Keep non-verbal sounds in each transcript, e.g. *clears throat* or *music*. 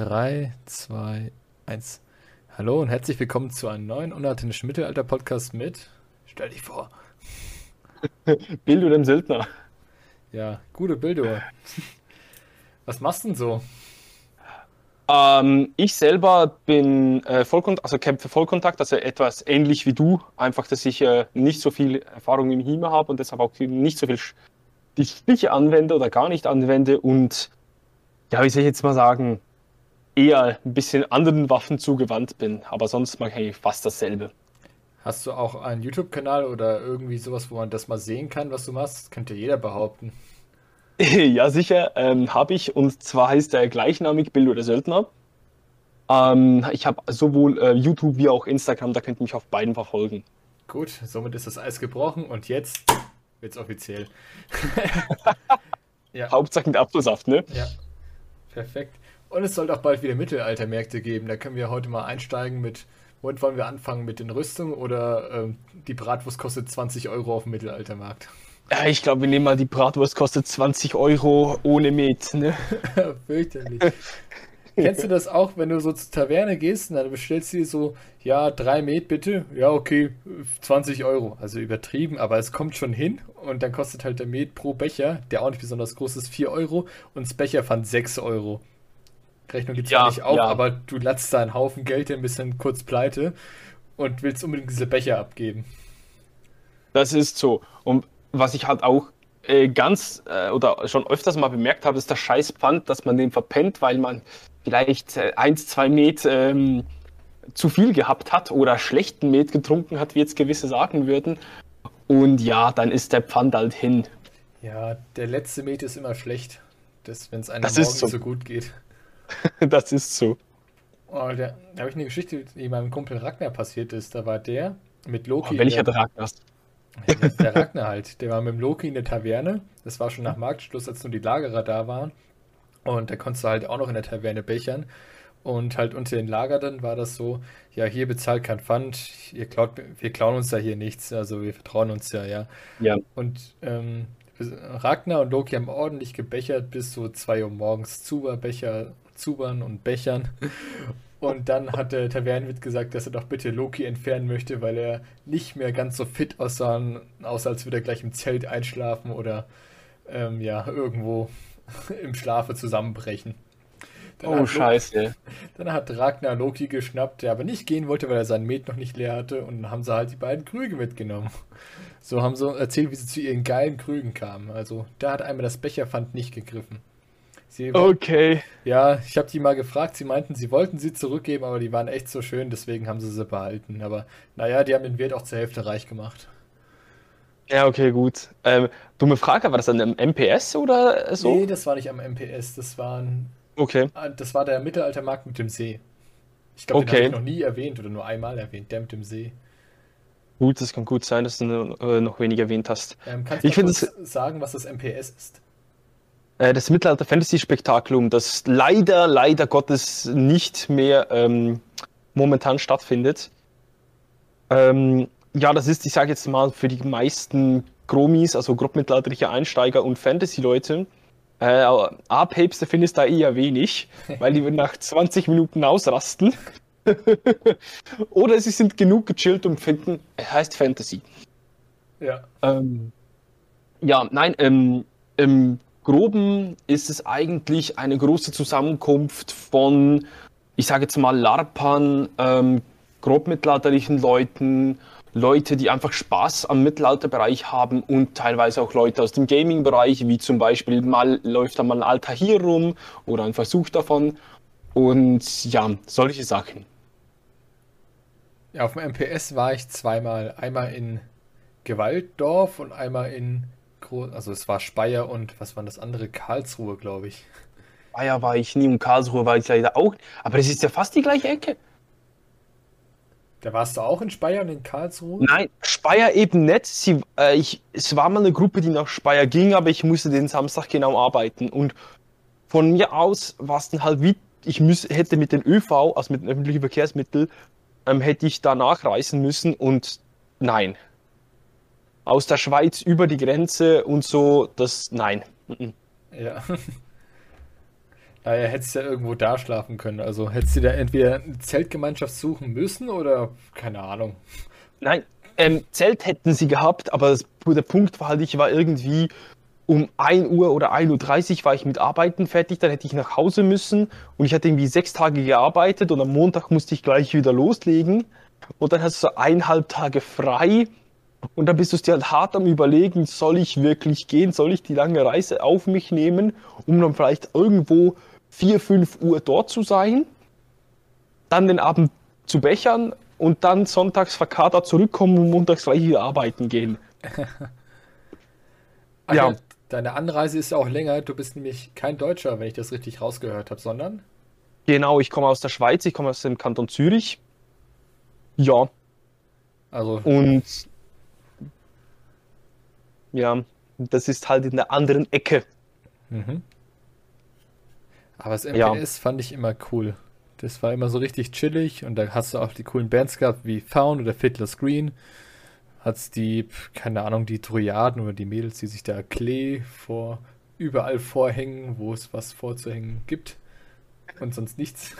3, 2, 1. Hallo und herzlich willkommen zu einem neuen unauthenttischen Mittelalter-Podcast mit. Stell dich vor. *laughs* Bildo dem Söldner. Ja, gute Bildo. Was machst du denn so? Ähm, ich selber bin äh, Vollkontakt, also kämpfe Vollkontakt, also etwas ähnlich wie du. Einfach, dass ich äh, nicht so viel Erfahrung im HIMA habe und deshalb auch nicht so viel die Stiche anwende oder gar nicht anwende und ja, wie soll ich jetzt mal sagen, eher ein bisschen anderen Waffen zugewandt bin. Aber sonst mache ich eigentlich fast dasselbe. Hast du auch einen YouTube-Kanal oder irgendwie sowas, wo man das mal sehen kann, was du machst? Das könnte jeder behaupten. *laughs* ja, sicher, ähm, habe ich. Und zwar heißt der gleichnamig Bild oder Söldner. Ähm, ich habe sowohl äh, YouTube wie auch Instagram, da könnt ihr mich auf beiden verfolgen. Gut, somit ist das Eis gebrochen und jetzt wird's offiziell. *laughs* ja. Hauptsache mit Apfelsaft, ne? Ja. Perfekt. Und es soll auch bald wieder Mittelaltermärkte geben. Da können wir heute mal einsteigen mit, womit wollen wir anfangen? Mit den Rüstungen oder ähm, die Bratwurst kostet 20 Euro auf dem Mittelaltermarkt? Ja, ich glaube, wir nehmen mal die Bratwurst kostet 20 Euro ohne Met, ne? *laughs* Fürchterlich. Kennst du das auch, wenn du so zur Taverne gehst und dann bestellst du dir so, ja, drei Met bitte? Ja, okay, 20 Euro. Also übertrieben, aber es kommt schon hin und dann kostet halt der Met pro Becher, der auch nicht besonders groß ist, 4 Euro und das Becherpfand 6 Euro. Rechnung geht ja, nicht auf, ja. aber du latzt da einen Haufen Geld ein bisschen kurz pleite und willst unbedingt diese Becher abgeben. Das ist so. Und was ich halt auch äh, ganz äh, oder schon öfters mal bemerkt habe, ist der Scheißpfand, dass man den verpennt, weil man vielleicht äh, eins, zwei Met ähm, zu viel gehabt hat oder schlechten Met getrunken hat, wie jetzt gewisse sagen würden. Und ja, dann ist der Pfand halt hin. Ja, der letzte Met ist immer schlecht, wenn es einem das morgens so. so gut geht. *laughs* das ist so. Oh, da, da habe ich eine Geschichte, die meinem Kumpel Ragnar passiert ist. Da war der mit Loki. Oh, welcher der, Ragnar? Ja, der Ragnar halt. Der war mit dem Loki in der Taverne. Das war schon nach Marktschluss, als nur die Lagerer da waren. Und da konntest du halt auch noch in der Taverne bechern. Und halt unter den Lagerern war das so, ja, hier bezahlt kein Pfand, ihr klaut, wir klauen uns ja hier nichts, also wir vertrauen uns ja, ja. Ja. Und ähm, Ragnar und Loki haben ordentlich gebechert bis so 2 Uhr morgens. Zuberbecher Zubern und Bechern. *laughs* Und dann hat der Tavernenwirt gesagt, dass er doch bitte Loki entfernen möchte, weil er nicht mehr ganz so fit aussah, außer als würde er gleich im Zelt einschlafen oder ähm, ja, irgendwo *laughs* im Schlafe zusammenbrechen. Dann oh, scheiße. Loki, *laughs* dann hat Ragnar Loki geschnappt, der aber nicht gehen wollte, weil er seinen Met noch nicht leer hatte. Und dann haben sie halt die beiden Krüge mitgenommen. So haben sie erzählt, wie sie zu ihren geilen Krügen kamen. Also da hat einmal das Becherpfand nicht gegriffen. Sie okay. Ja, ich habe die mal gefragt. Sie meinten, sie wollten sie zurückgeben, aber die waren echt so schön, deswegen haben sie sie behalten. Aber naja, die haben den Wert auch zur Hälfte reich gemacht. Ja, okay, gut. Ähm, dumme Frage, war das dann am MPS oder so? Nee, das war nicht am MPS. Das war, ein, okay. Ah, das war der Mittelaltermarkt mit dem See. Ich glaube, okay. den habe ich noch nie erwähnt oder nur einmal erwähnt, der mit dem See. Gut, das kann gut sein, dass du äh, noch wenig erwähnt hast. Ähm, kannst du ich kurz sagen, was das MPS ist? Äh, das Mittelalter-Fantasy-Spektakulum, das leider, leider Gottes nicht mehr ähm, momentan stattfindet. Ähm, ja, das ist, ich sage jetzt mal, für die meisten Chromis, also grobmittelalterliche Einsteiger und Fantasy-Leute, äh, A-Papes, da findest du da eher wenig, *laughs* weil die nach 20 Minuten ausrasten. *laughs* Oder sie sind genug gechillt und finden, heißt Fantasy. Ja. Ähm, ja, nein, ähm, ähm, Groben ist es eigentlich eine große Zusammenkunft von, ich sage jetzt mal, LARPern, ähm, grobmittelalterlichen Leuten, Leute, die einfach Spaß am Mittelalterbereich haben und teilweise auch Leute aus dem Gaming-Bereich, wie zum Beispiel mal läuft da mal ein Alter hier rum oder ein Versuch davon und ja, solche Sachen. Ja, auf dem MPS war ich zweimal. Einmal in Gewaltdorf und einmal in also es war Speyer und was war das andere? Karlsruhe, glaube ich. Speyer war ich nie und Karlsruhe war ich leider auch. Aber das ist ja fast die gleiche Ecke. Da warst du auch in Speyer und in Karlsruhe? Nein, Speyer eben nicht. Sie, äh, ich, es war mal eine Gruppe, die nach Speyer ging, aber ich musste den Samstag genau arbeiten. Und von mir aus war es dann halt wie, ich müß, hätte mit den ÖV, also mit den öffentlichen Verkehrsmitteln, ähm, hätte ich da nachreisen müssen und nein, aus der Schweiz über die Grenze und so, das nein. Ja. *laughs* Naja, hättest du ja irgendwo da schlafen können. Also hättest du da entweder eine Zeltgemeinschaft suchen müssen oder keine Ahnung. Nein, ähm, Zelt hätten sie gehabt, aber das, der Punkt war halt, ich war irgendwie um 1 Uhr oder 1.30 Uhr war ich mit Arbeiten fertig, dann hätte ich nach Hause müssen und ich hatte irgendwie sechs Tage gearbeitet und am Montag musste ich gleich wieder loslegen und dann hast du so eineinhalb Tage frei und dann bist du dir halt hart am überlegen, soll ich wirklich gehen, soll ich die lange Reise auf mich nehmen, um dann vielleicht irgendwo 4, 5 Uhr dort zu sein, dann den Abend zu bechern und dann sonntags verkatert zurückkommen und montags gleich wieder arbeiten gehen. *laughs* Ach ja. ja. Deine Anreise ist ja auch länger. Du bist nämlich kein Deutscher, wenn ich das richtig rausgehört habe, sondern? Genau, ich komme aus der Schweiz, ich komme aus dem Kanton Zürich. Ja. Also. Und ja, das ist halt in der anderen Ecke. Mhm. Aber das MPS ja. fand ich immer cool. Das war immer so richtig chillig und da hast du auch die coolen Bands gehabt wie Found oder Fiddler's Green. Hat's die, keine Ahnung, die Trojaden oder die Mädels, die sich da Klee vor überall vorhängen, wo es was vorzuhängen gibt und sonst nichts.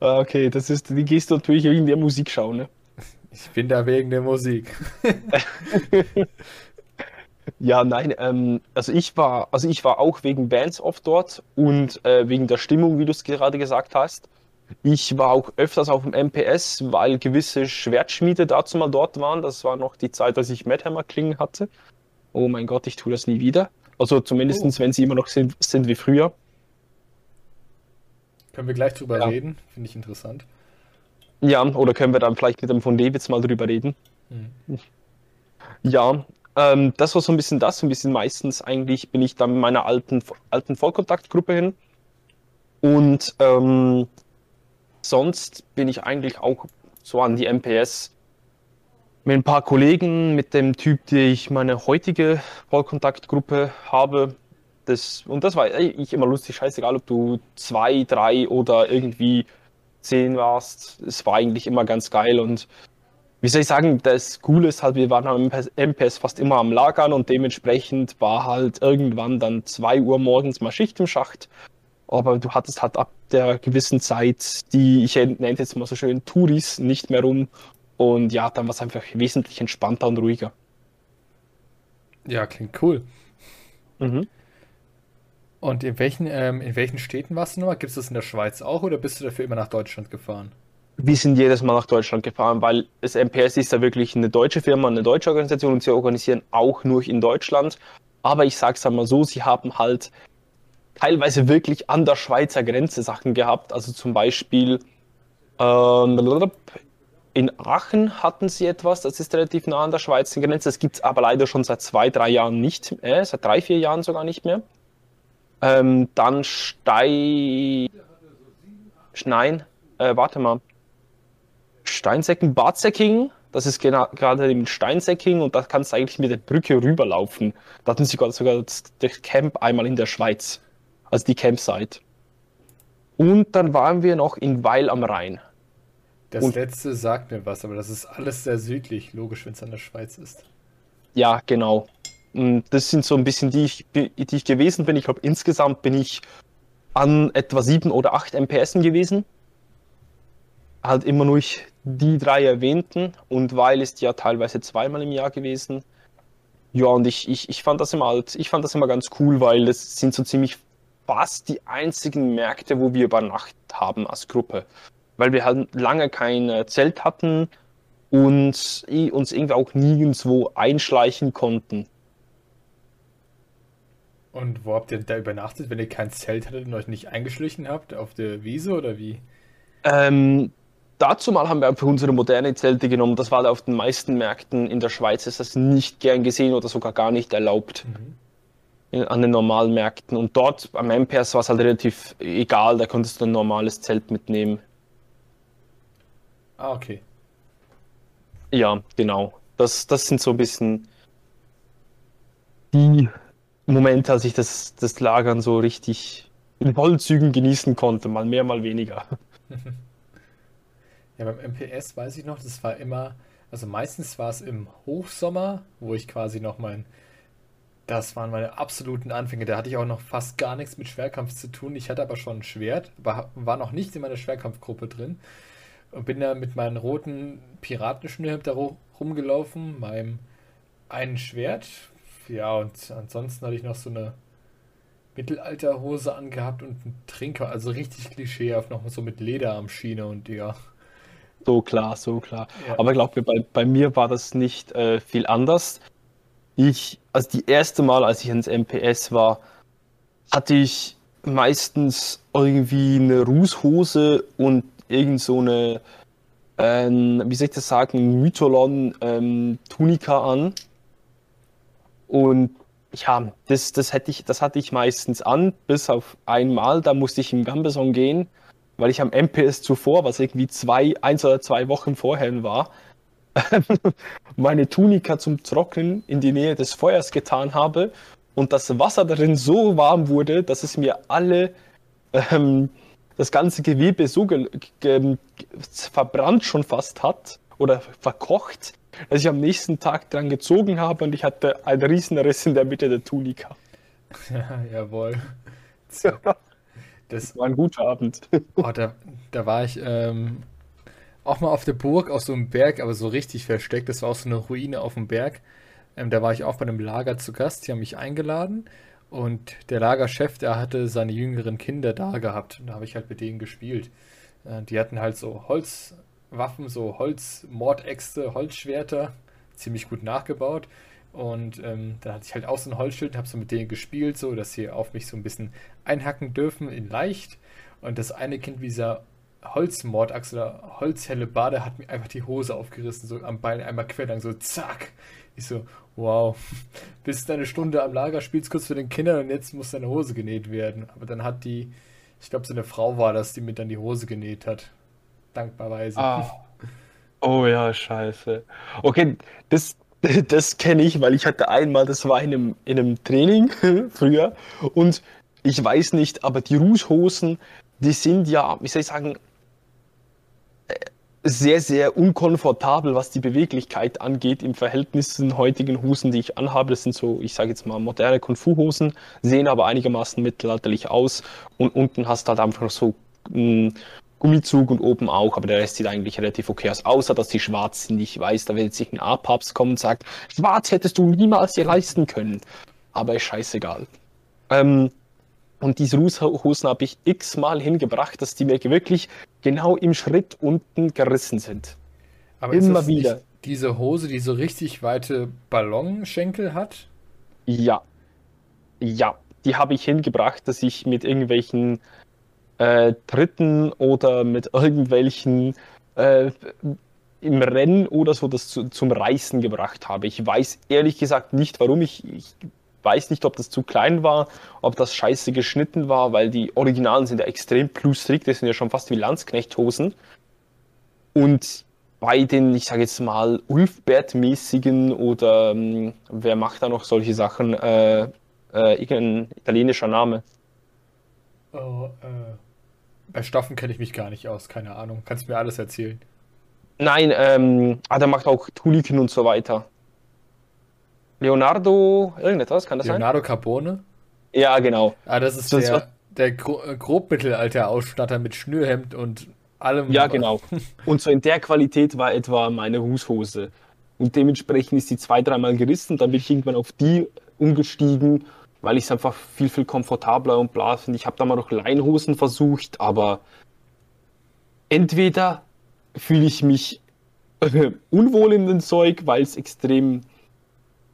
Ah, okay, das ist, die gehst du natürlich wegen der Musik schauen, ne? Ich bin da wegen der Musik. *laughs* ja, nein, ähm, also ich war, also ich war auch wegen Bands oft dort und äh, wegen der Stimmung, wie du es gerade gesagt hast. Ich war auch öfters auf dem MPS, weil gewisse Schwertschmiede dazu mal dort waren. Das war noch die Zeit, als ich Madhammer klingen hatte. Oh mein Gott, ich tue das nie wieder. Also zumindest, oh. wenn sie immer noch sind, sind wie früher. Können wir gleich drüber ja. reden, finde ich interessant. Ja, oder können wir dann vielleicht mit dem von Davids mal drüber reden? Mhm. Ja, ähm, das war so ein bisschen das. Ein bisschen meistens eigentlich bin ich dann mit meiner alten, alten Vollkontaktgruppe hin. Und ähm, sonst bin ich eigentlich auch so an die MPS mit ein paar Kollegen, mit dem Typ, die ich meine heutige Vollkontaktgruppe habe. Das, und das war ich immer lustig, scheißegal, ob du zwei, drei oder irgendwie 10 warst. Es war eigentlich immer ganz geil und wie soll ich sagen, das Coole ist halt, wir waren am MPS fast immer am Lagern und dementsprechend war halt irgendwann dann 2 Uhr morgens mal Schicht im Schacht. Aber du hattest halt ab der gewissen Zeit, die ich nenne jetzt mal so schön Touris, nicht mehr rum. Und ja, dann war es einfach wesentlich entspannter und ruhiger. Ja, klingt cool. Mhm. Und in welchen, ähm, in welchen Städten warst du nochmal? Gibt es das in der Schweiz auch oder bist du dafür immer nach Deutschland gefahren? Wir sind jedes Mal nach Deutschland gefahren, weil das MPS ist ja wirklich eine deutsche Firma, eine deutsche Organisation und sie organisieren auch nur in Deutschland. Aber ich sag's einmal so, sie haben halt teilweise wirklich an der Schweizer Grenze Sachen gehabt. Also zum Beispiel ähm, in Aachen hatten sie etwas, das ist relativ nah an der Schweizer Grenze. Das gibt es aber leider schon seit zwei, drei Jahren nicht, äh, seit drei, vier Jahren sogar nicht mehr. Ähm, dann Stei. Nein, äh, warte mal. Steinsäcken, Badsäcking, das ist gerade im Steinsäcking und da kannst du eigentlich mit der Brücke rüberlaufen. Da hatten sie sogar das, das Camp einmal in der Schweiz. Also die Campsite. Und dann waren wir noch in Weil am Rhein. Das und, letzte sagt mir was, aber das ist alles sehr südlich, logisch, wenn es an der Schweiz ist. Ja, genau. Und das sind so ein bisschen die, die ich gewesen bin. Ich glaube, insgesamt bin ich an etwa sieben oder acht MPS gewesen. Halt immer nur die drei erwähnten und weil ist ja teilweise zweimal im Jahr gewesen. Ja, und ich, ich, ich fand das immer halt, ich fand das immer ganz cool, weil es sind so ziemlich fast die einzigen Märkte, wo wir übernachtet haben als Gruppe. Weil wir halt lange kein Zelt hatten und uns irgendwie auch nirgendwo einschleichen konnten. Und wo habt ihr da übernachtet, wenn ihr kein Zelt hattet und euch nicht eingeschlichen habt? Auf der Wiese oder wie? Ähm, dazu mal haben wir einfach unsere moderne Zelte genommen. Das war auf den meisten Märkten in der Schweiz ist das nicht gern gesehen oder sogar gar nicht erlaubt. Mhm. An den normalen Märkten. Und dort am MPS war es halt relativ egal, da konntest du ein normales Zelt mitnehmen. Ah, okay. Ja, genau. Das, das sind so ein bisschen die Momente, als ich das, das Lagern so richtig in Vollzügen genießen konnte, mal mehr, mal weniger. *laughs* Ja, beim MPS weiß ich noch, das war immer, also meistens war es im Hochsommer, wo ich quasi noch mein Das waren meine absoluten Anfänge. Da hatte ich auch noch fast gar nichts mit Schwerkampf zu tun. Ich hatte aber schon ein Schwert, war, war noch nicht in meiner Schwerkampfgruppe drin. Und bin da mit meinem roten Piratenschnürhemd da rumgelaufen, meinem einen Schwert. Ja, und ansonsten hatte ich noch so eine Mittelalterhose angehabt und einen Trinker. Also richtig klischeehaft, noch so mit Leder am Schiene und ja. So klar, so klar. Ja. Aber glaub mir, bei, bei mir war das nicht äh, viel anders. Ich, also die erste Mal, als ich ins MPS war, hatte ich meistens irgendwie eine Rußhose und irgend so eine, ähm, wie soll ich das sagen, Mytholon ähm, Tunika an. Und ja, das, das, hätte ich, das hatte ich meistens an, bis auf einmal, da musste ich im Gambeson gehen, weil ich am MPS zuvor, was irgendwie zwei, eins oder zwei Wochen vorher war, *laughs* meine Tunika zum Trocknen in die Nähe des Feuers getan habe und das Wasser darin so warm wurde, dass es mir alle ähm, das ganze Gewebe so verbrannt schon fast hat oder verkocht, dass ich am nächsten Tag dran gezogen habe und ich hatte einen Riesenriss in der Mitte der Tunika. *laughs* Ja, jawohl. *laughs* Das war ein guter Abend. *laughs* Oh, da, da war ich ähm, auch mal auf der Burg, auf so einem Berg, aber so richtig versteckt. Das war auch so eine Ruine auf dem Berg. Ähm, da war ich auch bei einem Lager zu Gast. Die haben mich eingeladen. Und der Lagerchef, der hatte seine jüngeren Kinder da gehabt. Und da habe ich halt mit denen gespielt. Äh, die hatten halt so Holzwaffen, so Holzmordäxte, Holzschwerter. Ziemlich gut nachgebaut. Und ähm, dann hatte ich halt auch so ein Holzschild und habe so mit denen gespielt, so dass sie auf mich so ein bisschen einhacken dürfen in leicht. Und das eine Kind, wie dieser Holzmordachse oder Holzhelle Bade hat mir einfach die Hose aufgerissen, so am Bein einmal quer lang, so zack. Ich so, wow, *laughs* bist eine Stunde am Lager, spielst kurz für den Kindern und jetzt muss deine Hose genäht werden. Aber dann hat die, ich glaube, so eine Frau war das, die mir dann die Hose genäht hat. Dankbarweise. Ah. *laughs* Oh ja, scheiße. Okay, das, *laughs* das kenne ich, weil ich hatte einmal, das war in einem, in einem Training *laughs* früher und ich weiß nicht, aber die Rußhosen, die sind ja, wie soll ich sagen, sehr, sehr unkomfortabel, was die Beweglichkeit angeht im Verhältnis zu den heutigen Hosen, die ich anhabe. Das sind so, ich sage jetzt mal, moderne Kung-Fu-Hosen, sehen aber einigermaßen mittelalterlich aus und unten hast du halt einfach so einen Gummizug und oben auch, aber der Rest sieht eigentlich relativ okay aus, außer dass die schwarz sind. Ich weiß, da wird jetzt sich ein A-Papst kommen und sagt, schwarz hättest du niemals dir leisten können. Aber ist scheißegal. Ähm, und diese Rußhosen habe ich x-mal hingebracht, dass die mir wirklich genau im Schritt unten gerissen sind. Aber Immer wieder. diese Hose, die so richtig weite Ballonschenkel hat? Ja. Ja. Die habe ich hingebracht, dass ich mit irgendwelchen äh, Dritten oder mit irgendwelchen äh, im Rennen oder so das zu, zum Reißen gebracht habe. Ich weiß ehrlich gesagt nicht, warum. Ich, ich weiß nicht, ob das zu klein war, ob das scheiße geschnitten war, weil die Originalen sind ja extrem plustrig, das sind ja schon fast wie Landsknechthosen. Und bei den, ich sage jetzt mal, Ulfbert-mäßigen oder ähm, wer macht da noch solche Sachen? Äh, äh, irgendein italienischer Name. Oh, äh, bei Stoffen kenne ich mich gar nicht aus, keine Ahnung. Kannst du mir alles erzählen? Nein, ähm, ah, der macht auch Tuniken und so weiter. Leonardo, irgendetwas, kann das Leonardo sein? Leonardo Carbone? Ja, genau. Ah, das ist das der, der Gro äh, Grobmittelalter-Ausstatter mit Schnürhemd und allem. Ja, genau. Und so in der Qualität war etwa meine Haushose. Und dementsprechend ist die zwei, dreimal gerissen. Dann bin ich irgendwann auf die umgestiegen, weil ich es einfach viel, viel komfortabler und bla finde. Ich habe da mal noch Leinhosen versucht, aber entweder fühle ich mich unwohl in dem Zeug, weil es extrem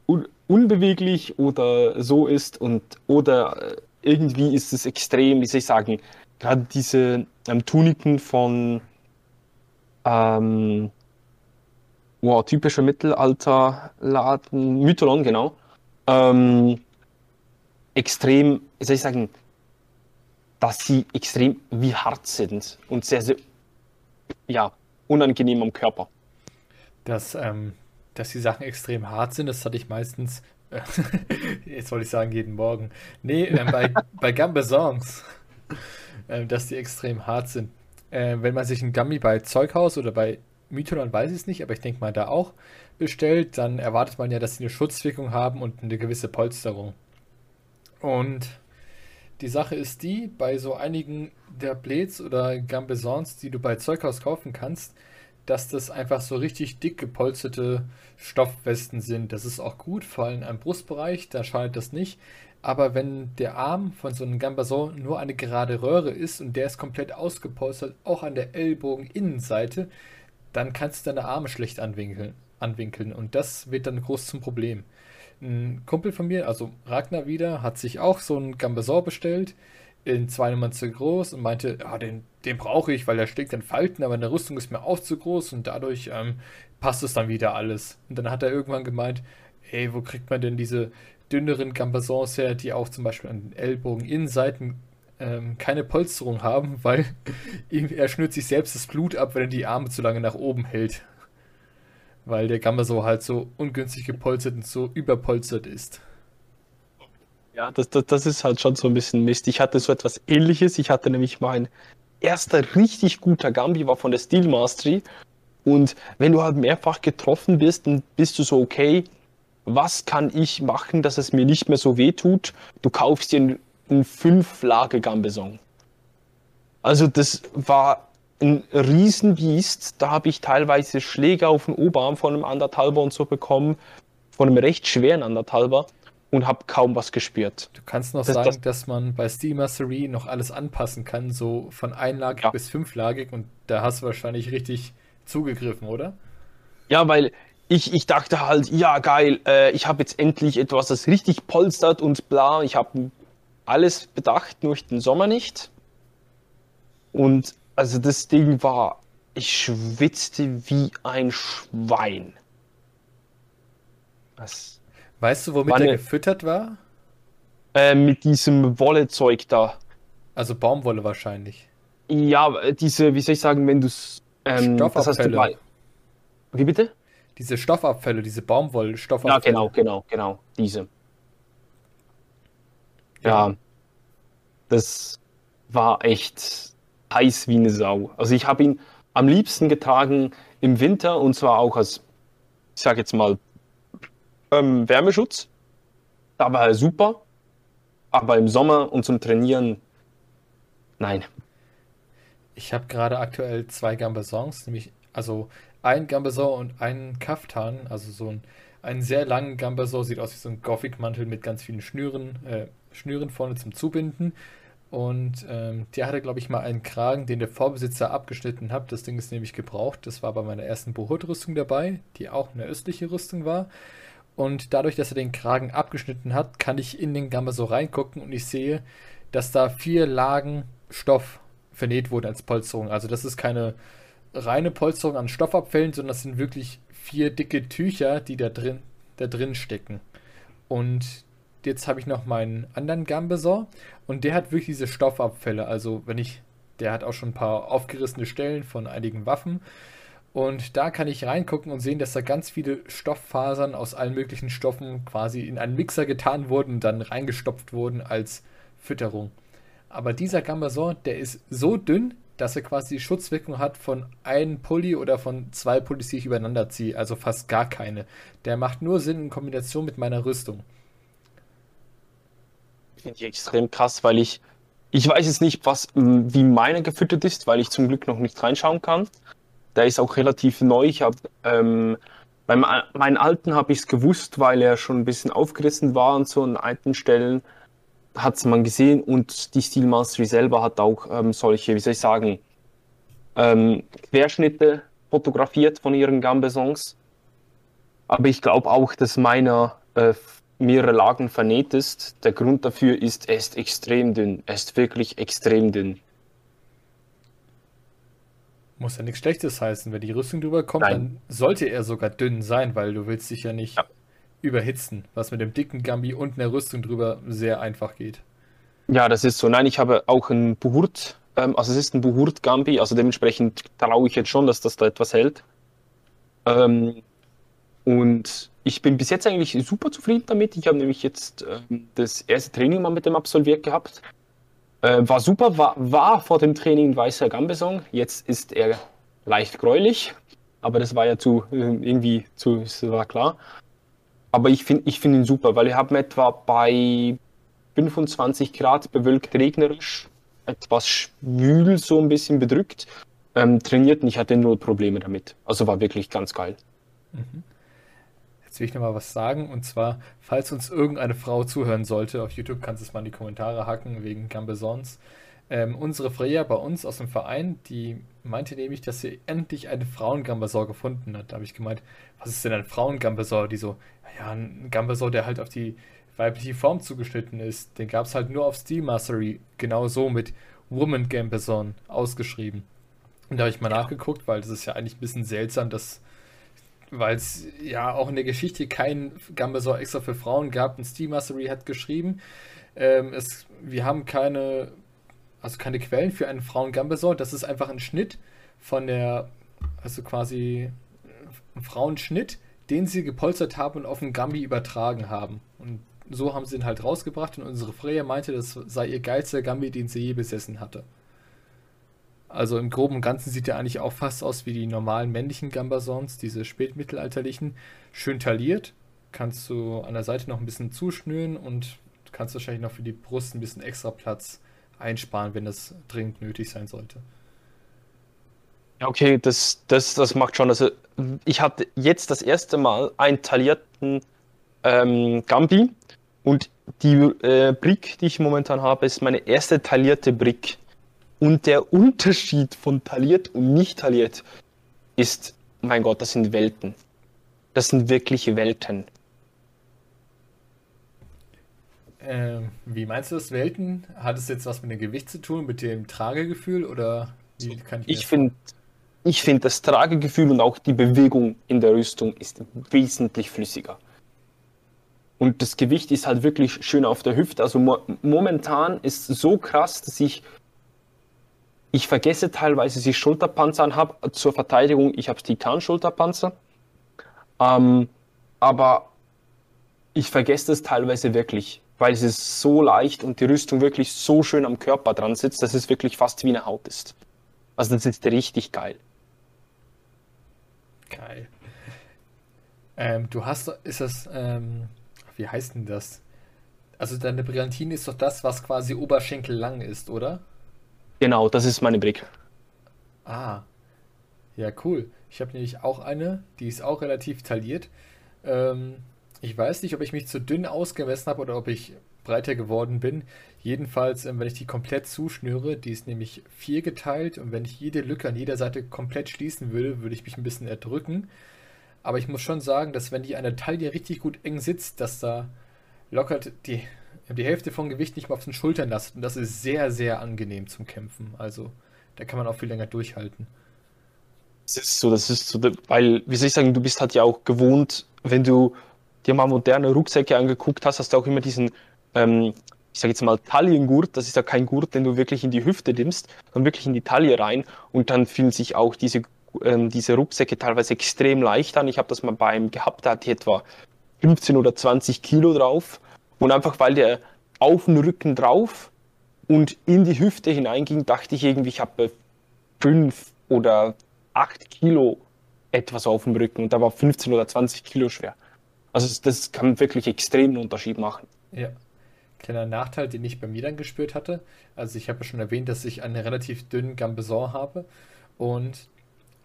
un unbeweglich oder so ist und oder äh, irgendwie ist es extrem, wie soll ich sagen, gerade diese ähm, Tuniken von ähm, wow, typischer Mittelalterladen, Mytholon, genau, ähm, extrem, wie soll ich sagen, dass sie extrem wie hart sind und sehr, sehr, ja, unangenehm am Körper. Das ähm, dass die Sachen extrem hart sind. Das hatte ich meistens, äh, *laughs* jetzt wollte ich sagen, jeden Morgen. Nee, äh, bei, *laughs* bei Gambesons, äh, dass die extrem hart sind. Äh, wenn man sich ein Gummy bei Zeughaus oder bei Mytholon weiß ich es nicht, aber ich denke mal da auch bestellt, dann erwartet man ja, dass sie eine Schutzwirkung haben und eine gewisse Polsterung. Und die Sache ist die, bei so einigen der Blades oder Gambesons, die du bei Zeughaus kaufen kannst, dass das einfach so richtig dick gepolsterte Stoffwesten sind. Das ist auch gut, vor allem am Brustbereich, da schadet das nicht. Aber wenn der Arm von so einem Gambason nur eine gerade Röhre ist und der ist komplett ausgepolstert, auch an der Ellbogeninnenseite, dann kannst du deine Arme schlecht anwinkeln, anwinkeln. Und das wird dann groß zum Problem. Ein Kumpel von mir, also Ragnar wieder, hat sich auch so einen Gambason bestellt, in zwei Nummern zu groß und meinte, ja, den, den brauche ich, weil der steckt in Falten, aber in der Rüstung ist mir auch zu groß und dadurch ähm, passt es dann wieder alles. Und dann hat er irgendwann gemeint, hey, wo kriegt man denn diese dünneren Gambasons her, die auch zum Beispiel an den Ellbogen-Innenseiten ähm, keine Polsterung haben, weil *laughs* er schnürt sich selbst das Blut ab, wenn er die Arme zu lange nach oben hält weil der Gambaso halt so ungünstig gepolstert und so überpolstert ist. Ja, das, das, das ist halt schon so ein bisschen Mist. Ich hatte so etwas ähnliches. Ich hatte nämlich mein erster richtig guter Gambi war von der Steel Mastery. Und wenn du halt mehrfach getroffen bist, dann bist du so, okay, was kann ich machen, dass es mir nicht mehr so weh tut? Du kaufst dir einen, einen Fünf-Lage-Gambeson. Also das war ein Riesenbiest. Da habe ich teilweise Schläge auf den Oberarm von einem Anderthalber und so bekommen, von einem recht schweren Anderthalber und habe kaum was gespürt. Du kannst noch das, sagen, das, dass man bei Steel Mastery noch alles anpassen kann, so von einlagig ja. bis fünflagig und da hast du wahrscheinlich richtig zugegriffen, oder? Ja, weil ich, ich dachte halt, ja geil, äh, ich habe jetzt endlich etwas, das richtig polstert und bla. Ich habe alles bedacht, nur den Sommer nicht. Und also das Ding war, ich schwitzte wie ein Schwein. Was? Weißt du, womit er gefüttert war? Äh, mit diesem Wollezeug da. Also Baumwolle wahrscheinlich. Ja, diese, wie soll ich sagen, wenn du es. Ähm, Stoffabfälle. Du wie bitte? Diese Stoffabfälle, diese Baumwollstoffabfälle. Ja, genau, genau, genau, diese. Ja. ja. Das war echt heiß wie eine Sau. Also ich habe ihn am liebsten getragen im Winter und zwar auch als, ich sage jetzt mal, ähm, Wärmeschutz. Da war er super. Aber im Sommer und zum Trainieren, nein. Ich habe gerade aktuell zwei Gambesons, nämlich also ein Gambeson und einen Kaftan, also so ein, einen sehr langen Gambeson, sieht aus wie so ein Gothic-Mantel mit ganz vielen Schnüren, äh, Schnüren vorne zum Zubinden und ähm, der hatte, glaube ich, mal einen Kragen, den der Vorbesitzer abgeschnitten hat. Das Ding ist nämlich gebraucht. Das war bei meiner ersten Bohut-Rüstung dabei, die auch eine östliche Rüstung war. Und dadurch, dass er den Kragen abgeschnitten hat, kann ich in den Gamma so reingucken und ich sehe, dass da vier Lagen Stoff vernäht wurden als Polsterung. Also das ist keine reine Polsterung an Stoffabfällen, sondern das sind wirklich vier dicke Tücher, die da drin, da drin stecken. Und jetzt habe ich noch meinen anderen Gambeson und der hat wirklich diese Stoffabfälle. Also wenn ich, der hat auch schon ein paar aufgerissene Stellen von einigen Waffen. Und da kann ich reingucken und sehen, dass da ganz viele Stofffasern aus allen möglichen Stoffen quasi in einen Mixer getan wurden und dann reingestopft wurden als Fütterung. Aber dieser Gambason, der ist so dünn, dass er quasi die Schutzwirkung hat von einem Pulli oder von zwei Pullis, die ich übereinander ziehe. Also fast gar keine. Der macht nur Sinn in Kombination mit meiner Rüstung finde ich extrem krass, weil ich, ich weiß jetzt nicht, was, wie meine gefüttert ist, weil ich zum Glück noch nicht reinschauen kann. Der ist auch relativ neu. Ich habe ähm, bei meinen alten habe ich es gewusst, weil er schon ein bisschen aufgerissen war und so an alten Stellen hat es man gesehen und die Steel Mastery selber hat auch ähm, solche, wie soll ich sagen, ähm, Querschnitte fotografiert von ihren Gambesons. Aber ich glaube auch, dass meiner äh, mehrere Lagen vernäht ist. Der Grund dafür ist, er ist extrem dünn. Er ist wirklich extrem dünn. Muss ja nichts Schlechtes heißen. Wenn die Rüstung drüber kommt, Nein. dann sollte er sogar dünn sein, weil du willst dich ja nicht ja. überhitzen, was mit dem dicken Gambi und einer Rüstung drüber sehr einfach geht. Ja, das ist so. Nein, ich habe auch einen Buhurt, ähm, also es ist ein Buhurt Gambi, also dementsprechend traue ich jetzt schon, dass das da etwas hält. Ähm, und ich bin bis jetzt eigentlich super zufrieden damit. Ich habe nämlich jetzt äh, das erste Training mal mit dem absolviert gehabt. Äh, war super, war, war vor dem Training weißer Gambeson. Jetzt ist er leicht gräulich. aber das war ja zu äh, irgendwie zu, das war klar. Aber ich finde ich find ihn super, weil ich habe etwa bei 25 Grad bewölkt regnerisch, etwas schwül, so ein bisschen bedrückt, ähm, trainiert und ich hatte null Probleme damit. Also war wirklich ganz geil. Mhm. Jetzt will ich nochmal was sagen und zwar, falls uns irgendeine Frau zuhören sollte, auf YouTube kannst du es mal in die Kommentare hacken wegen Gambesons. Ähm, unsere Freya bei uns aus dem Verein, die meinte nämlich, dass sie endlich eine Frauengambasor gefunden hat. Da habe ich gemeint, was ist denn ein Frauengambasor? Die so, ja, ein Gambasor, der halt auf die weibliche Form zugeschnitten ist. Den gab es halt nur auf Steel Mastery, genau so mit Woman Gambason ausgeschrieben. Und da habe ich mal nachgeguckt, weil das ist ja eigentlich ein bisschen seltsam, dass, weil es ja auch in der Geschichte kein Gambasor extra für Frauen gab. Und Steel Mastery hat geschrieben, ähm, es, wir haben keine, also keine Quellen für einen Frauen-Gambasor. Das ist einfach ein Schnitt von der, also quasi ein Frauenschnitt, den sie gepolstert haben und auf den Gambi übertragen haben. Und so haben sie ihn halt rausgebracht und unsere Freya meinte, das sei ihr geilster Gambi, den sie je besessen hatte. Also im Groben und Ganzen sieht er eigentlich auch fast aus wie die normalen männlichen Gambasons, diese spätmittelalterlichen. Schön tailliert. Kannst du an der Seite noch ein bisschen zuschnüren und kannst wahrscheinlich noch für die Brust ein bisschen extra Platz einsparen, wenn das dringend nötig sein sollte. Ja, okay, das, das, das macht schon. Also ich hatte jetzt das erste Mal einen taillierten ähm, Gambi und die äh, Brick, die ich momentan habe, ist meine erste taillierte Brick. Und der Unterschied von tailliert und nicht tailliert ist, mein Gott, das sind Welten. Das sind wirkliche Welten. Ähm, wie meinst du das Welten? Hat es jetzt was mit dem Gewicht zu tun, mit dem Tragegefühl oder wie kann ich Ich finde, ich finde das Tragegefühl und auch die Bewegung in der Rüstung ist wesentlich flüssiger. Und das Gewicht ist halt wirklich schön auf der Hüfte. Also mo momentan ist es so krass, dass ich ich vergesse teilweise, dass ich Schulterpanzer anhabe. Zur Verteidigung, ich habe Titan-Schulterpanzer. Ähm, aber ich vergesse das teilweise wirklich, weil es ist so leicht und die Rüstung wirklich so schön am Körper dran sitzt, dass es wirklich fast wie eine Haut ist. Also das ist richtig geil. Geil. Ähm, du hast, ist das, ähm, wie heißt denn das? Also deine Brillantine ist doch das, was quasi Oberschenkel lang ist, oder? Genau, das ist meine Brick. Ah, ja, cool. Ich habe nämlich auch eine, die ist auch relativ tailliert. Ähm, ich weiß nicht, ob ich mich zu dünn ausgemessen habe oder ob ich breiter geworden bin. Jedenfalls, ähm, wenn ich die komplett zuschnüre, die ist nämlich vier geteilt und wenn ich jede Lücke an jeder Seite komplett schließen würde, würde ich mich ein bisschen erdrücken. Aber ich muss schon sagen, dass wenn die an der Taille richtig gut eng sitzt, dass da lockert die, die Hälfte vom Gewicht nicht mal auf den Schultern lastet. Und das ist sehr, sehr angenehm zum Kämpfen. Also da kann man auch viel länger durchhalten. Das ist so, das ist so, weil, wie soll ich sagen, du bist halt ja auch gewohnt, wenn du dir mal moderne Rucksäcke angeguckt hast, hast du auch immer diesen ähm, ich sage jetzt mal Taillengurt, das ist ja kein Gurt, den du wirklich in die Hüfte nimmst, sondern wirklich in die Taille rein und dann fühlen sich auch diese, ähm, diese Rucksäcke teilweise extrem leicht an. Ich habe das mal beim gehabt, da hatte ich etwa 15 oder 20 Kilo drauf und einfach weil der auf den Rücken drauf und in die Hüfte hineinging, dachte ich irgendwie, ich habe 5 oder 8 Kilo etwas auf dem Rücken und da war 15 oder 20 Kilo schwer. Also das kann wirklich extrem einen Unterschied machen. Ja. Kleiner Nachteil, den ich bei mir dann gespürt hatte. Also ich habe ja schon erwähnt, dass ich einen relativ dünnen Gambeson habe und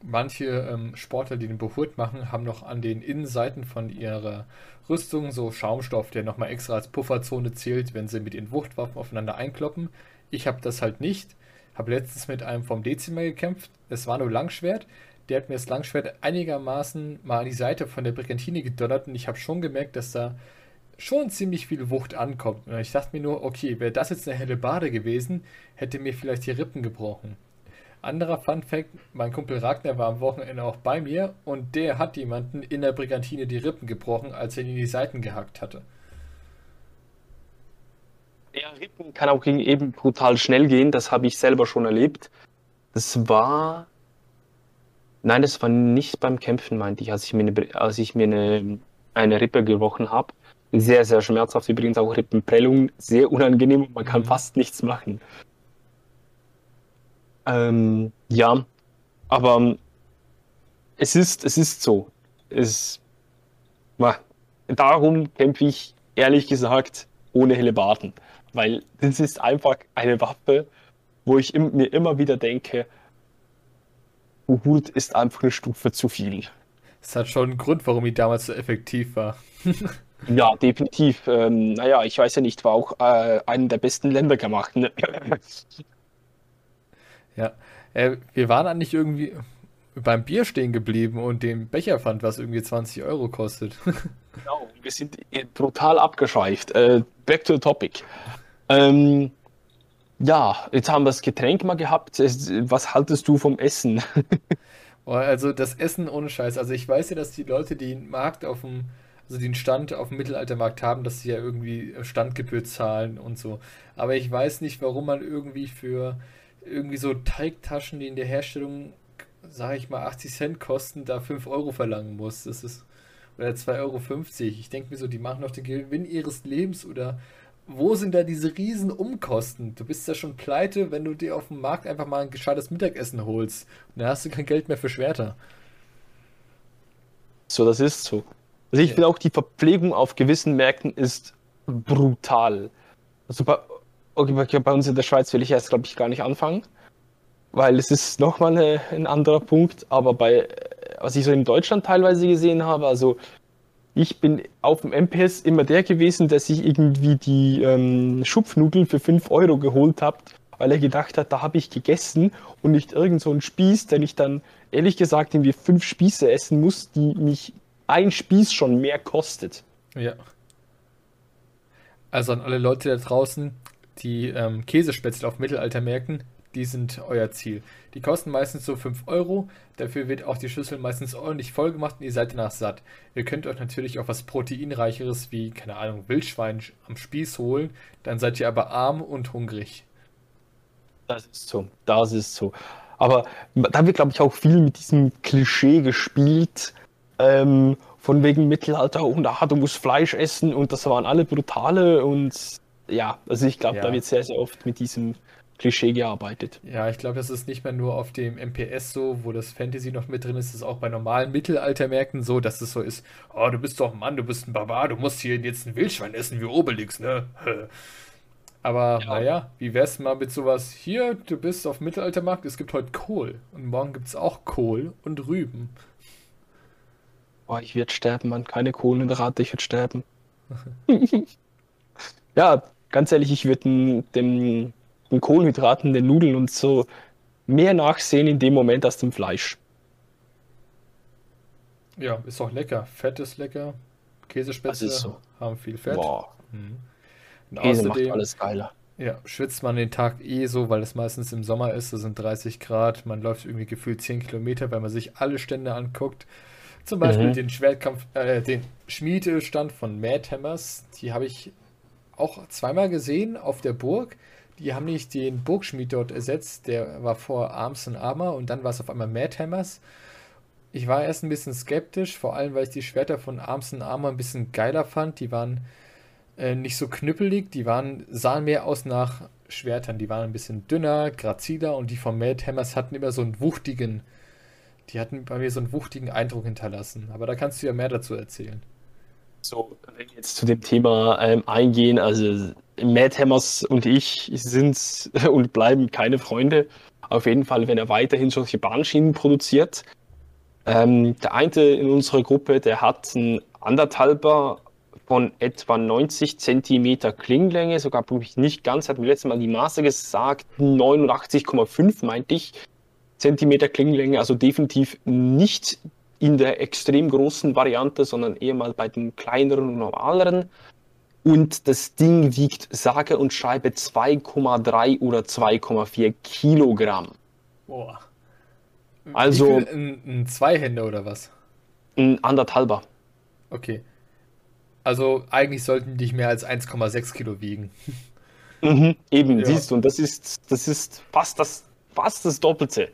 manche ähm, Sportler, die den Behurt machen, haben noch an den Innenseiten von ihrer Rüstung so Schaumstoff, der nochmal extra als Pufferzone zählt, wenn sie mit ihren Wuchtwaffen aufeinander einkloppen. Ich habe das halt nicht. Habe letztens mit einem vom Dezimmer gekämpft. Es war nur Langschwert. Der hat mir das Langschwert einigermaßen mal an die Seite von der Brigantine gedonnert und ich habe schon gemerkt, dass da schon ziemlich viel Wucht ankommt. Und ich dachte mir nur, okay, wäre das jetzt eine helle Bade gewesen, hätte mir vielleicht die Rippen gebrochen. Anderer Fun Fact: Mein Kumpel Ragnar war am Wochenende auch bei mir und der hat jemanden in der Brigantine die Rippen gebrochen, als er ihn in die Seiten gehackt hatte. Ja, Rippen kann auch eben brutal schnell gehen, das habe ich selber schon erlebt. Das war. Nein, das war nicht beim Kämpfen, meinte ich, als ich mir eine, als ich mir eine, eine Rippe gebrochen habe. Sehr, sehr schmerzhaft. Übrigens auch Rippenprellung. Sehr unangenehm und man kann mhm. fast nichts machen. Ähm, ja, aber es ist, es ist so. Es, darum kämpfe ich ehrlich gesagt ohne Hellebarden. Weil das ist einfach eine Waffe, wo ich im, mir immer wieder denke, Uhud ist einfach eine Stufe zu viel. Es hat schon einen Grund, warum die damals so effektiv war. *laughs* ja, definitiv. Ähm, naja, ich weiß ja nicht, war auch äh, einen der besten Länder gemacht. Ne? Ja, äh, wir waren eigentlich irgendwie beim Bier stehen geblieben und den Becher fand, was irgendwie 20 Euro kostet. *laughs* genau, wir sind brutal abgeschweift. Äh, back to the topic. Ähm, ja, jetzt haben wir das Getränk mal gehabt. Was haltest du vom Essen? *laughs* also das Essen ohne Scheiß. Also ich weiß ja, dass die Leute, die einen Markt auf dem, also den Stand auf dem Mittelaltermarkt haben, dass sie ja irgendwie Standgebühr zahlen und so. Aber ich weiß nicht, warum man irgendwie für irgendwie so Teigtaschen, die in der Herstellung, sage ich mal, 80 Cent kosten, da 5 Euro verlangen muss. Das ist oder 2,50 Euro. Ich denke mir so, die machen doch den Gewinn ihres Lebens oder wo sind da diese riesen Umkosten? Du bist ja schon pleite, wenn du dir auf dem Markt einfach mal ein gescheites Mittagessen holst. Und dann hast du kein Geld mehr für Schwerter. So, das ist so. Also ich ja. finde auch, die Verpflegung auf gewissen Märkten ist brutal. Also bei, okay, bei uns in der Schweiz will ich erst, glaube ich, gar nicht anfangen, weil es ist nochmal ein anderer Punkt. Aber bei, was ich so in Deutschland teilweise gesehen habe, also ich bin auf dem MPS immer der gewesen, der sich irgendwie die ähm, Schupfnudeln für 5 Euro geholt hat, weil er gedacht hat, da habe ich gegessen und nicht irgend so einen Spieß, den ich dann ehrlich gesagt irgendwie fünf Spieße essen muss, die mich ein Spieß schon mehr kostet. Ja. Also an alle Leute da draußen, die ähm, Käsespätzle auf Mittelaltermärkten, die sind euer Ziel. Die kosten meistens so 5 Euro, dafür wird auch die Schüssel meistens ordentlich voll gemacht und ihr seid danach satt. Ihr könnt euch natürlich auch was Proteinreicheres wie, keine Ahnung, Wildschwein am Spieß holen, dann seid ihr aber arm und hungrig. Das ist so, das ist so. Aber da wird, glaube ich, auch viel mit diesem Klischee gespielt, ähm, von wegen Mittelalter und ah, du musst Fleisch essen und das waren alle brutale und ja, also ich glaube, ja. da wird sehr, sehr oft mit diesem Klischee gearbeitet. Ja, ich glaube, das ist nicht mehr nur auf dem MPS so, wo das Fantasy noch mit drin ist, das ist auch bei normalen Mittelaltermärkten so, dass es so ist, oh, du bist doch ein Mann, du bist ein Barbar, du musst hier jetzt ein Wildschwein essen wie Obelix, ne? *laughs* Aber ja. naja, wie wär's mal mit sowas, hier, du bist auf Mittelaltermarkt, es gibt heute Kohl und morgen gibt es auch Kohl und Rüben. Boah, ich werde sterben, Mann, keine Kohlenhydrate, ich werde sterben. *laughs* *laughs* ja, ganz ehrlich, ich würde dem den Kohlenhydraten, den Nudeln und so mehr nachsehen in dem Moment als dem Fleisch. Ja, ist auch lecker. Fett ist lecker. Käsespätzle so. haben viel Fett. Boah. Mhm. Käse außerdem, macht alles geiler. Ja, schwitzt man den Tag eh so, weil es meistens im Sommer ist, es sind 30 Grad, man läuft irgendwie gefühlt 10 Kilometer, weil man sich alle Stände anguckt. Zum Beispiel mhm. den Schwertkampf, äh, den Schmiedestand von Mad Hammers, die habe ich auch zweimal gesehen auf der Burg. Die haben nicht den Burgschmied dort ersetzt, der war vor Arms und Armor und dann war es auf einmal Mad Hammers. Ich war erst ein bisschen skeptisch, vor allem weil ich die Schwerter von Arms und Armor ein bisschen geiler fand. Die waren äh, nicht so knüppelig, die waren, sahen mehr aus nach Schwertern. Die waren ein bisschen dünner, graziler und die von Mad Hammers hatten immer so einen wuchtigen, die hatten bei mir so einen wuchtigen Eindruck hinterlassen. Aber da kannst du ja mehr dazu erzählen. So, wenn wir jetzt zu dem Thema ähm, eingehen, also Mad Hammers und ich sind *laughs* und bleiben keine Freunde. Auf jeden Fall, wenn er weiterhin solche Bahnschienen produziert. Ähm, der eine in unserer Gruppe, der hat einen anderthalber von etwa 90 cm Klinglänge, sogar nicht ganz, hat mir letztes Mal die Maße gesagt, 89,5 meinte ich, Zentimeter Klinglänge, also definitiv nicht in der extrem großen Variante, sondern eher mal bei den kleineren und normaleren. Und das Ding wiegt sage und schreibe 2,3 oder 2,4 Kilogramm. Boah. Also. Ein, ein Zweihänder oder was? Ein anderthalber. Okay. Also eigentlich sollten die nicht mehr als 1,6 Kilo wiegen. Mhm, eben, ja. siehst du, und das ist, das ist fast das, fast das Doppelte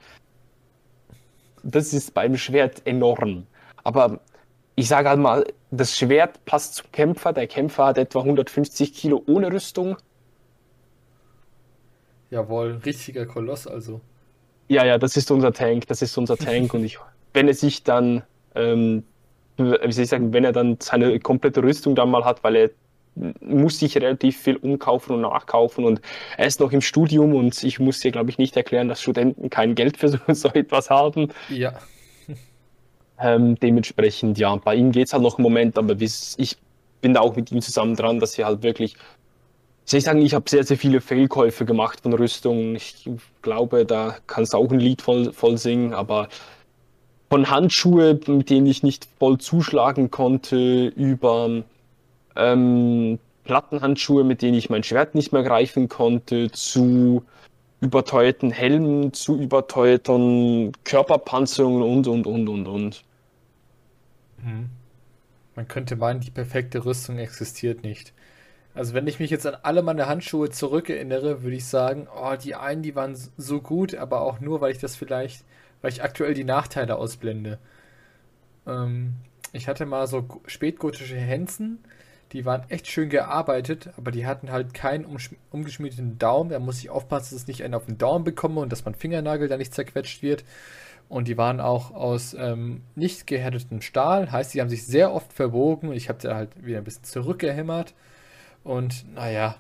das ist beim Schwert enorm. Aber ich sage halt mal, das Schwert passt zum Kämpfer. Der Kämpfer hat etwa 150 Kilo ohne Rüstung. Jawohl, richtiger Koloss also. Ja, ja, das ist unser Tank, das ist unser Tank und ich, wenn er sich dann, ähm, wie soll ich sagen, wenn er dann seine komplette Rüstung dann mal hat, weil er muss sich relativ viel umkaufen und nachkaufen und er ist noch im Studium und ich muss dir, glaube ich, nicht erklären, dass Studenten kein Geld für *laughs* so, so etwas haben. Ja. Ähm, dementsprechend, ja, bei ihm geht es halt noch einen Moment, aber ich bin da auch mit ihm zusammen dran, dass er halt wirklich soll ich sagen, ich habe sehr, sehr viele Fehlkäufe gemacht von Rüstungen. Ich glaube, da kannst du auch ein Lied voll, voll singen, aber von Handschuhe, mit denen ich nicht voll zuschlagen konnte, über ähm, Plattenhandschuhe, mit denen ich mein Schwert nicht mehr greifen konnte, zu überteuerten Helmen, zu überteuerten Körperpanzerungen und, und, und, und, und. Mhm. Man könnte meinen, die perfekte Rüstung existiert nicht. Also wenn ich mich jetzt an alle meine Handschuhe zurückerinnere, würde ich sagen, oh, die einen, die waren so gut, aber auch nur, weil ich das vielleicht, weil ich aktuell die Nachteile ausblende. Ähm, ich hatte mal so spätgotische Hänsen, die waren echt schön gearbeitet, aber die hatten halt keinen umgeschmiedeten Daumen. Da muss ich aufpassen, dass ich nicht einen auf den Daumen bekomme und dass mein Fingernagel da nicht zerquetscht wird. Und die waren auch aus ähm, nicht gehärtetem Stahl, heißt, die haben sich sehr oft verbogen. Ich habe da halt wieder ein bisschen zurückgehämmert. Und naja,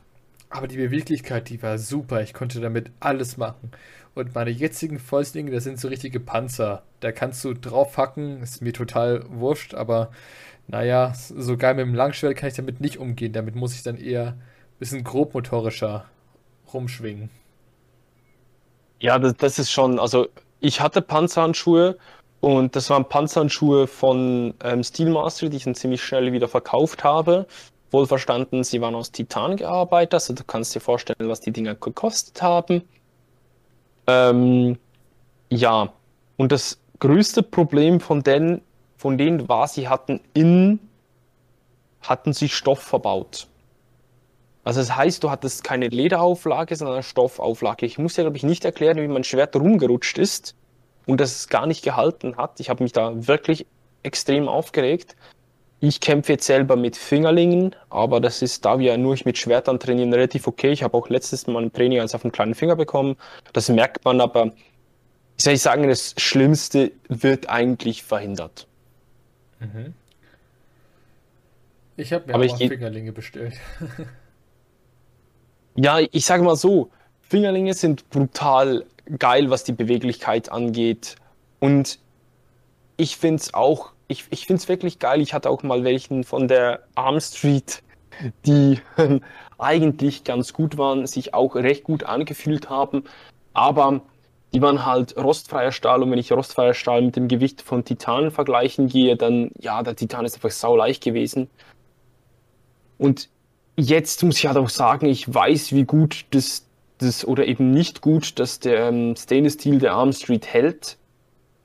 aber die Beweglichkeit, die war super. Ich konnte damit alles machen. Und meine jetzigen Fäustlinge, das sind so richtige Panzer. Da kannst du drauf hacken, ist mir total wurscht, aber naja, so geil mit dem Langschwert kann ich damit nicht umgehen. Damit muss ich dann eher ein bisschen grobmotorischer rumschwingen. Ja, das, das ist schon, also ich hatte Panzerhandschuhe und das waren Panzerhandschuhe von ähm, Steelmaster, die ich dann ziemlich schnell wieder verkauft habe wohlverstanden, sie waren aus Titan gearbeitet, also du kannst dir vorstellen, was die Dinger gekostet haben. Ähm, ja, und das größte Problem von denen, von denen war, sie hatten innen, hatten sie Stoff verbaut. Also das heißt, du hattest keine Lederauflage, sondern eine Stoffauflage. Ich muss ja, glaube ich, nicht erklären, wie mein Schwert rumgerutscht ist und das es gar nicht gehalten hat. Ich habe mich da wirklich extrem aufgeregt. Ich kämpfe jetzt selber mit Fingerlingen, aber das ist, da wir nur mit Schwertern trainieren, relativ okay. Ich habe auch letztes Mal ein Training eins auf den kleinen Finger bekommen. Das merkt man aber, ich soll sagen, das Schlimmste wird eigentlich verhindert. Mhm. Ich habe mir aber auch Fingerlinge bestellt. *laughs* ja, ich sage mal so, Fingerlinge sind brutal geil, was die Beweglichkeit angeht. Und ich finde es auch ich, ich finde es wirklich geil. Ich hatte auch mal welchen von der Arm Street, die *laughs* eigentlich ganz gut waren, sich auch recht gut angefühlt haben, aber die waren halt rostfreier Stahl und wenn ich rostfreier Stahl mit dem Gewicht von Titan vergleichen gehe, dann ja, der Titan ist einfach sau leicht gewesen. Und jetzt muss ich halt auch sagen, ich weiß, wie gut das, das oder eben nicht gut, dass der ähm, Stainless Steel der Arm Street hält.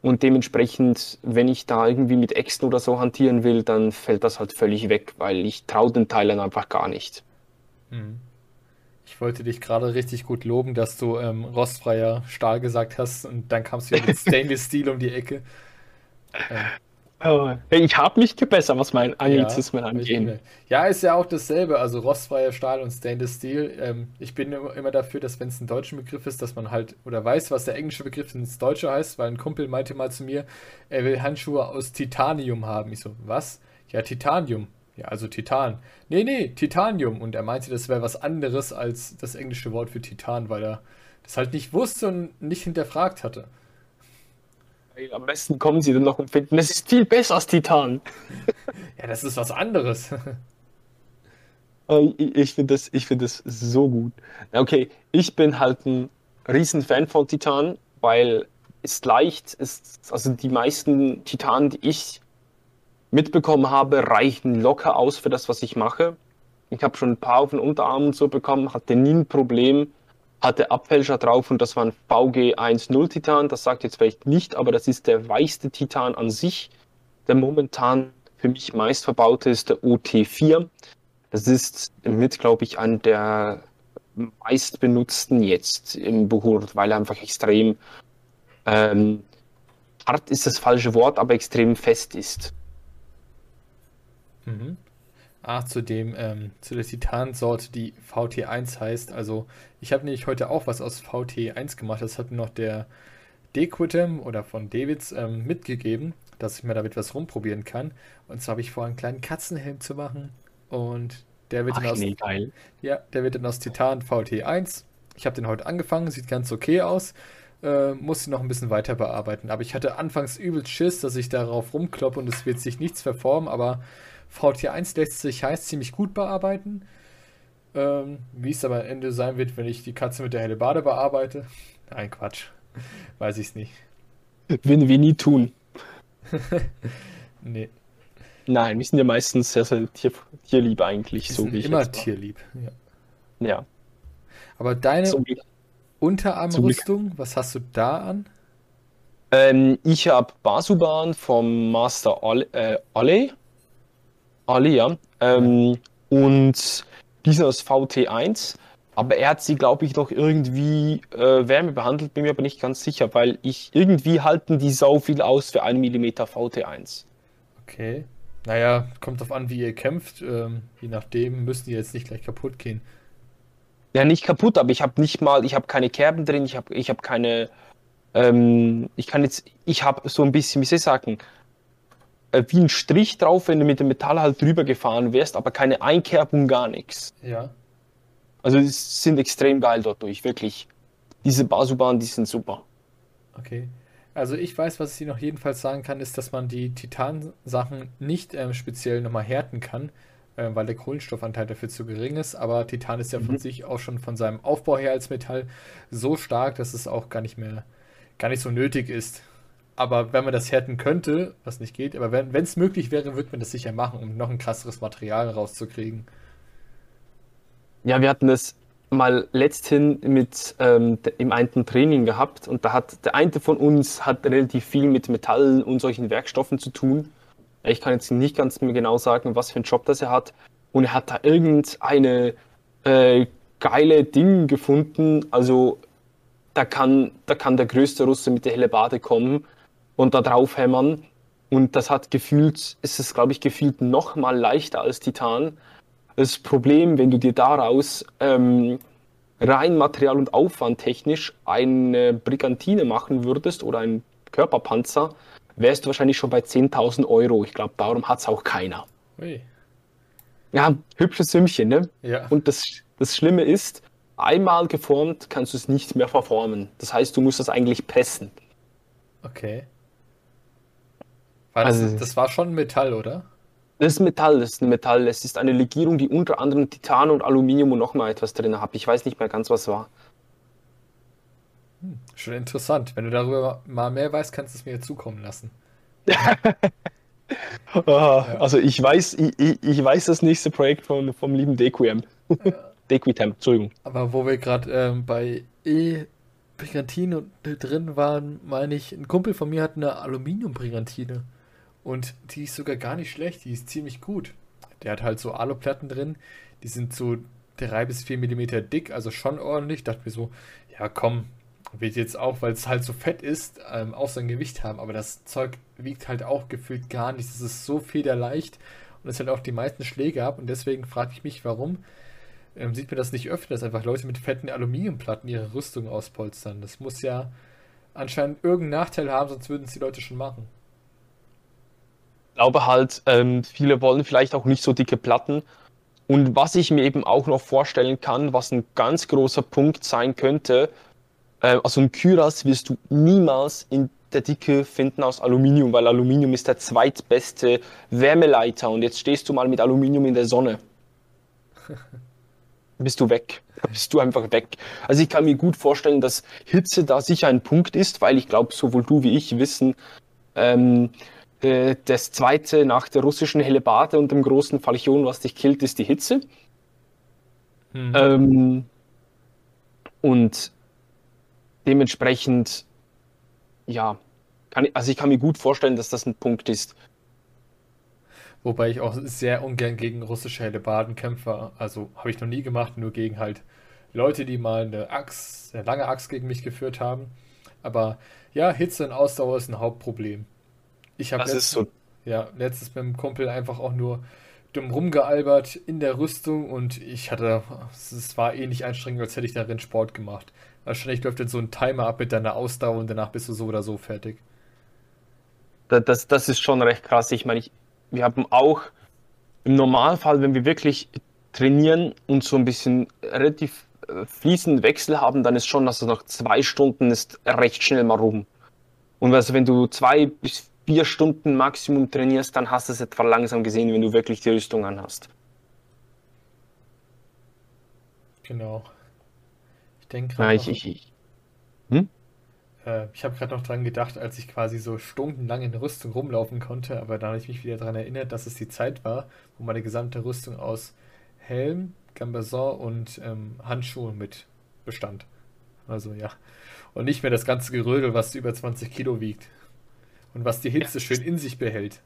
Und dementsprechend, wenn ich da irgendwie mit Äxten oder so hantieren will, dann fällt das halt völlig weg, weil ich traue den Teilen einfach gar nicht. Hm. Ich wollte dich gerade richtig gut loben, dass du ähm, rostfreier Stahl gesagt hast und dann kamst du ja mit *laughs* Stainless Steel um die Ecke. Ähm, ich habe mich gebessert, was mein Anglizismen ja, angeht. Ja, ist ja auch dasselbe. Also rostfreier Stahl und Stainless Steel. Ähm, ich bin immer dafür, dass wenn es ein deutscher Begriff ist, dass man halt oder weiß, was der englische Begriff ins Deutsche heißt, weil ein Kumpel meinte mal zu mir, er will Handschuhe aus Titanium haben. Ich so, was? Ja, Titanium. Ja, also Titan. Nee, nee, Titanium. Und er meinte, das wäre was anderes als das englische Wort für Titan, weil er das halt nicht wusste und nicht hinterfragt hatte. Am besten kommen sie dann noch und finden, es ist viel besser als Titan. *laughs* ja, das ist was anderes. *laughs* ich finde das, find das so gut. Okay, ich bin halt ein Riesenfan von Titan, weil es leicht ist, also die meisten Titanen, die ich mitbekommen habe, reichen locker aus für das, was ich mache. Ich habe schon ein paar auf den Unterarmen so bekommen, hatte nie ein Problem hatte Abfälscher drauf und das war ein VG10 Titan. Das sagt jetzt vielleicht nicht, aber das ist der weichste Titan an sich. Der momentan für mich meist verbaute ist der OT4. Das ist mit, glaube ich, einer der meist benutzten jetzt im Buhurt, weil er einfach extrem ähm, hart ist das falsche Wort, aber extrem fest ist. Mhm. Ach, zu dem, ähm, zu der Titansorte, die VT1 heißt. Also, ich habe nämlich heute auch was aus VT1 gemacht. Das hat noch der, Dequitem oder von Davids ähm, mitgegeben, dass ich mir damit was rumprobieren kann. Und zwar habe ich vor, einen kleinen Katzenhelm zu machen. Und der wird, Ach, dann aus, nee, ja, der wird dann aus Titan VT1. Ich habe den heute angefangen, sieht ganz okay aus. Äh, muss ihn noch ein bisschen weiter bearbeiten. Aber ich hatte anfangs übel Schiss, dass ich darauf rumkloppe und es wird sich nichts verformen. Aber VT1 lässt sich heiß ziemlich gut bearbeiten. Ähm, wie es aber am Ende sein wird, wenn ich die Katze mit der helle Bade bearbeite. Nein, Quatsch. Weiß ich es nicht. Würden wir nie tun. *laughs* Nee, Nein, wir sind ja meistens sehr, sehr tier, tierlieb eigentlich, die so sind wie ich immer tierlieb. Ja. Ja. Aber deine Glück. Unterarmrüstung, was hast du da an? Ähm, ich habe Basuban vom Master Ole, äh, Ole, Ja. Ähm, und diesen aus VT1. Aber er hat sie, glaube ich, noch irgendwie äh, Wärme behandelt, bin mir aber nicht ganz sicher, weil ich irgendwie halten die sau viel aus für 1 mm VT1. Okay. Naja, kommt drauf an, wie ihr kämpft. Ähm, je nachdem müssen die jetzt nicht gleich kaputt gehen. Ja, nicht kaputt, aber ich habe nicht mal, ich habe keine Kerben drin, ich habe ich hab keine, ähm, ich kann jetzt, ich habe so ein bisschen, wie soll ich sagen, wie ein Strich drauf, wenn du mit dem Metall halt drüber gefahren wärst, aber keine Einkerbung, gar nichts. Ja. Also die sind extrem geil dort durch, wirklich. Diese Basuban, die sind super. Okay. Also ich weiß, was ich dir noch jedenfalls sagen kann, ist, dass man die Titan-Sachen nicht ähm, speziell nochmal härten kann, äh, weil der Kohlenstoffanteil dafür zu gering ist. Aber Titan ist ja von Mhm. sich auch schon von seinem Aufbau her als Metall so stark, dass es auch gar nicht mehr, gar nicht so nötig ist. Aber wenn man das härten könnte, was nicht geht, aber wenn es möglich wäre, würde man das sicher machen, um noch ein krasseres Material rauszukriegen. Ja, wir hatten das mal letzthin mit ähm, im einen Training gehabt und da hat der eine von uns hat relativ viel mit Metall und solchen Werkstoffen zu tun. Ich kann jetzt nicht ganz mehr genau sagen, was für einen Job das er hat. Und er hat da irgendeine äh, geile Ding gefunden. Also da kann, da kann der größte Russe mit der Hellebarde kommen und da drauf hämmern. Und das hat gefühlt, ist es glaube ich gefühlt noch mal leichter als Titan. Das Problem, wenn du dir daraus ähm, rein Material- und Aufwand technisch eine Brigantine machen würdest oder einen Körperpanzer, wärst du wahrscheinlich schon bei 10.000 Euro. Ich glaube, darum hat es auch keiner. Ui. Ja, hübsches Sümmchen, ne? Ja. Und das, das Schlimme ist, einmal geformt kannst du es nicht mehr verformen. Das heißt, du musst das eigentlich pressen. Okay. War das, Also- das war schon Metall, oder? Das ist Metall, das ist ein Metall. Es ist eine Legierung, die unter anderem Titan und Aluminium und noch mal etwas drin hat. Ich weiß nicht mehr ganz, was war. Schon interessant. Wenn du darüber mal mehr weißt, kannst du es mir zukommen lassen. *laughs* Also ich weiß, ich, ich, weiß das nächste Projekt vom, vom lieben Dequiem. *laughs* Dequitem, Entschuldigung. Aber wo wir gerade ähm, bei E-Brigantine drin waren, meine ich, ein Kumpel von mir hat eine Aluminium-Brigantine. Und die ist sogar gar nicht schlecht, die ist ziemlich gut. Der hat halt so Aluplatten drin, die sind so 3 bis 4 Millimeter dick, also schon ordentlich. Dachte mir so, ja komm, wird jetzt auch, weil es halt so fett ist, ähm, auch sein Gewicht haben. Aber das Zeug wiegt halt auch gefühlt gar nichts. Es ist so federleicht und es hat auch die meisten Schläge ab. Und deswegen frage ich mich, warum ähm, sieht man das nicht öfter, dass einfach Leute mit fetten Aluminiumplatten ihre Rüstung auspolstern. Das muss ja anscheinend irgendeinen Nachteil haben, sonst würden es die Leute schon machen. Ich glaube halt, ähm, viele wollen vielleicht auch nicht so dicke Platten. Und was ich mir eben auch noch vorstellen kann, was ein ganz großer Punkt sein könnte, äh, also ein Kyras wirst du niemals in der Dicke finden aus Aluminium, weil Aluminium ist der zweitbeste Wärmeleiter und jetzt stehst du mal mit Aluminium in der Sonne. *laughs* bist du weg. Da bist du einfach weg. Also ich kann mir gut vorstellen, dass Hitze da sicher ein Punkt ist, weil ich glaube, sowohl du wie ich wissen, ähm, äh, das zweite nach der russischen Hellebarde und dem großen Falchion, was dich killt, ist die Hitze. Hm. Ähm, und dementsprechend, ja, kann ich, also ich kann mir gut vorstellen, dass das ein Punkt ist. Wobei ich auch sehr ungern gegen russische Hellebarden kämpfe. Also habe ich noch nie gemacht, nur gegen halt Leute, die mal eine Axt, eine lange Axt gegen mich geführt haben. Aber ja, Hitze und Ausdauer ist ein Hauptproblem. Ich habe ist so. ja, letztens mit dem Kumpel einfach auch nur dumm rumgealbert in der Rüstung und ich hatte, es war ähnlich anstrengend, als hätte ich darin Sport gemacht. Wahrscheinlich läuft dann so ein Timer ab mit deiner Ausdauer und danach bist du so oder so fertig. Das, das, das ist schon recht krass. Ich meine, ich, wir haben auch im Normalfall, wenn wir wirklich trainieren und so ein bisschen relativ äh, fließenden Wechsel haben, dann ist schon, dass es nach zwei Stunden ist recht schnell mal rum. Und also wenn du zwei bis vier Stunden Maximum trainierst, dann hast du es etwa langsam gesehen, wenn du wirklich die Rüstung anhast. Genau. Ich denke gerade ich, noch, ich, ich. Hm? äh, ich habe gerade noch dran gedacht, als ich quasi so stundenlang in Rüstung rumlaufen konnte, aber da habe ich mich wieder daran erinnert, dass es die Zeit war, wo meine gesamte Rüstung aus Helm, Gambeson und ähm, Handschuhen mit bestand. Also ja. Und nicht mehr das ganze Gerödel, was über 20 Kilo wiegt. Und was die Hitze schön in sich behält.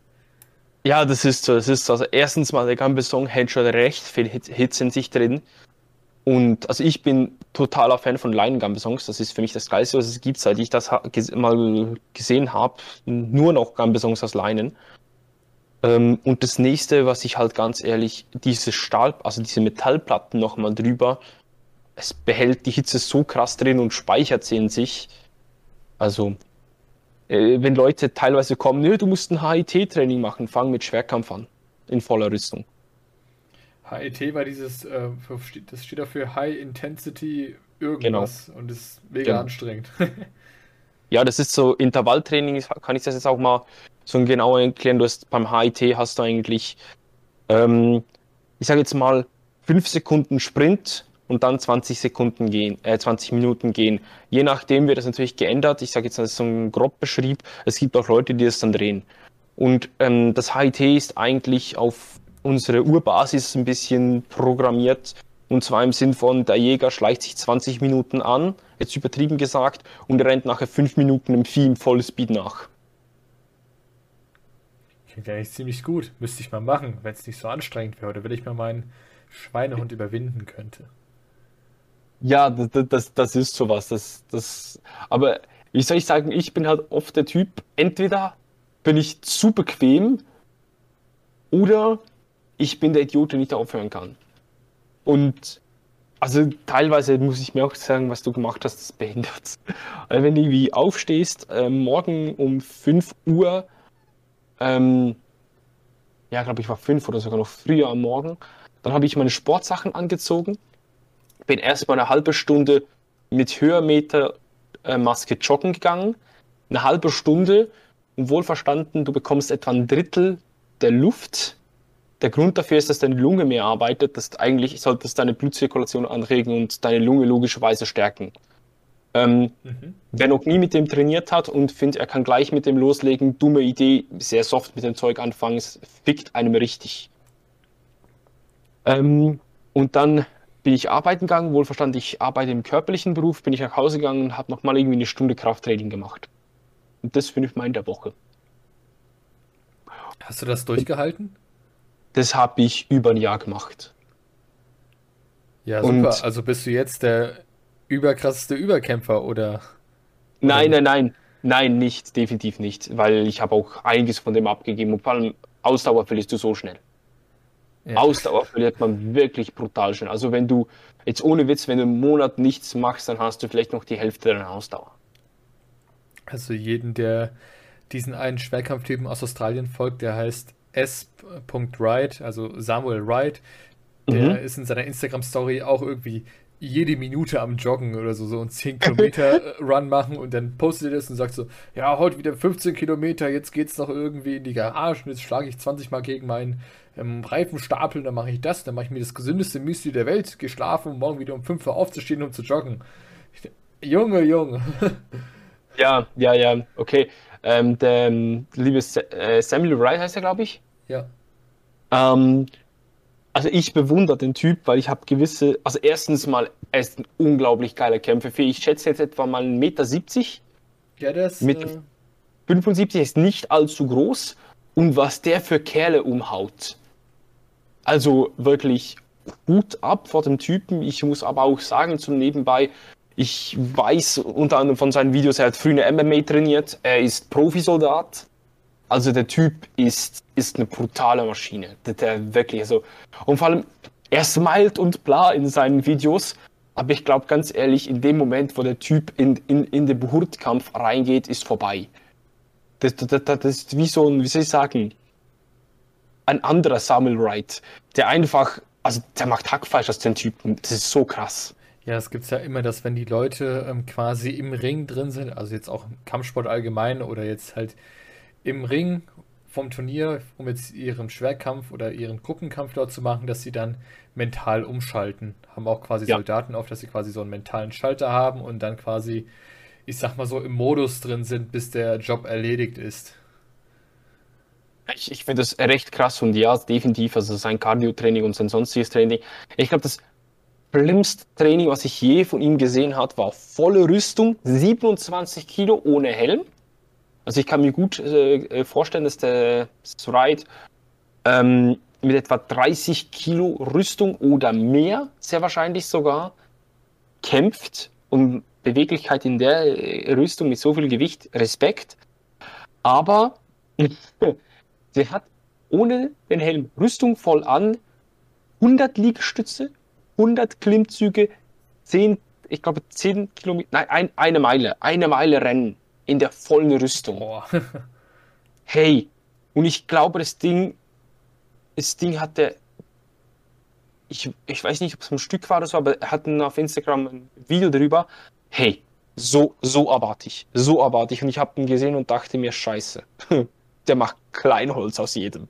Ja, das ist so. Das ist so. Also erstens mal, der Gambesong hält schon recht viel Hit- Hitze in sich drin. Und also ich bin totaler Fan von Leinen-Gambesongs. Das ist für mich das Geilste, was es gibt, seit ich das mal gesehen habe. Nur noch Gambesongs aus Leinen. Ähm, und das nächste, was ich halt ganz ehrlich, diese Stahl, also diese Metallplatten nochmal drüber, es behält die Hitze so krass drin und speichert sie in sich. Also, äh, wenn Leute teilweise kommen, nö, du musst ein HIT-Training machen, fang mit Schwerkampf an. In voller Rüstung. HET war dieses, äh, für- das steht dafür High Intensity irgendwas und ist mega Genau. anstrengend. *laughs* Ja, das ist so Intervalltraining, kann ich das jetzt auch mal so genauer erklären. Du hast beim HIT hast du eigentlich, ähm, ich sage jetzt mal, 5 Sekunden Sprint und dann 20 Sekunden gehen, äh, 20 Minuten gehen. Je nachdem wird das natürlich geändert. Ich sage jetzt, das ist so ein grob beschrieb. Es gibt auch Leute, die das dann drehen. Und ähm, das HIT ist eigentlich auf unsere Urbasis ein bisschen programmiert. Und zwar im Sinn von, der Jäger schleicht sich 20 Minuten an, jetzt übertrieben gesagt, und rennt nachher 5 Minuten im Vieh im Vollspeed nach. Klingt eigentlich ziemlich gut. Müsste ich mal machen, wenn es nicht so anstrengend wäre. Oder wenn ich mal meinen Schweinehund überwinden könnte. Ja, das, das, das ist sowas. Das, das, aber wie soll ich sagen, ich bin halt oft der Typ, entweder bin ich zu bequem oder ich bin der Idiot, der nicht aufhören kann. Und also teilweise muss ich mir auch sagen, was du gemacht hast, ist behindert. *laughs* Wenn du irgendwie aufstehst, äh, morgen um 5 Uhr, ähm, ja, glaube ich, war 5 oder sogar noch früher am Morgen, dann habe ich meine Sportsachen angezogen, bin erstmal eine halbe Stunde mit Höhenmetermaske joggen gegangen, eine halbe Stunde und wohlverstanden, du bekommst etwa ein Drittel der Luft. Der Grund dafür ist, dass deine Lunge mehr arbeitet, dass eigentlich sollte es deine Blutzirkulation anregen und deine Lunge logischerweise stärken. Ähm, Mhm. Wer noch nie mit dem trainiert hat und findet, er kann gleich mit dem loslegen, dumme Idee, sehr soft mit dem Zeug anfangen, es fickt einem richtig. Ähm, und dann bin ich arbeiten gegangen, wohlverstanden, ich arbeite im körperlichen Beruf, bin ich nach Hause gegangen und habe nochmal irgendwie eine Stunde Krafttraining gemacht. Und das finde ich mal in der Woche. Hast du das durchgehalten? Das habe ich über ein Jahr gemacht. Ja, Und- super. Also bist du jetzt der überkrasseste Überkämpfer oder? Nein, nein, nein, nein, nicht, definitiv nicht, weil ich habe auch einiges von dem abgegeben und vor allem Ausdauer verlierst du so schnell. Ja. Ausdauer verliert man wirklich brutal schnell. Also wenn du, jetzt ohne Witz, wenn du einen Monat nichts machst, dann hast du vielleicht noch die Hälfte deiner Ausdauer. Also jeden, der diesen einen Schwerkampftypen aus Australien folgt, der heißt S.Wright, also Samuel Wright. Der Mhm. ist in seiner Instagram-Story auch irgendwie jede Minute am Joggen oder so, so einen 10 *laughs* Kilometer äh, Run machen und dann postet er das und sagt so, ja, heute wieder 15 Kilometer, jetzt geht's noch irgendwie in die Garage und jetzt schlage ich 20 Mal gegen meinen ähm, Reifenstapel, dann mache ich das, dann mache ich mir das gesündeste Müsli der Welt, geschlafen, um morgen wieder um 5 Uhr aufzustehen, um zu joggen. Ich, Junge, Junge. *laughs* Ja, ja, ja, okay. Ähm, der ähm, liebe Sa äh, Samuel Wright heißt er, glaube ich. Ja. Ähm, also ich bewundere den Typ, weil ich habe gewisse, also erstens mal, er ist ein unglaublich geiler Kämpfer. Für ich schätze jetzt etwa mal 1,70 Meter. Ja, das Mit- äh, 75 ist nicht allzu groß. Und was der für Kerle umhaut. Also wirklich Hut ab vor dem Typen. Ich muss aber auch sagen, zum Nebenbei, ich weiß unter anderem von seinen Videos, er hat früher eine MMA trainiert. Er ist Profisoldat. Also der Typ ist, ist eine brutale Maschine. Der, der wirklich, also, und vor allem, er smilet und bla in seinen Videos. Aber ich glaube ganz ehrlich, in dem Moment, wo der Typ in, in, in den Behurtkampf reingeht, ist vorbei. Das, das, das, ist wie so ein, wie soll ich sagen, ein anderer Samuel Wright, der einfach, also der macht Hackfleisch aus den Typen. Das ist so krass. Ja, es gibt ja immer, dass wenn die Leute ähm, quasi im Ring drin sind, also jetzt auch im Kampfsport allgemein oder jetzt halt im Ring vom Turnier, um jetzt ihren Schwerkampf oder ihren Gruppenkampf dort zu machen, dass sie dann mental umschalten. Haben auch quasi ja. Soldaten auf, dass sie quasi so einen mentalen Schalter haben und dann quasi, ich sag mal so, im Modus drin sind, bis der Job erledigt ist. Ich, ich finde das recht krass und ja, definitiv, also sein Cardio-Training und sein sonstiges Training. Ich glaube, das schlimmste Training, was ich je von ihm gesehen habe, war volle Rüstung, 27 Kilo ohne Helm. Also ich kann mir gut äh, vorstellen, dass der Stride ähm, mit etwa 30 Kilo Rüstung oder mehr, sehr wahrscheinlich sogar, kämpft und Beweglichkeit in der äh, Rüstung mit so viel Gewicht, Respekt. Aber *laughs* der hat ohne den Helm Rüstung voll an, 100 Liegestütze, 100 Klimmzüge, 10, ich glaube 10 Kilometer, nein, ein, eine Meile, eine Meile Rennen in der vollen Rüstung. Boah. *laughs* hey, und ich glaube, das Ding, das Ding hatte, ich, ich weiß nicht, ob es ein Stück war oder so, aber er hat auf Instagram ein Video darüber. Hey, so, so erwarte ich, so erwarte ich. Und ich habe ihn gesehen und dachte mir, scheiße, *laughs* der macht Kleinholz aus jedem.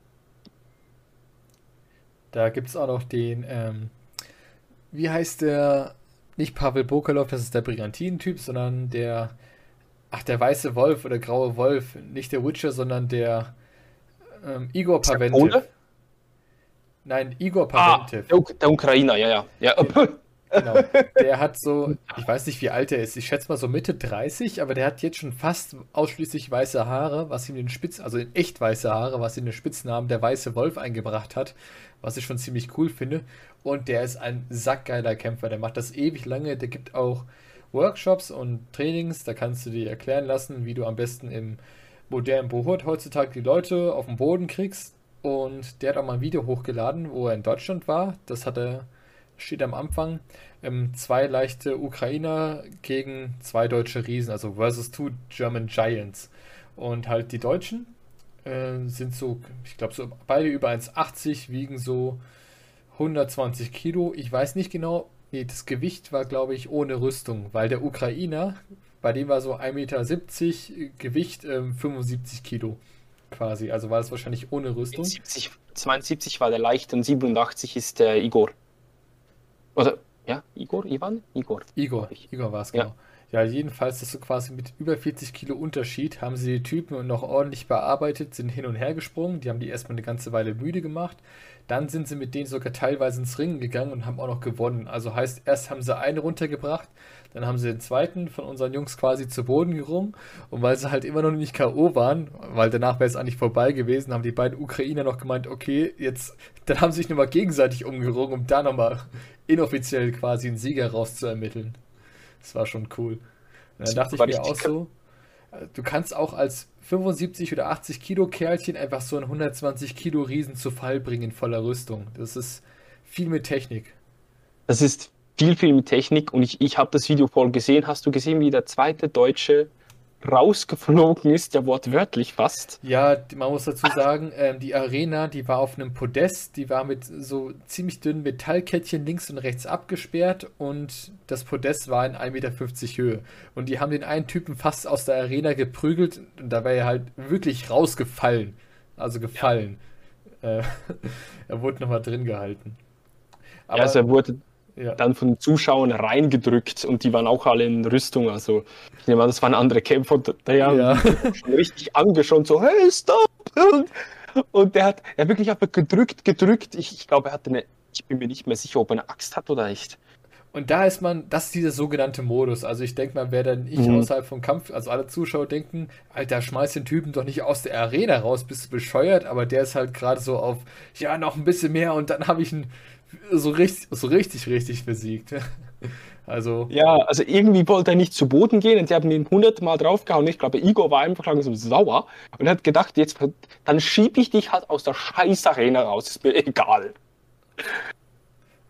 Da gibt es auch noch den, ähm, wie heißt der, nicht Pavel Bokalov, das ist der Brigantin-Typ, sondern der, Ach, der weiße Wolf oder graue Wolf. Nicht der Witcher, sondern der ähm, Igor Paventev. Nein, Igor Paventev. Ah, der, der Ukrainer, ja, ja. ja. *laughs* Genau. Der hat so, *laughs* ich weiß nicht, wie alt er ist. Ich schätze mal so Mitte 30, aber der hat jetzt schon fast ausschließlich weiße Haare, was ihm den Spitz, also in echt weiße Haare, was ihm den Spitznamen der weiße Wolf eingebracht hat, was ich schon ziemlich cool finde. Und der ist ein sackgeiler Kämpfer. Der macht das ewig lange. Der gibt auch Workshops und Trainings, da kannst du dir erklären lassen, wie du am besten im modernen Bohut heutzutage die Leute auf den Boden kriegst. Und der hat auch mal ein Video hochgeladen, wo er in Deutschland war. Das hat er, steht am Anfang. Ähm, zwei leichte Ukrainer gegen zwei deutsche Riesen, also versus two German Giants. Und halt die Deutschen äh, sind so, ich glaube, so beide über 1,80, wiegen so 120 Kilo. Ich weiß nicht genau, Nee, das Gewicht war, glaube ich, ohne Rüstung, weil der Ukrainer, bei dem war so 1,70 Meter Gewicht, ähm, 75 Kilo quasi. Also war das wahrscheinlich ohne Rüstung. 70, 72 war der leicht und 87 ist der Igor. Oder, ja, Igor, Ivan? Igor. Igor, Igor war es, genau. Ja. Ja, jedenfalls, das so quasi mit über 40 Kilo Unterschied haben sie die Typen noch ordentlich bearbeitet, sind hin und her gesprungen. Die haben die erstmal eine ganze Weile müde gemacht. Dann sind sie mit denen sogar teilweise ins Ringen gegangen und haben auch noch gewonnen. Also heißt, erst haben sie einen runtergebracht, dann haben sie den zweiten von unseren Jungs quasi zu Boden gerungen. Und weil sie halt immer noch nicht K.O. waren, weil danach wäre es eigentlich vorbei gewesen, haben die beiden Ukrainer noch gemeint, okay, jetzt, dann haben sie sich nochmal gegenseitig umgerungen, um da nochmal inoffiziell quasi einen Sieger rauszuermitteln. Das war schon cool. Und dann dachte ich mir auch so, äh, du kannst auch als 75 oder 80 Kilo Kerlchen einfach so einen 120 Kilo Riesen zu Fall bringen in voller Rüstung. Das ist viel mit Technik. Das ist viel, viel mit Technik und ich, ich habe das Video voll gesehen. Hast du gesehen, wie der zweite Deutsche rausgeflogen ist, ja wortwörtlich fast. Ja, man muss dazu sagen, ähm, die Arena, die war auf einem Podest, die war mit so ziemlich dünnen Metallkettchen links und rechts abgesperrt und das Podest war in 1,50 Meter Höhe. Und die haben den einen Typen fast aus der Arena geprügelt und da wäre er halt wirklich rausgefallen. Also gefallen. Ja. Äh, *laughs* er wurde nochmal drin gehalten. Aber, ja, also er wurde ja. dann von Zuschauern reingedrückt und die waren auch alle in Rüstung. Also ich nehme an, das waren andere Kämpfer, der ja. *laughs* schon richtig angeschaut, so, hey, stop! Und, und der hat er wirklich einfach gedrückt, gedrückt. Ich, ich glaube, er hatte eine, ich bin mir nicht mehr sicher, ob er eine Axt hat oder nicht. Und da ist man, das ist dieser sogenannte Modus. Also ich denke mal, wer dann nicht mhm. außerhalb vom Kampf, also alle Zuschauer denken, Alter, schmeiß den Typen doch nicht aus der Arena raus, bist du bescheuert, aber der ist halt gerade so auf, ja, noch ein bisschen mehr und dann habe ich einen so richtig, so richtig, richtig besiegt. *laughs* Also. Ja, also irgendwie wollte er nicht zu Boden gehen und sie haben ihn hundertmal draufgehauen. Ich glaube, Igor war einfach langsam sauer und hat gedacht, jetzt, dann schiebe ich dich halt aus der scheiß Arena raus, ist mir egal.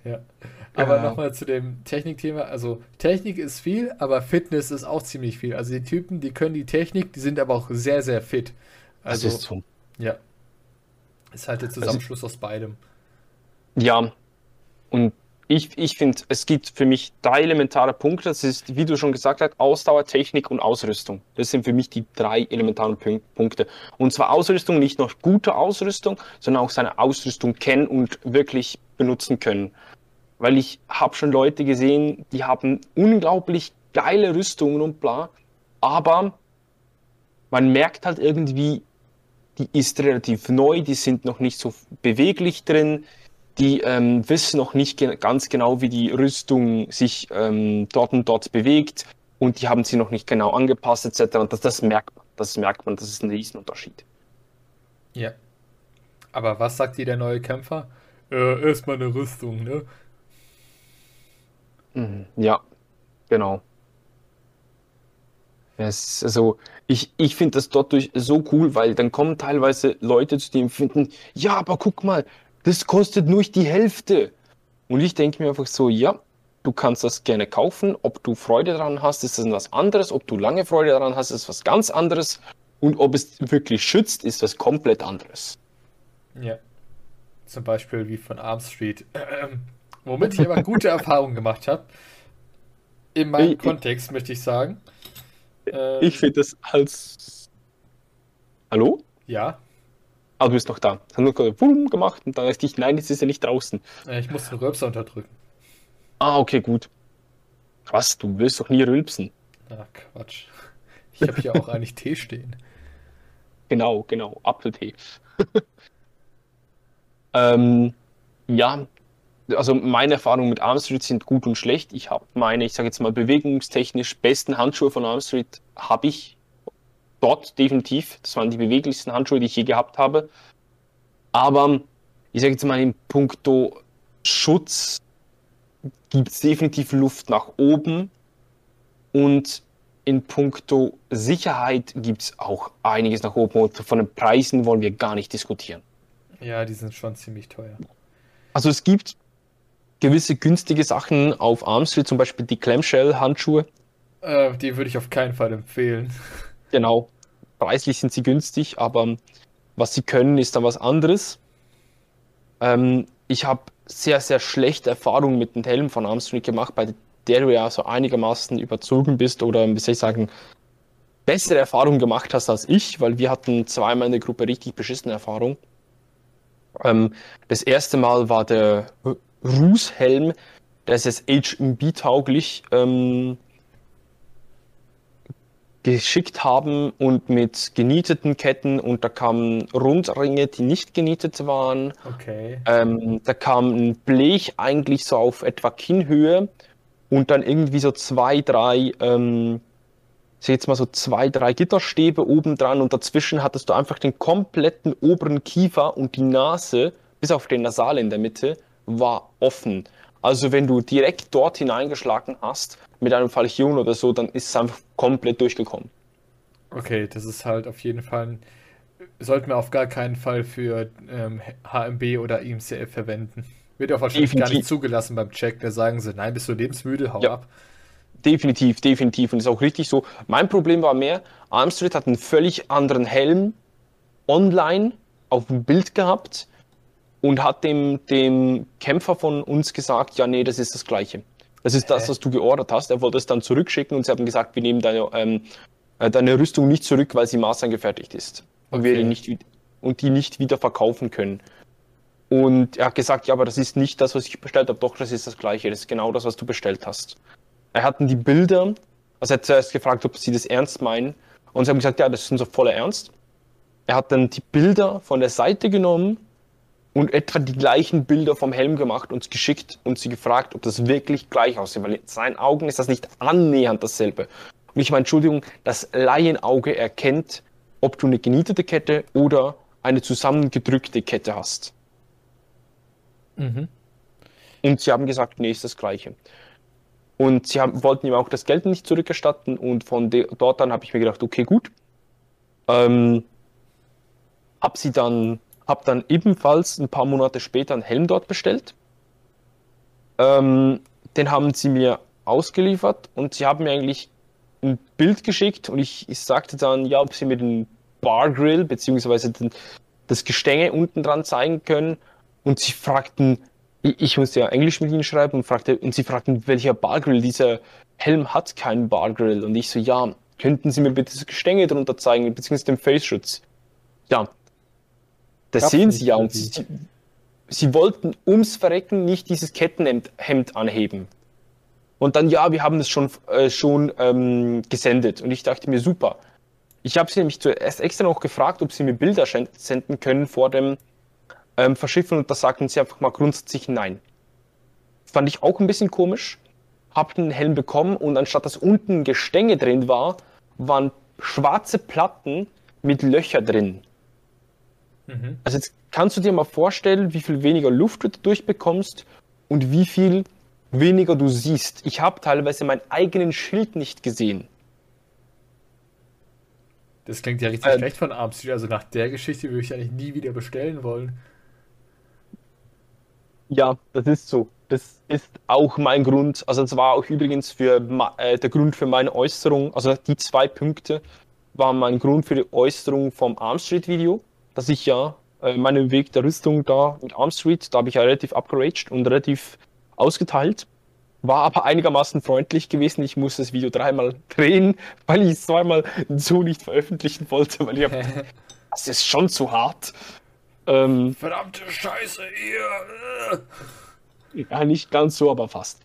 Ja. Aber Ja. nochmal zu dem Technikthema. Also Technik ist viel, aber Fitness ist auch ziemlich viel. Also die Typen, die können die Technik, die sind aber auch sehr, sehr fit. Das Also ist so. ja, ist halt der Zusammenschluss aus beidem. Ja, und ich, ich finde, es gibt für mich drei elementare Punkte. Das ist, wie du schon gesagt hast, Ausdauer, Technik und Ausrüstung. Das sind für mich die drei elementaren Punkte. Und zwar Ausrüstung, nicht nur gute Ausrüstung, sondern auch seine Ausrüstung kennen und wirklich benutzen können. Weil ich habe schon Leute gesehen, die haben unglaublich geile Rüstungen und bla, aber man merkt halt irgendwie, die ist relativ neu, die sind noch nicht so beweglich drin, die ähm, wissen noch nicht ge ganz genau, wie die Rüstung sich ähm, dort und dort bewegt und die haben sie noch nicht genau angepasst etc. Und das, das merkt man, das merkt man, das ist ein Riesenunterschied. Ja. Aber was sagt dir der neue Kämpfer? Äh, erstmal eine Rüstung, ne? Mhm. Ja, genau. Es, also ich, ich finde das dort durch so cool, weil dann kommen teilweise Leute zu dem finden, ja, aber guck mal, das kostet nur die Hälfte. Und ich denke mir einfach so, ja, du kannst das gerne kaufen. Ob du Freude daran hast, ist das was anderes. Ob du lange Freude daran hast, ist was ganz anderes. Und ob es wirklich schützt, ist was komplett anderes. Ja. Zum Beispiel wie von Arm Street. *clears throat* Womit ich aber gute Erfahrungen gemacht habe. In meinem Ich- Kontext möchte ich sagen. Ähm, Ich finde das als. Hallo? Ja, Ah, du bist noch da. Es hat nur kurz Wum gemacht und dann dachte ich, nein, jetzt ist er nicht draußen. äh, ich muss den Röpser unterdrücken. Ah, okay, gut. Was? Du willst doch nie rülpsen. Ach, Quatsch. Ich habe hier auch eigentlich Tee stehen. *laughs* Genau, genau. Apfeltee. *laughs* ähm, ja, also meine Erfahrungen mit Arm Street sind gut und schlecht. Ich habe meine, ich sage jetzt mal, bewegungstechnisch besten Handschuhe von Arm Street habe ich dort definitiv. Das waren die beweglichsten Handschuhe, die ich je gehabt habe. Aber ich sage jetzt mal, in puncto Schutz gibt es definitiv Luft nach oben. Und in puncto Sicherheit gibt es auch einiges nach oben. Und von den Preisen wollen wir gar nicht diskutieren. Ja, die sind schon ziemlich teuer. Also es gibt gewisse günstige Sachen auf Arm Street, zum Beispiel die Clamshell-Handschuhe. Äh, die würde ich auf keinen Fall empfehlen. *laughs* Genau. Preislich sind sie günstig, aber was sie können, ist dann was anderes. Ähm, ich habe sehr, sehr schlechte Erfahrungen mit dem Helm von Armstrong gemacht, bei der du ja so einigermaßen überzogen bist oder, wie soll ich sagen, bessere Erfahrungen gemacht hast als ich, weil wir hatten zweimal in der Gruppe richtig beschissene Erfahrungen. Ähm, das erste Mal war der Ruß-Helm, der ist jetzt HMB-tauglich. Ähm, geschickt haben und mit genieteten Ketten und da kamen Rundringe, die nicht genietet waren. Okay. Ähm, da kam ein Blech eigentlich so auf etwa Kinnhöhe und dann irgendwie so zwei, drei, ähm, ich jetzt mal so zwei, drei Gitterstäbe oben dran und dazwischen hattest du einfach den kompletten oberen Kiefer und die Nase, bis auf den Nasal in der Mitte, war offen. Also wenn du direkt dort hineingeschlagen hast, mit einem Falchion oder so, dann ist es einfach komplett durchgekommen. Okay, das ist halt auf jeden Fall, sollten wir auf gar keinen Fall für ähm, HMB oder IMCF verwenden. Wird auch wahrscheinlich gar Definitiv. nicht zugelassen beim Check. Da sagen sie, nein, bist du lebensmüde, hau Ja. ab. Definitiv, definitiv. Und ist auch richtig so. Mein Problem war mehr, Armstrong hat einen völlig anderen Helm online auf dem Bild gehabt und hat dem, dem Kämpfer von uns gesagt, ja, nee, das ist das Gleiche. Das ist das, Hä? was du geordert hast. Er wollte es dann zurückschicken und sie haben gesagt, wir nehmen deine, ähm, äh, deine Rüstung nicht zurück, weil sie maßangefertigt ist. Und wir Okay. die nicht, und die nicht wieder verkaufen können. Und er hat gesagt, ja, aber das ist nicht das, was ich bestellt habe. Doch, das ist das Gleiche. Das ist genau das, was du bestellt hast. Er hatten die Bilder, also er hat zuerst gefragt, ob sie das ernst meinen. Und sie haben gesagt, ja, das ist unser voller Ernst. Er hat dann die Bilder von der Seite genommen und etwa die gleichen Bilder vom Helm gemacht und geschickt und sie gefragt, ob das wirklich gleich aussieht, weil in seinen Augen ist das nicht annähernd dasselbe. Und ich meine, Entschuldigung, das Laienauge erkennt, ob du eine genietete Kette oder eine zusammengedrückte Kette hast. Mhm. Und sie haben gesagt, nee, ist das Gleiche. Und sie haben, wollten ihm auch das Geld nicht zurückerstatten und von dort an habe ich mir gedacht, okay, gut. Ähm, hab sie dann, hab dann ebenfalls ein paar Monate später einen Helm dort bestellt. Ähm, den haben sie mir ausgeliefert und sie haben mir eigentlich ein Bild geschickt und ich, ich sagte dann, ja, ob sie mir den Bargrill den, das Gestänge unten dran zeigen können und sie fragten, ich, ich musste ja Englisch mit ihnen schreiben und, fragte, und sie fragten, welcher Bargrill, dieser Helm hat keinen Bargrill und ich so, ja, könnten Sie mir bitte das Gestänge drunter zeigen, beziehungsweise den Face-Schutz? Ja, das Gab's sehen Sie ja und sie, sie wollten ums Verrecken nicht dieses Kettenhemd Hemd anheben. Und dann, ja, wir haben es schon, äh, schon ähm, gesendet. Und ich dachte mir, super. Ich habe sie nämlich zuerst extra noch gefragt, ob sie mir Bilder senden können vor dem ähm, Verschiffen und da sagten sie einfach mal grundsätzlich nein. Fand ich auch ein bisschen komisch. Hab den Helm bekommen und anstatt dass unten Gestänge drin war, waren schwarze Platten mit Löcher drin. Mhm. Also jetzt kannst du dir mal vorstellen, wie viel weniger Luft du durchbekommst und wie viel weniger du siehst. Ich habe teilweise meinen eigenen Schild nicht gesehen. Das klingt ja richtig äh, schlecht von Armstreet. Also nach der Geschichte würde ich eigentlich nie wieder bestellen wollen. Ja, das ist so. Das ist auch mein Grund. Also das war auch übrigens für äh, der Grund für meine Äußerung. Also die zwei Punkte waren mein Grund für die Äußerung vom Armstreet-Video, dass ich ja äh, meinen Weg der Rüstung da mit Armstreet, da habe ich ja relativ upgeraged und relativ ausgeteilt. War aber einigermaßen freundlich gewesen. Ich musste das Video dreimal *laughs* drehen, weil ich es zweimal so nicht veröffentlichen wollte, weil ich hab, *laughs* das ist schon zu hart. Ähm, Verdammte Scheiße, ihr! Ja, nicht ganz so, aber fast.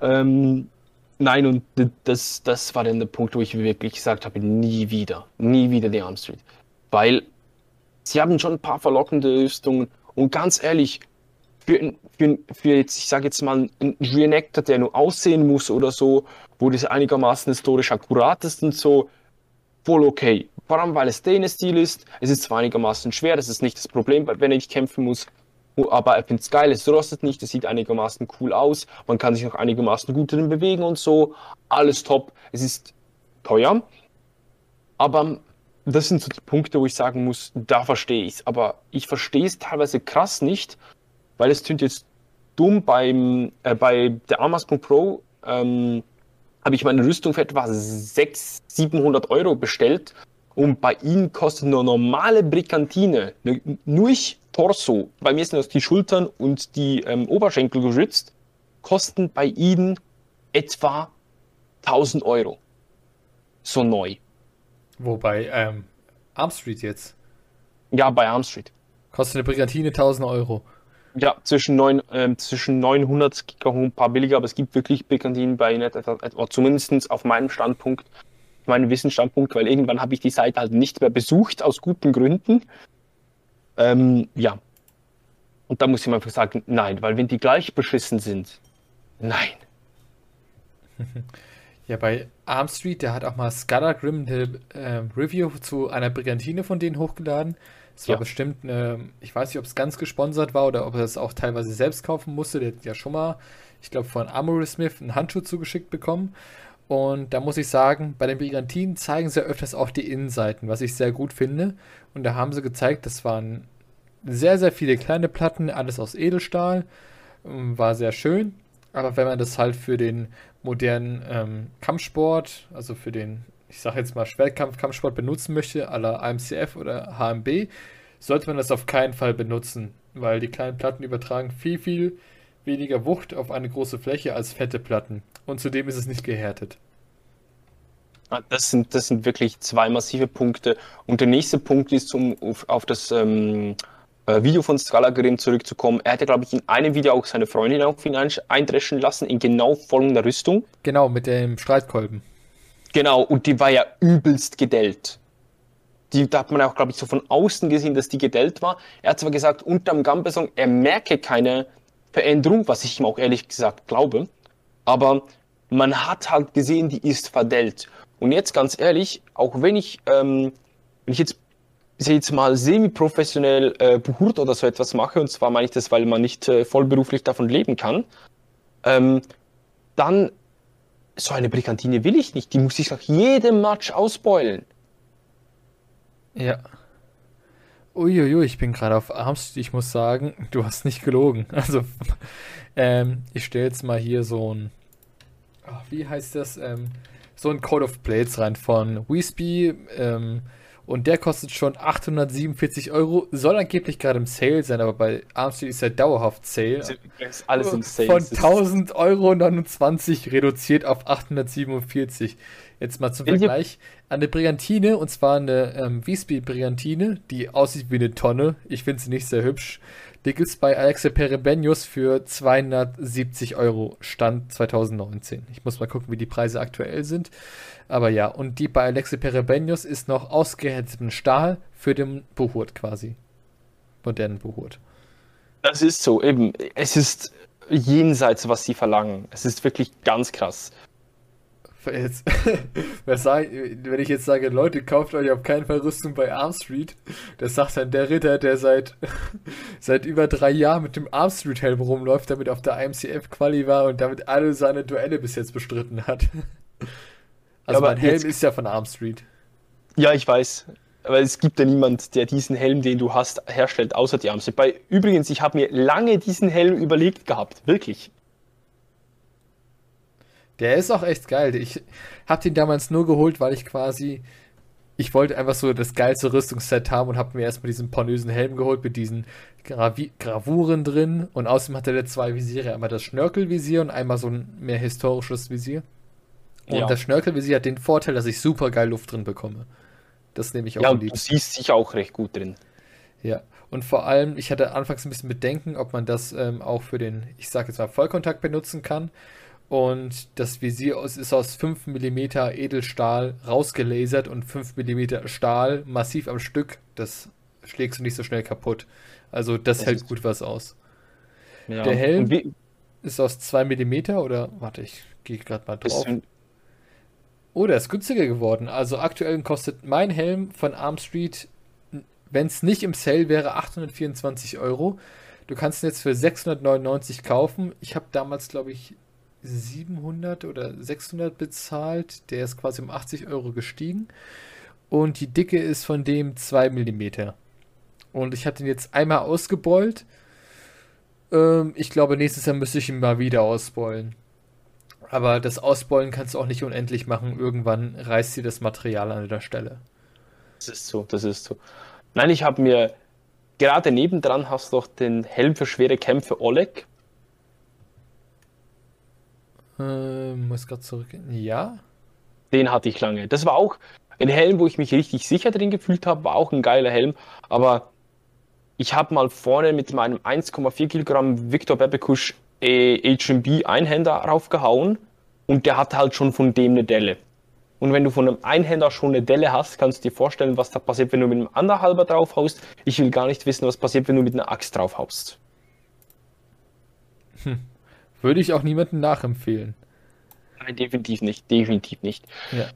Ähm, nein, und das, das war dann der Punkt, wo ich wirklich gesagt habe, nie wieder, nie wieder die Arm Street. Weil sie haben schon ein paar verlockende Rüstungen und ganz ehrlich, für, für, für jetzt, ich sage jetzt mal, ein Reenactor, der nur aussehen muss oder so, wo das einigermaßen historisch akkurat ist und so, voll okay. Vor allem, weil es Dane-Stil ist. Es ist zwar einigermaßen schwer, das ist nicht das Problem, wenn ich kämpfen muss. Aber er findet es geil, es rostet nicht, es sieht einigermaßen cool aus. Man kann sich noch einigermaßen gut drin bewegen und so. Alles top. Es ist teuer. Aber das sind so die Punkte, wo ich sagen muss, da verstehe ich es. Aber ich verstehe es teilweise krass nicht, weil es tönt jetzt dumm beim, äh, bei der Armascon Pro. Ähm, habe ich meine Rüstung für etwa 600, 700 Euro bestellt und bei ihnen kostet eine normale Brigantine, nur ich Torso, bei mir sind das die Schultern und die ähm, Oberschenkel geschützt, kosten bei ihnen etwa 1000 Euro. So neu. Wobei, ähm, Armstreet jetzt? Ja, bei Armstreet. Kostet eine Brigantine 1000 Euro. Ja, zwischen, neun, äh, zwischen 900 ein paar billiger, aber es gibt wirklich Brigantinen bei Net, zumindest auf meinem Standpunkt, meinen Wissensstandpunkt, weil irgendwann habe ich die Seite halt nicht mehr besucht, aus guten Gründen. Ähm, ja. Und da muss ich mir einfach sagen, nein, weil wenn die gleich beschissen sind, nein. *laughs* Ja, bei Armstreet, der hat auch mal Scudder-Grim eine äh, Review zu einer Brigantine von denen hochgeladen. Es war ja. bestimmt eine, ich weiß nicht, ob es ganz gesponsert war oder ob er es auch teilweise selbst kaufen musste. Der hat ja schon mal, ich glaube, von Amory Smith einen Handschuh zugeschickt bekommen. Und da muss ich sagen, bei den Brigantinen zeigen sie öfters auch die Innenseiten, was ich sehr gut finde. Und da haben sie gezeigt, das waren sehr, sehr viele kleine Platten, alles aus Edelstahl. Ähm, war sehr schön. Aber wenn man das halt für den modernen ähm, Kampfsport, also für den, ich sage jetzt mal Schwertkampf-Kampfsport benutzen möchte, aller AMCF oder HMB, sollte man das auf keinen Fall benutzen, weil die kleinen Platten übertragen viel, viel weniger Wucht auf eine große Fläche als fette Platten. Und zudem ist es nicht gehärtet. Ah, das sind, das sind wirklich zwei massive Punkte. Und der nächste Punkt ist, um auf, das ähm, äh, Video von Scala zurückzukommen. Er hatte, glaube ich, in einem Video auch seine Freundin auf ihn eindreschen lassen, in genau folgender Rüstung. Genau, mit dem Streitkolben. Genau, und die war ja übelst gedellt. Die, da hat man auch, glaube ich, so von außen gesehen, dass die gedellt war. Er hat zwar gesagt, unterm Gambesong, er merke keine Veränderung, was ich ihm auch ehrlich gesagt glaube. Aber man hat halt gesehen, die ist verdellt. Und jetzt ganz ehrlich, auch wenn ich, ähm, wenn ich jetzt, ich jetzt mal semi-professionell äh, Buhurt oder so etwas mache, und zwar meine ich das, weil man nicht äh, vollberuflich davon leben kann, ähm, dann so eine Brigantine will ich nicht. Die muss ich nach jedem Match ausbeulen. Ja. Uiuiui, ich bin gerade auf Armst. Ich muss sagen, du hast nicht gelogen. *laughs* Also, ähm, ich stelle jetzt mal hier so ein. ach, wie heißt das? Ähm, so ein Code of Blades rein von Wispy. Ähm, und der kostet schon 847 Euro. Soll angeblich gerade im Sale sein, aber bei Armstreet ist ja dauerhaft Sale. Ist alles im Sale. Von Es ist- 1000 Euro 29 reduziert auf 847. Jetzt mal zum Vergleich. Eine Brigantine, und zwar eine ähm, Wiesby Brigantine, die aussieht wie eine Tonne. Ich finde sie nicht sehr hübsch. Die gibt es bei Alexa Perebenius für 270 Euro, Stand 2019. Ich muss mal gucken, wie die Preise aktuell sind. Aber ja, und die bei Alexa Perebenius ist noch ausgehärtetem Stahl für den Buhurt quasi. Modernen Buhurt. Das ist so, eben. Es ist jenseits, was sie verlangen. Es ist wirklich ganz krass. Jetzt, *laughs* wenn ich jetzt sage, Leute, kauft euch auf keinen Fall Rüstung bei Arm Street, das sagt dann der Ritter, der seit, *laughs* seit über drei Jahren mit dem Arm Street Helm rumläuft, damit auf der IMCF Quali war und damit alle seine Duelle bis jetzt bestritten hat. *laughs* Also aber mein Helm jetzt- ist ja von Arm Street. Ja, ich weiß. Aber es gibt ja niemand, der diesen Helm, den du hast, herstellt, außer die Amse. Bei übrigens, ich habe mir lange diesen Helm überlegt gehabt. Wirklich. Der ist auch echt geil. Ich habe den damals nur geholt, weil ich quasi, ich wollte einfach so das geilste Rüstungsset haben und habe mir erstmal diesen pornösen Helm geholt mit diesen Gravi Gravuren drin. Und außerdem hatte der zwei Visiere. Einmal das Schnörkelvisier und einmal so ein mehr historisches Visier. Und Ja. das Schnörkelvisier hat den Vorteil, dass ich super geil Luft drin bekomme. Das nehme ich auch Ja, und du siehst dich auch recht gut drin. Ja, und vor allem, ich hatte anfangs ein bisschen Bedenken, ob man das ähm, auch für den, ich sage jetzt mal, Vollkontakt benutzen kann. Und das Visier ist aus 5 mm Edelstahl rausgelasert und 5 mm Stahl massiv am Stück. Das schlägst du nicht so schnell kaputt. Also das, Das hält gut was aus. Ja. Der Helm- wie, Ist aus 2 mm oder, warte, ich gehe gerade mal drauf. du, Oh, der ist günstiger geworden. Also aktuell kostet mein Helm von Arm Street, wenn es nicht im Sale wäre, 824 Euro. Du kannst ihn jetzt für 699 kaufen. Ich habe damals, glaube ich, 700 oder 600 bezahlt. Der ist quasi um 80 Euro gestiegen. Und die Dicke ist von dem 2 mm. Und ich habe den jetzt einmal ausgebeult. Ähm, ich glaube, nächstes Jahr müsste ich ihn mal wieder ausbeulen. Aber das Ausbeulen kannst du auch nicht unendlich machen. Irgendwann reißt dir das Material an der Stelle. das ist so, das ist so. Nein, ich habe mir, gerade nebendran hast du doch den Helm für schwere Kämpfe Oleg. Ähm, muss gerade zurückgehen. Ja. Den hatte ich lange. Das war auch ein Helm, wo ich mich richtig sicher drin gefühlt habe, war auch ein geiler Helm. Aber ich habe mal vorne mit meinem 1,4 Kilogramm Victor Bebekusch äh, HMB Einhänder raufgehauen und der hatte halt schon von dem eine Delle. Und wenn du von einem Einhänder schon eine Delle hast, kannst du dir vorstellen, was da passiert, wenn du mit einem Anderhalber draufhaust. Ich will gar nicht wissen, was passiert, wenn du mit einer Axt draufhaust. Würde ich auch niemandem nachempfehlen. Nein, definitiv nicht, definitiv nicht. Ja.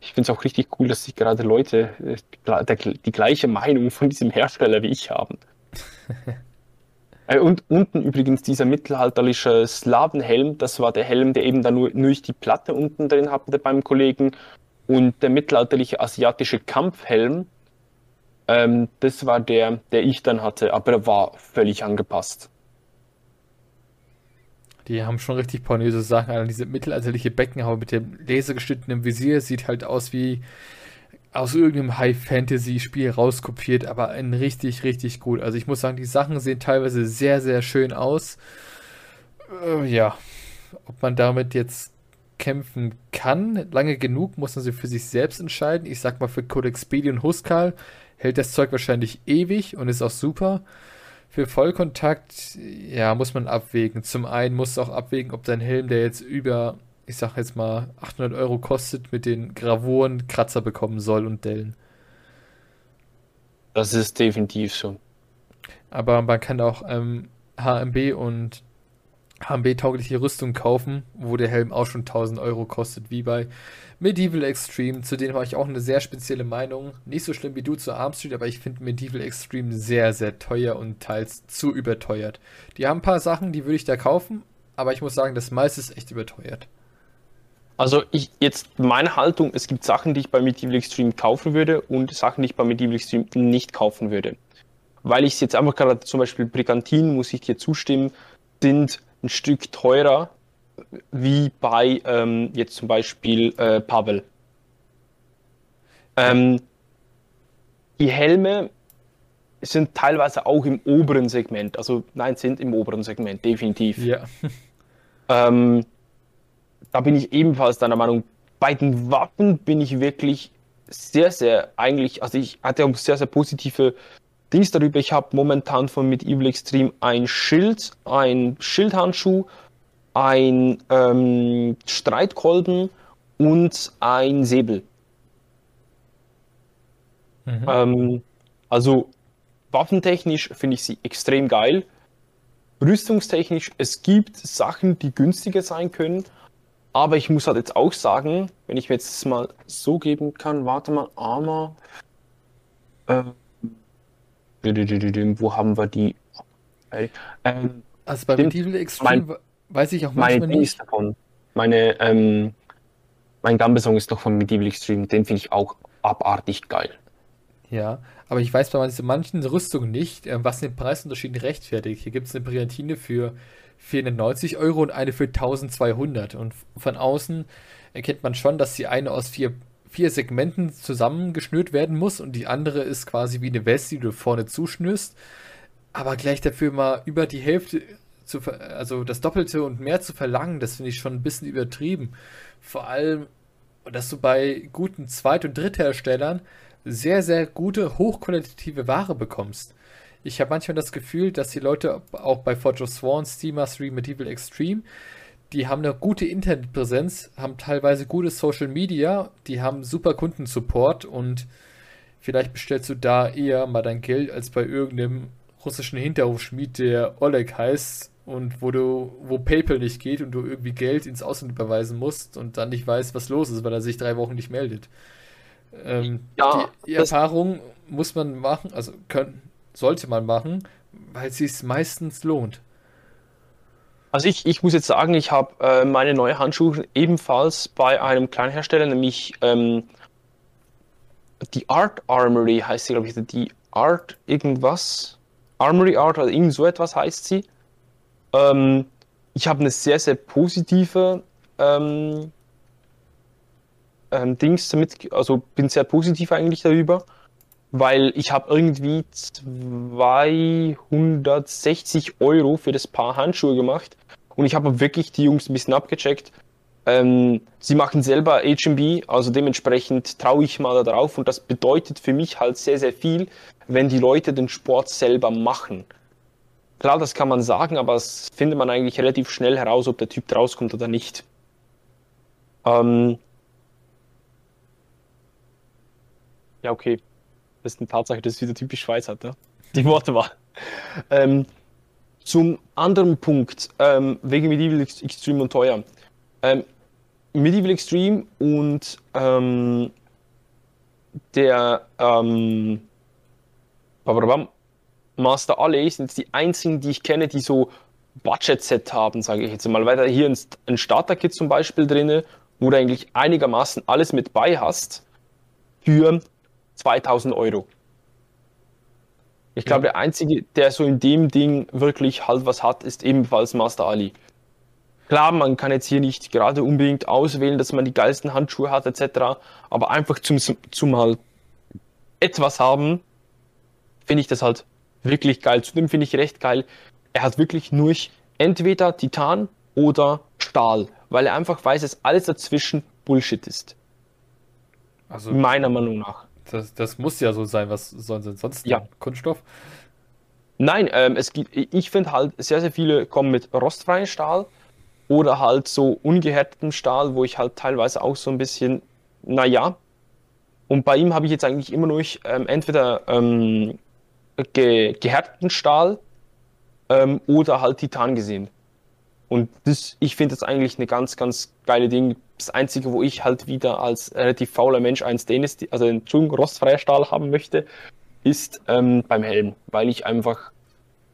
Ich finde es auch richtig cool, dass sich gerade Leute äh, der, die gleiche Meinung von diesem Hersteller wie ich haben. *laughs* Äh, Und unten übrigens dieser mittelalterliche Slawenhelm, das war der Helm, der eben da nur, nur ich die Platte unten drin hatte beim Kollegen. Und der mittelalterliche asiatische Kampfhelm, ähm, das war der, der ich dann hatte, aber er war völlig angepasst. Die haben schon richtig pornöse Sachen. Also diese mittelalterliche Beckenhaube mit dem lasergeschnittenen Visier sieht halt aus wie aus irgendeinem High-Fantasy-Spiel rauskopiert, aber ein richtig, richtig gut. Also ich muss sagen, die Sachen sehen teilweise sehr, sehr schön aus. Äh, ja, ob man damit jetzt kämpfen kann, lange genug, muss man sich für sich selbst entscheiden. Ich sag mal, für Codex Speedy und Huskal hält das Zeug wahrscheinlich ewig und ist auch super. Für Vollkontakt, ja, muss man abwägen. Zum einen musst du auch abwägen, ob dein Helm, der jetzt über, ich sag jetzt mal, 800 Euro kostet, mit den Gravuren Kratzer bekommen soll und Dellen. Das ist definitiv so. Aber man kann auch ähm, HMB und HMB-taugliche Rüstung kaufen, wo der Helm auch schon 1000 Euro kostet, wie bei Medieval Extreme. Zu denen habe ich auch eine sehr spezielle Meinung. Nicht so schlimm wie du zu Arm Street, aber ich finde Medieval Extreme sehr, sehr teuer und teils zu überteuert. Die haben ein paar Sachen, die würde ich da kaufen, aber ich muss sagen, das meiste ist echt überteuert. Also ich jetzt meine Haltung, es gibt Sachen, die ich bei Medieval Extreme kaufen würde und Sachen, die ich bei Medieval Extreme nicht kaufen würde. weil ich es jetzt einfach gerade zum Beispiel Brigantin, muss ich dir zustimmen, sind ein Stück teurer wie bei ähm, jetzt zum Beispiel äh, Pavel. Ähm, die Helme sind teilweise auch im oberen Segment. Also nein, sind im oberen Segment, definitiv. Ja. *laughs* Ähm, da bin ich ebenfalls deiner Meinung. Bei den Waffen bin ich wirklich sehr, sehr eigentlich, also ich hatte auch sehr, sehr positive Dings darüber. Ich habe momentan von mit Evil Extreme ein Schild, ein Schildhandschuh, ein ähm, Streitkolben und ein Säbel. Mhm. Ähm, also waffentechnisch finde ich sie extrem geil. Rüstungstechnisch, es gibt Sachen, die günstiger sein können, aber ich muss halt jetzt auch sagen, wenn ich mir jetzt mal so geben kann, warte mal, Armor. Äh, wo haben wir die? Ähm, also bei Medieval Extreme mein, weiß ich auch manchmal meine nicht. Davon. Meine, ähm, mein Gambesong ist noch von Medieval Extreme, den finde ich auch abartig geil. Ja, aber ich weiß bei manchen Rüstungen nicht, was den Preisunterschied rechtfertigt. Hier gibt es eine Brillantine für 490 Euro und eine für 1200. Und von außen erkennt man schon, dass die eine aus vier, vier Segmenten zusammengeschnürt werden muss und die andere ist quasi wie eine Weste, die du vorne zuschnürst. Aber gleich dafür mal über die Hälfte, zu, also das Doppelte und mehr zu verlangen, das finde ich schon ein bisschen übertrieben. Vor allem, dass du bei guten Zweit- und Drittherstellern sehr, sehr gute, hochqualitative Ware bekommst. Ich habe manchmal das Gefühl, dass die Leute auch bei Forge of Sworn, Steam Mastery, Medieval Extreme, die haben eine gute Internetpräsenz, haben teilweise gutes Social Media, die haben super Kundensupport und vielleicht bestellst du da eher mal dein Geld als bei irgendeinem russischen Hinterhofschmied, der Oleg heißt und wo du, wo PayPal nicht geht und du irgendwie Geld ins Ausland überweisen musst und dann nicht weißt, was los ist, weil er sich drei Wochen nicht meldet. Ähm, ja, die, die Erfahrung muss man machen, also können, sollte man machen, weil es sich meistens lohnt. Also ich, ich muss jetzt sagen, ich habe äh, meine neue Handschuhe ebenfalls bei einem Kleinhersteller, nämlich ähm, die Art Armory heißt sie, glaube ich, die Art irgendwas. Armory Art oder irgend so etwas heißt sie. Ähm, ich habe eine sehr, sehr positive ähm, ähm, Dings damit, also bin sehr positiv eigentlich darüber, weil ich habe irgendwie 260 Euro für das Paar Handschuhe gemacht und ich habe wirklich die Jungs ein bisschen abgecheckt. Ähm, sie machen selber HB, also dementsprechend traue ich mal darauf und das bedeutet für mich halt sehr, sehr viel, wenn die Leute den Sport selber machen. Klar, das kann man sagen, aber das findet man eigentlich relativ schnell heraus, ob der Typ rauskommt oder nicht. Ähm, Ja, okay. Das ist eine Tatsache, das ist wieder typisch Schweiz hat, ja? Die Worte war. ähm, zum anderen Punkt, ähm, wegen Medieval Extreme und teuer. Ähm, Medieval Extreme und ähm, der ähm, Master Alley sind die einzigen, die ich kenne, die so Budget-Set haben, sage ich jetzt mal. Weil da hier ein Starter-Kit zum Beispiel drin, wo du eigentlich einigermaßen alles mit bei hast für 2000 Euro. Ich glaube, der einzige, der so in dem Ding wirklich halt was hat, ist ebenfalls Master Ali. Klar, man kann jetzt hier nicht gerade unbedingt auswählen, dass man die geilsten Handschuhe hat, etc. Aber einfach zum, zum halt etwas haben, finde ich das halt wirklich geil. Zudem finde ich recht geil, er hat wirklich nur entweder Titan oder Stahl, weil er einfach weiß, dass alles dazwischen Bullshit ist. Also meiner Meinung nach. Das, das muss ja so sein. Was sollen sie sonst? Ja. Kunststoff? Nein, ähm, es gibt, ich finde halt, sehr, sehr viele kommen mit rostfreiem Stahl oder halt so ungehärtetem Stahl, wo ich halt teilweise auch so ein bisschen, naja. Und bei ihm habe ich jetzt eigentlich immer nur ähm, entweder ähm, ge gehärteten Stahl ähm, oder halt Titan gesehen. Und das, ich finde das eigentlich eine ganz, ganz geile Ding. Das Einzige, wo ich halt wieder als relativ fauler Mensch einen Stainless, also einen Entschuldigung, rostfreier Stahl haben möchte, ist ähm, beim Helm, weil ich einfach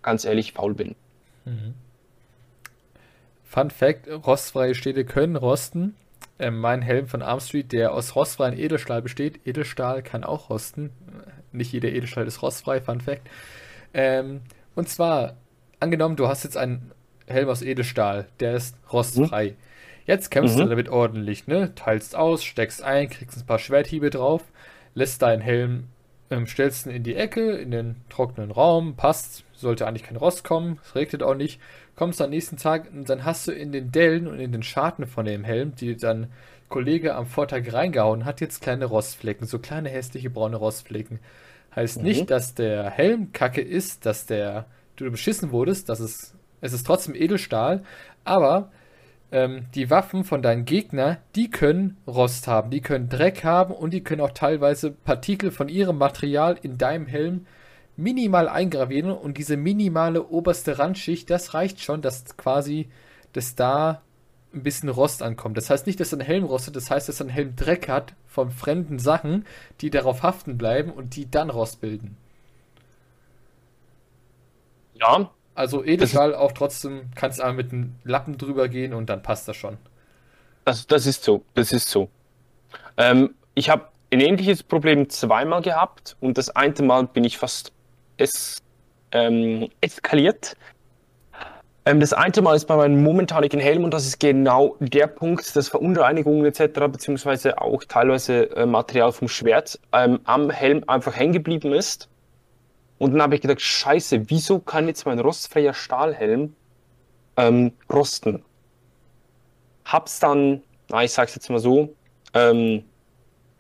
ganz ehrlich faul bin. Mhm. Fun Fact: Rostfreie Städte können rosten. Ähm, mein Helm von Armstreet, der aus rostfreien Edelstahl besteht. Edelstahl kann auch rosten. Nicht jeder Edelstahl ist rostfrei, Fun Fact. Ähm, und zwar, angenommen, du hast jetzt einen Helm aus Edelstahl, der ist rostfrei. Mhm. Jetzt kämpfst mhm. du damit ordentlich, ne? Teilst aus, steckst ein, kriegst ein paar Schwerthiebe drauf, lässt deinen Helm, ähm, stellst ihn in die Ecke, in den trockenen Raum, passt, sollte eigentlich kein Rost kommen, es regnet auch nicht. Kommst am nächsten Tag und dann hast du in den Dellen und in den Scharten von dem Helm, die dann Kollege am Vortag reingehauen hat, jetzt kleine Rostflecken, so kleine hässliche braune Rostflecken. Heißt mhm. nicht, dass der Helm kacke ist, dass der du beschissen wurdest, dass es es ist trotzdem Edelstahl, aber ähm, die Waffen von deinen Gegner, die können Rost haben, die können Dreck haben und die können auch teilweise Partikel von ihrem Material in deinem Helm minimal eingravieren und diese minimale oberste Randschicht, das reicht schon, dass quasi das da ein bisschen Rost ankommt. Das heißt nicht, dass ein Helm rostet, das heißt, dass ein Helm Dreck hat von fremden Sachen, die darauf haften bleiben und die dann Rost bilden. Ja, also Edelstahl auch trotzdem, kannst du mit einem Lappen drüber gehen und dann passt das schon. Das, das ist so, das ist so. Ähm, ich habe ein ähnliches Problem zweimal gehabt und das eine Mal bin ich fast es, ähm, eskaliert. Ähm, das eine Mal ist bei meinem momentanigen Helm und das ist genau der Punkt, dass Verunreinigungen etc. beziehungsweise auch teilweise äh, Material vom Schwert ähm, am Helm einfach hängen geblieben ist und dann habe ich gedacht, scheiße, wieso kann jetzt mein rostfreier Stahlhelm ähm, rosten? Hab's dann, na, ich sag's jetzt mal so, ähm,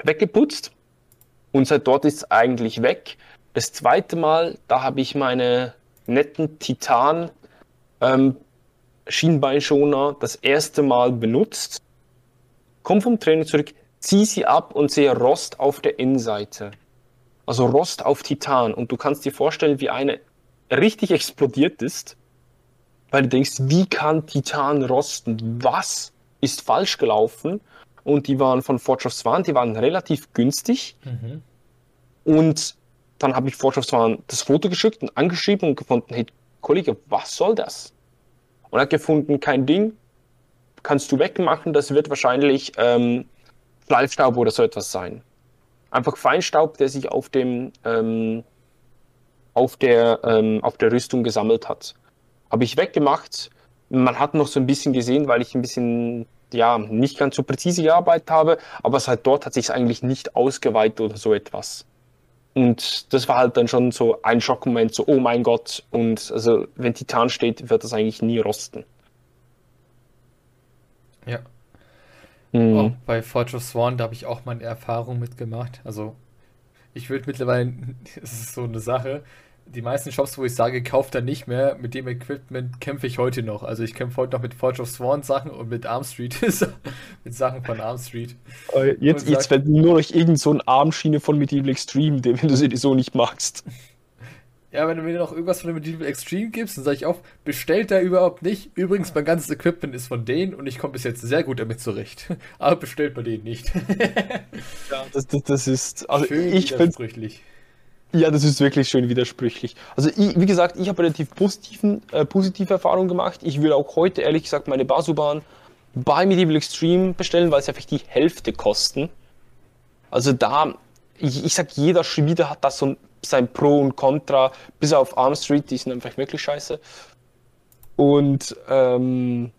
weggeputzt und seit dort ist es eigentlich weg. Das zweite Mal, da habe ich meine netten Titan ähm, Schienbeinschoner das erste Mal benutzt, komm vom Training zurück, zieh sie ab und sehe Rost auf der Innenseite also Rost auf Titan. Und du kannst dir vorstellen, wie eine richtig explodiert ist, weil du denkst, wie kann Titan rosten? Was ist falsch gelaufen? Und die waren von Forge of Swan, die waren relativ günstig. Mhm. Und dann habe ich Forge of Swan das Foto geschickt und angeschrieben und gefunden, hey Kollege, was soll das? Und er hat gefunden, kein Ding, kannst du wegmachen, das wird wahrscheinlich ähm, Schleifstaub oder so etwas sein einfach Feinstaub, der sich auf dem ähm, auf der ähm, auf der Rüstung gesammelt hat. Habe ich weggemacht. Man hat noch so ein bisschen gesehen, weil ich ein bisschen ja nicht ganz so präzise gearbeitet habe, aber seit dort hat sich es eigentlich nicht ausgeweitet oder so etwas. Und das war halt dann schon so ein Schockmoment, so oh mein Gott. Und also wenn Titan steht, wird das eigentlich nie rosten. Ja, Mhm. Auch bei Forge of Sworn, da habe ich auch meine Erfahrung mitgemacht. Also, ich würde mittlerweile, *laughs* es ist so eine Sache, die meisten Shops, wo ich sage, kauft da nicht mehr, mit dem Equipment kämpfe ich heute noch. Also ich kämpfe heute noch mit Forge of Sworn Sachen und mit Arm Street, *laughs* mit Sachen von Arm Street. Jetzt, jetzt fällt nur noch irgend so Armschiene von Medieval Extreme, wenn du sie so nicht magst. Ja, wenn du mir noch irgendwas von dem Medieval Extreme gibst, dann sage ich auch, bestellt da überhaupt nicht. Übrigens, mein ganzes Equipment ist von denen und ich komme bis jetzt sehr gut damit zurecht. *laughs* Aber bestellt bei denen nicht. *laughs* ja, das, das, das ist. Also schön ich widersprüchlich. Ja, das ist wirklich schön widersprüchlich. Also, ich, wie gesagt, ich habe relativ positiven, äh, positive Erfahrungen gemacht. Ich würde auch heute, ehrlich gesagt, meine Basubahn bei Medieval Extreme bestellen, weil sie einfach die Hälfte kosten. Also da, ich, ich sag, jeder Schmiede hat da so ein sein Pro und Contra, bis auf Arm Street, die sind einfach wirklich scheiße. Und ähm,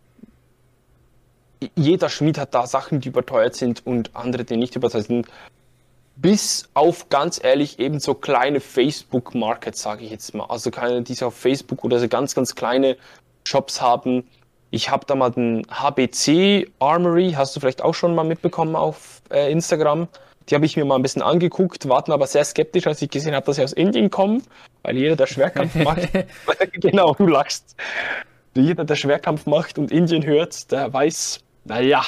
jeder Schmied hat da Sachen, die überteuert sind und andere, die nicht überteuert sind. Bis auf ganz ehrlich eben so kleine Facebook-Markets, sage ich jetzt mal. Also keine, die auf Facebook oder so ganz, ganz kleine Shops haben. Ich habe da mal den HBC Armory, hast du vielleicht auch schon mal mitbekommen auf äh, Instagram. Die habe ich mir mal ein bisschen angeguckt, warten aber sehr skeptisch, als ich gesehen habe, dass sie aus Indien kommen, weil jeder, der Schwerkampf macht, *laughs* *laughs* genau, du lachst. Jeder, der Schwerkampf macht und Indien hört, der weiß, naja.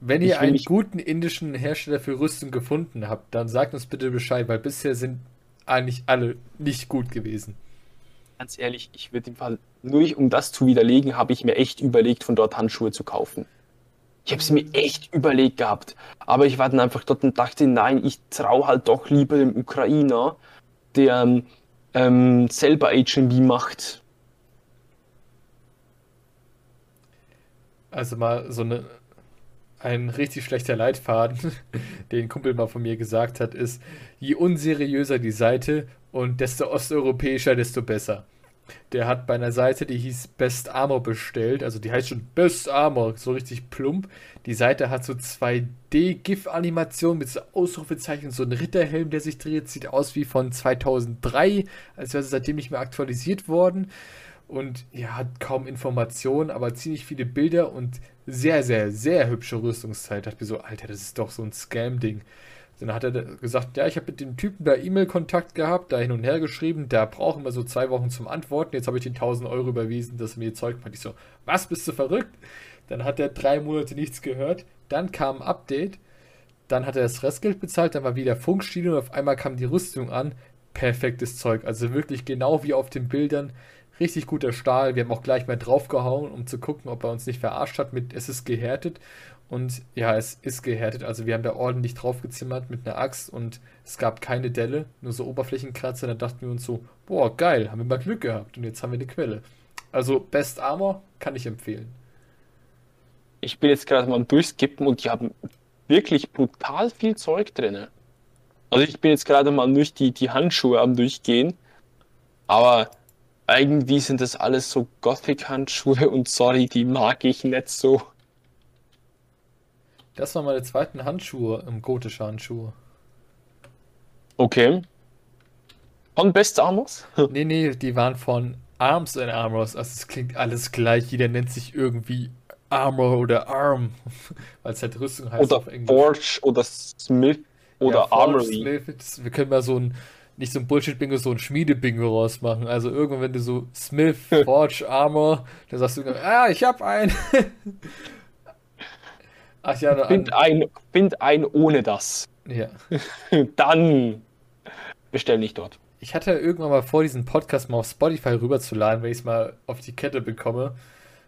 Wenn ihr einen guten indischen Hersteller für Rüstung gefunden habt, dann sagt uns bitte Bescheid, weil bisher sind eigentlich alle nicht gut gewesen. Ganz ehrlich, ich würde im Fall, nur um das zu widerlegen, habe ich mir echt überlegt, von dort Handschuhe zu kaufen. Ich habe es mir echt überlegt gehabt. Aber ich war dann einfach dort und dachte, nein, ich traue halt doch lieber dem Ukrainer, der ähm, selber HB macht. Also mal so eine, ein richtig schlechter Leitfaden, *laughs* den Kumpel mal von mir gesagt hat, ist, je unseriöser die Seite, Und desto osteuropäischer, desto besser. Der hat bei einer Seite, die hieß Best Armor bestellt. Also die heißt schon Best Armor, so richtig plump. Die Seite hat so 2D-GIF-Animationen mit so Ausrufezeichen, so ein Ritterhelm, der sich dreht. Sieht aus wie von 2003, als wäre es seitdem nicht mehr aktualisiert worden. Und ja, hat kaum Informationen, aber ziemlich viele Bilder und sehr, sehr, sehr hübsche Rüstungszeit. Da dachte mir so, Alter, das ist doch so ein Scam-Ding. Dann hat er gesagt, ja, ich habe mit dem Typen da E-Mail-Kontakt gehabt, da hin und her geschrieben, da brauchen wir so zwei Wochen zum Antworten. Jetzt habe ich den 1000 Euro überwiesen, dass er mir Zeug macht. Ich so, was, bist du verrückt? Dann hat er drei Monate nichts gehört. Dann kam ein Update. Dann hat er das Restgeld bezahlt, dann war wieder Funkstil und auf einmal kam die Rüstung an. Perfektes Zeug. Also wirklich genau wie auf den Bildern. Richtig guter Stahl. Wir haben auch gleich mal draufgehauen, um zu gucken, ob er uns nicht verarscht hat mit es ist gehärtet. Und ja, es ist gehärtet. Also wir haben da ordentlich draufgezimmert mit einer Axt und es gab keine Delle, nur so Oberflächenkratzer. Da dachten wir uns so, boah, geil, haben wir mal Glück gehabt und jetzt haben wir eine Quelle. Also Best Armor kann ich empfehlen. Ich bin jetzt gerade mal am Durchskippen und die haben wirklich brutal viel Zeug drin. Also ich bin jetzt gerade mal durch die, die Handschuhe am Durchgehen, aber irgendwie sind das alles so Gothic-Handschuhe und sorry, die mag ich nicht so. Das waren meine zweiten Handschuhe, ähm, gotische Handschuhe. Okay. Von Best Armors? *laughs* nee, nee, die waren von Arms and Armors. Also es klingt alles gleich. Jeder nennt sich irgendwie Armor oder Arm. *laughs* Weil es halt Rüstung heißt oder auf Englisch. Forge oder Smith oder ja, Armory. Smith, wir können mal so ein, nicht so ein Bullshit-Bingo, so ein Schmiede-Bingo rausmachen. Also irgendwann, wenn du so Smith, *laughs* Forge, Armor, dann sagst du, ah, ich hab einen. Ach ja, find ein, find ein ohne das. Ja. *laughs* Dann bestell nicht dort. Ich hatte irgendwann mal vor, diesen Podcast mal auf Spotify rüberzuladen, wenn ich es mal auf die Kette bekomme.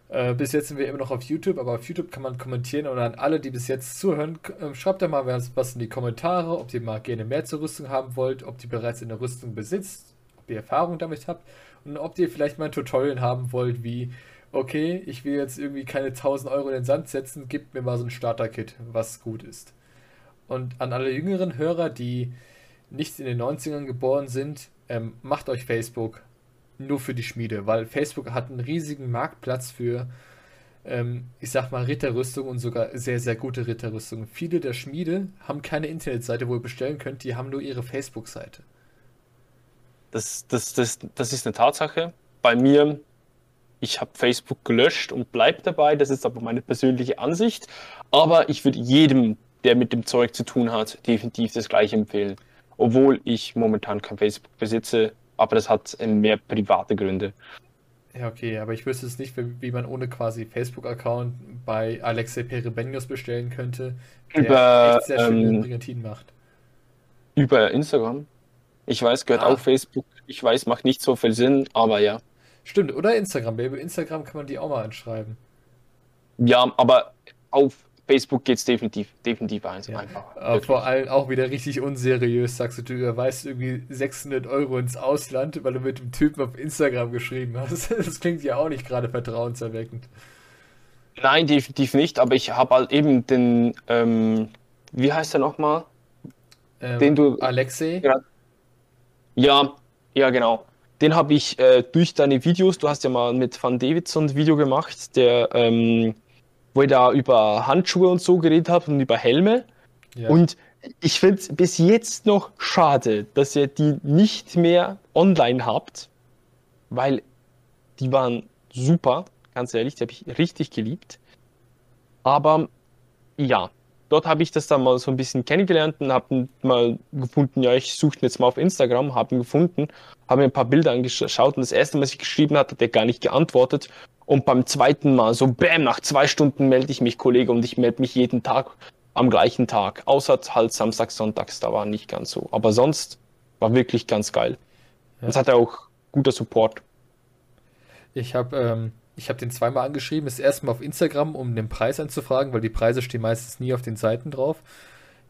Äh, bis jetzt sind wir immer noch auf YouTube, aber auf YouTube kann man kommentieren und an alle, die bis jetzt zuhören, äh, schreibt da mal was, was in die Kommentare, ob ihr mal gerne mehr zur Rüstung haben wollt, ob ihr bereits eine Rüstung besitzt, ob ihr Erfahrung damit habt und ob ihr vielleicht mal ein Tutorial haben wollt, wie okay, ich will jetzt irgendwie keine 1000 Euro in den Sand setzen, gib mir mal so ein Starter-Kit, was gut ist. Und an alle jüngeren Hörer, die nicht in den 90ern geboren sind, ähm, macht euch Facebook nur für die Schmiede, weil Facebook hat einen riesigen Marktplatz für, ähm, ich sag mal, Ritterrüstung und sogar sehr, sehr gute Ritterrüstung. Viele der Schmiede haben keine Internetseite, wo ihr bestellen könnt, die haben nur ihre Facebook-Seite. Das, das, das, das ist eine Tatsache. Bei mir ich habe Facebook gelöscht und bleibe dabei. Das ist aber meine persönliche Ansicht. Aber ich würde jedem, der mit dem Zeug zu tun hat, definitiv das gleiche empfehlen. Obwohl ich momentan kein Facebook besitze, aber das hat mehr private Gründe. Ja, okay, aber ich wüsste es nicht, wie man ohne quasi Facebook-Account bei Alexei Perebenius bestellen könnte, der über, echt sehr schöne ähm, macht. Über Instagram. Ich weiß, gehört ah. auch Facebook. Ich weiß, macht nicht so viel Sinn, aber ja. Stimmt, oder Instagram. Bei Instagram kann man die auch mal anschreiben. Ja, aber auf Facebook geht es definitiv, definitiv eins ja. einfacher. Vor allem auch wieder richtig unseriös, sagst du, du überweist irgendwie 600 Euro ins Ausland, weil du mit dem Typen auf Instagram geschrieben hast. *laughs* Das klingt ja auch nicht gerade vertrauenserweckend. Nein, definitiv nicht, aber ich habe halt eben den, ähm, wie heißt der nochmal? Ähm, den du. Alexei? Ja, ja, genau. Den habe ich äh, durch deine Videos, du hast ja mal mit Van Davidson ein Video gemacht, der, ähm, wo ich da über Handschuhe und so geredet habe und über Helme. Ja. Und ich finde es bis jetzt noch schade, dass ihr die nicht mehr online habt, weil die waren super, ganz ehrlich, die habe ich richtig geliebt. Aber ja, dort habe ich das dann mal so ein bisschen kennengelernt und habe mal gefunden, ja, ich suche ihn jetzt mal auf Instagram, habe ihn gefunden, habe mir ein paar Bilder angeschaut und das erste Mal, was ich geschrieben hatte, hat er gar nicht geantwortet. Und beim zweiten Mal, so bam, nach zwei Stunden melde ich mich, Kollege, und ich melde mich jeden Tag am gleichen Tag. Außer halt Samstag, Sonntags, da war nicht ganz so. Aber sonst war wirklich ganz geil. Ja. Das hat er auch guter Support. Ich habe ähm, ich habe den zweimal angeschrieben. Das erste Mal auf Instagram, um den Preis anzufragen, weil die Preise stehen meistens nie auf den Seiten drauf.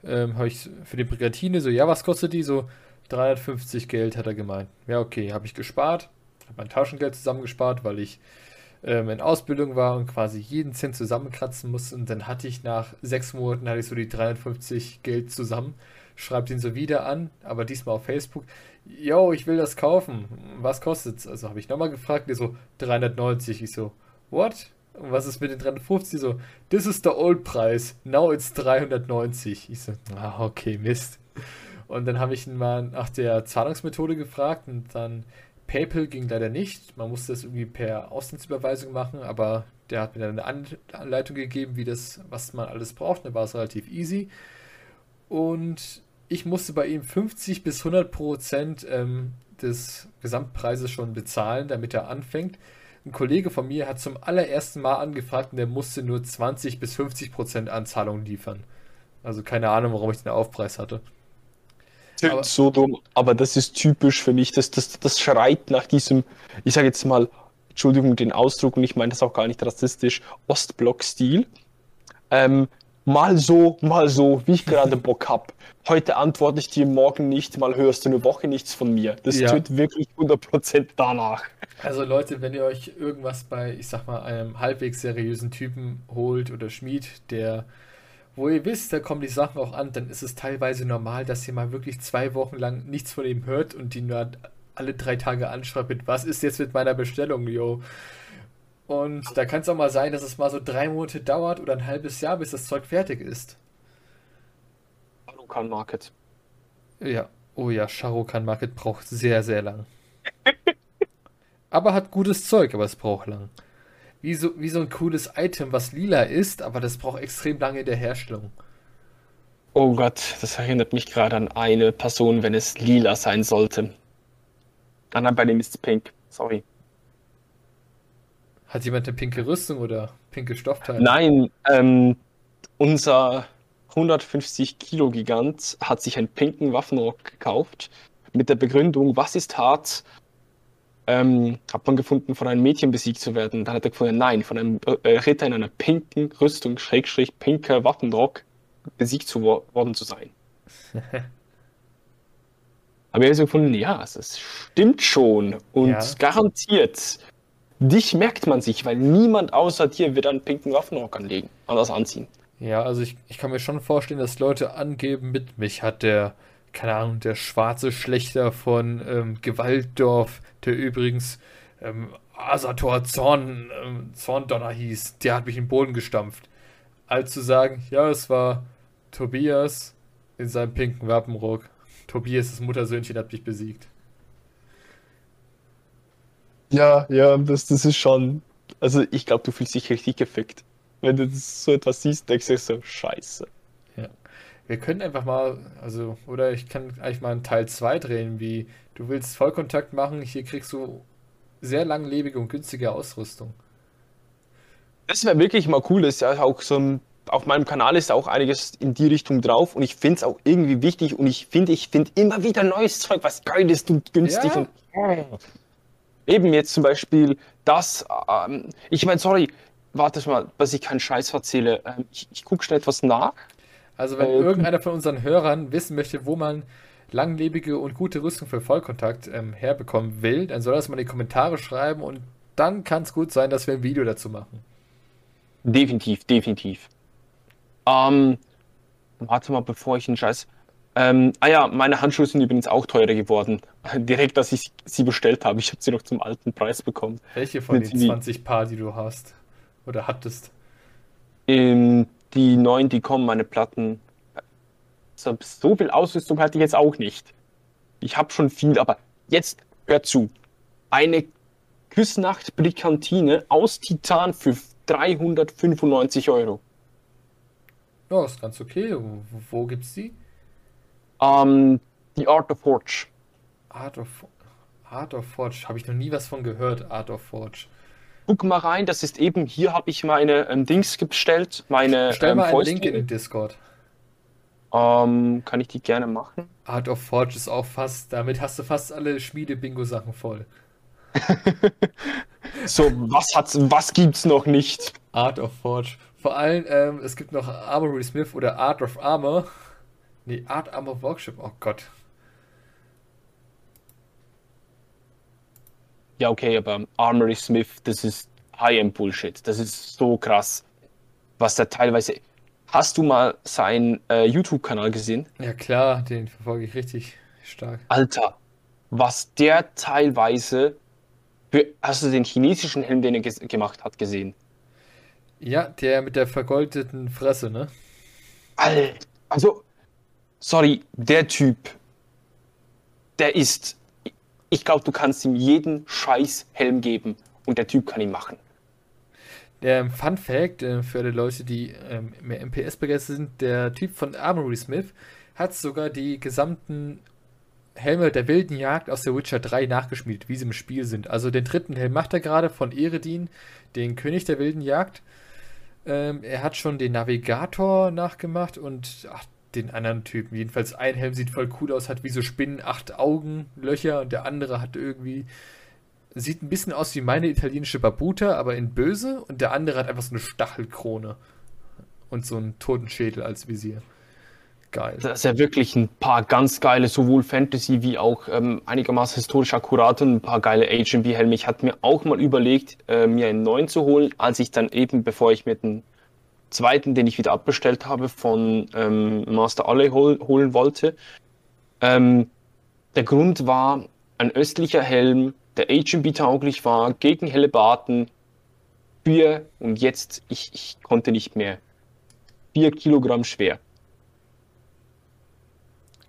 Ähm, habe ich für die Brigatine so, ja, was kostet die? So 350 Geld, hat er gemeint. Ja, okay, habe ich gespart. Habe mein Taschengeld zusammengespart, weil ich ähm, in Ausbildung war und quasi jeden Cent zusammenkratzen musste. Und dann hatte ich nach sechs Monaten hatte ich so die 350 Geld zusammen. schreibt ihn so wieder an, aber diesmal auf Facebook. Yo, ich will das kaufen. Was kostet's? Also habe ich nochmal gefragt, die so 390. Ich so, what? Und was ist mit den 350? So, this is the old price. Now it's 390. Ich so, ah, okay, Mist. Und dann habe ich ihn mal nach der Zahlungsmethode gefragt und dann PayPal ging leider nicht. Man musste das irgendwie per Auslandsüberweisung machen, aber der hat mir dann eine Anleitung gegeben, wie das, was man alles braucht. Da war es relativ easy. Und ich musste bei ihm 50 bis 100 Prozent ähm, des Gesamtpreises schon bezahlen, damit er anfängt. Ein Kollege von mir hat zum allerersten Mal angefragt und der musste nur 20 bis 50 Prozent Anzahlung liefern. Also keine Ahnung, warum ich den Aufpreis hatte. Aber, so dumm, aber das ist typisch für mich. Das, das, das schreit nach diesem, ich sage jetzt mal, Entschuldigung den Ausdruck und ich meine das auch gar nicht rassistisch, Ostblock-Stil. Ähm, mal so, mal so, wie ich gerade Bock hab. Heute antworte ich dir, morgen nicht, mal hörst du eine Woche nichts von mir. Das ja. tut wirklich 100% danach. Also Leute, wenn ihr euch irgendwas bei, ich sag mal, einem halbwegs seriösen Typen holt oder Schmied, der, wo ihr wisst, da kommen die Sachen auch an, dann ist es teilweise normal, dass ihr mal wirklich zwei Wochen lang nichts von ihm hört und die nur alle drei Tage anschreibt mit, was ist jetzt mit meiner Bestellung, yo? Und da kann es auch mal sein, dass es mal so drei Monate dauert oder ein halbes Jahr, bis das Zeug fertig ist. Sharukan Market. Ja, oh ja, Sharukan Market braucht sehr, sehr lang. aber hat gutes Zeug, aber es braucht lang. Wie so, wie so ein cooles Item, was lila ist, aber das braucht extrem lange in der Herstellung. Oh Gott, das erinnert mich gerade an eine Person, wenn es lila sein sollte. Ah nein, bei dem ist es pink. Sorry. Hat jemand eine pinke Rüstung oder pinke Stoffteile? Nein, ähm, unser 150 Kilo Gigant hat sich einen pinken Waffenrock gekauft mit der Begründung, was ist hart? Ähm, hat man gefunden, von einem Mädchen besiegt zu werden. Dann hat er gefunden, nein, von einem äh, Ritter in einer pinken Rüstung, Schrägstrich, pinker Waffenrock besiegt zu worden zu sein. Aber er hat gefunden, ja, das stimmt schon und ja. garantiert Dich merkt man sich, weil niemand außer dir wird einen pinken Waffenrock anlegen, anders anziehen. Ja, also ich, ich kann mir schon vorstellen, dass Leute angeben, mit mich hat der, keine Ahnung, der schwarze Schlechter von ähm, Gewaltdorf, der übrigens ähm, Asator Zorn, ähm, Zorndonner hieß, der hat mich in den Boden gestampft. Als zu sagen, ja, es war Tobias in seinem pinken Waffenrock. Tobias, das Muttersöhnchen, hat mich besiegt. Ja, ja, das, das ist schon. Also ich glaube, du fühlst dich richtig gefickt. Wenn du so etwas siehst, denkst du so, scheiße. Ja. Wir können einfach mal, also, oder ich kann eigentlich mal einen Teil 2 drehen, wie du willst Vollkontakt machen, hier kriegst du sehr langlebige und günstige Ausrüstung. Das wäre wirklich mal cool, das ist ja auch so ein, auf meinem Kanal ist auch einiges in die Richtung drauf und ich finde es auch irgendwie wichtig und ich finde, ich finde immer wieder neues Zeug, was geil ist und günstig ja. und Eben jetzt zum Beispiel das, ähm, ich meine, sorry, warte mal, dass ich keinen Scheiß erzähle. Ähm, ich, ich gucke schnell etwas nach. Also wenn äh, irgendeiner von unseren Hörern wissen möchte, wo man langlebige und gute Rüstung für Vollkontakt ähm, herbekommen will, dann soll das mal in die Kommentare schreiben und dann kann es gut sein, dass wir ein Video dazu machen. Definitiv, definitiv. Ähm, warte mal, bevor ich einen Scheiß. Ähm, ah ja, meine Handschuhe sind übrigens auch teurer geworden. *laughs* Direkt, als ich sie bestellt habe. Ich habe sie noch zum alten Preis bekommen. Welche von den 20 Paar, die du hast? Oder hattest? Ähm, die neuen, die kommen, meine Platten. So, so viel Ausrüstung hatte ich jetzt auch nicht. Ich habe schon viel, aber jetzt hör zu. Eine Küssnacht-Brikantine aus Titan für 395 Euro. Ja, ist ganz okay. Wo, wo gibt's die? Ähm, die Art of Forge. Art of, Art of Forge. Habe ich noch nie was von gehört, Art of Forge. Guck mal rein, das ist eben, hier habe ich meine ähm, Dings bestellt, meine Stell ähm, mal einen Link in den Discord. Ähm, kann ich die gerne machen? Art of Forge ist auch fast, damit hast du fast alle Schmiede-Bingo-Sachen voll. *laughs* so, was hat's, was gibt's noch nicht? Art of Forge. Vor allem, ähm, es gibt noch Armory Smith oder Art of Armor. Nee, Art Armor Workshop, oh Gott. Ja, okay, aber Armory Smith, das ist High-End Bullshit. Das ist so krass, was da teilweise. Hast du mal seinen äh, YouTube-Kanal gesehen? Ja klar, den verfolge ich richtig stark. Alter, was der teilweise für, hast du den chinesischen Helm, den er gemacht hat, gesehen? Ja, der mit der vergoldeten Fresse, ne? Alter, also, sorry, der Typ, der ist, ich glaube, du kannst ihm jeden scheiß Helm geben und der Typ kann ihn machen. Der Fun Fact äh, für alle Leute, die ähm, mehr MPS begeistert sind, der Typ von Armory Smith hat sogar die gesamten Helme der wilden Jagd aus der Witcher 3 nachgeschmiedet, wie sie im Spiel sind. Also den dritten Helm macht er gerade von Eredin, den König der wilden Jagd. Ähm, er hat schon den Navigator nachgemacht und ach, den anderen Typen. Jedenfalls ein Helm sieht voll cool aus, hat wie so Spinnen acht Augen, Löcher und der andere hat irgendwie sieht ein bisschen aus wie meine italienische Babuta, aber in böse und der andere hat einfach so eine Stachelkrone und so einen Totenschädel als Visier. Geil. Das ist ja wirklich ein paar ganz geile, sowohl Fantasy wie auch ähm, einigermaßen historisch akkurat und ein paar geile HB-Helme. Ich hatte mir auch mal überlegt, äh, mir einen neuen zu holen, als ich dann eben, bevor ich mir den zweiten, den ich wieder abbestellt habe, von ähm, Master Alley hol holen wollte. Ähm, der Grund war ein östlicher Helm, der HMB-tauglich war, gegen helle Barten, für, und jetzt, ich, ich konnte nicht mehr, vier Kilogramm schwer.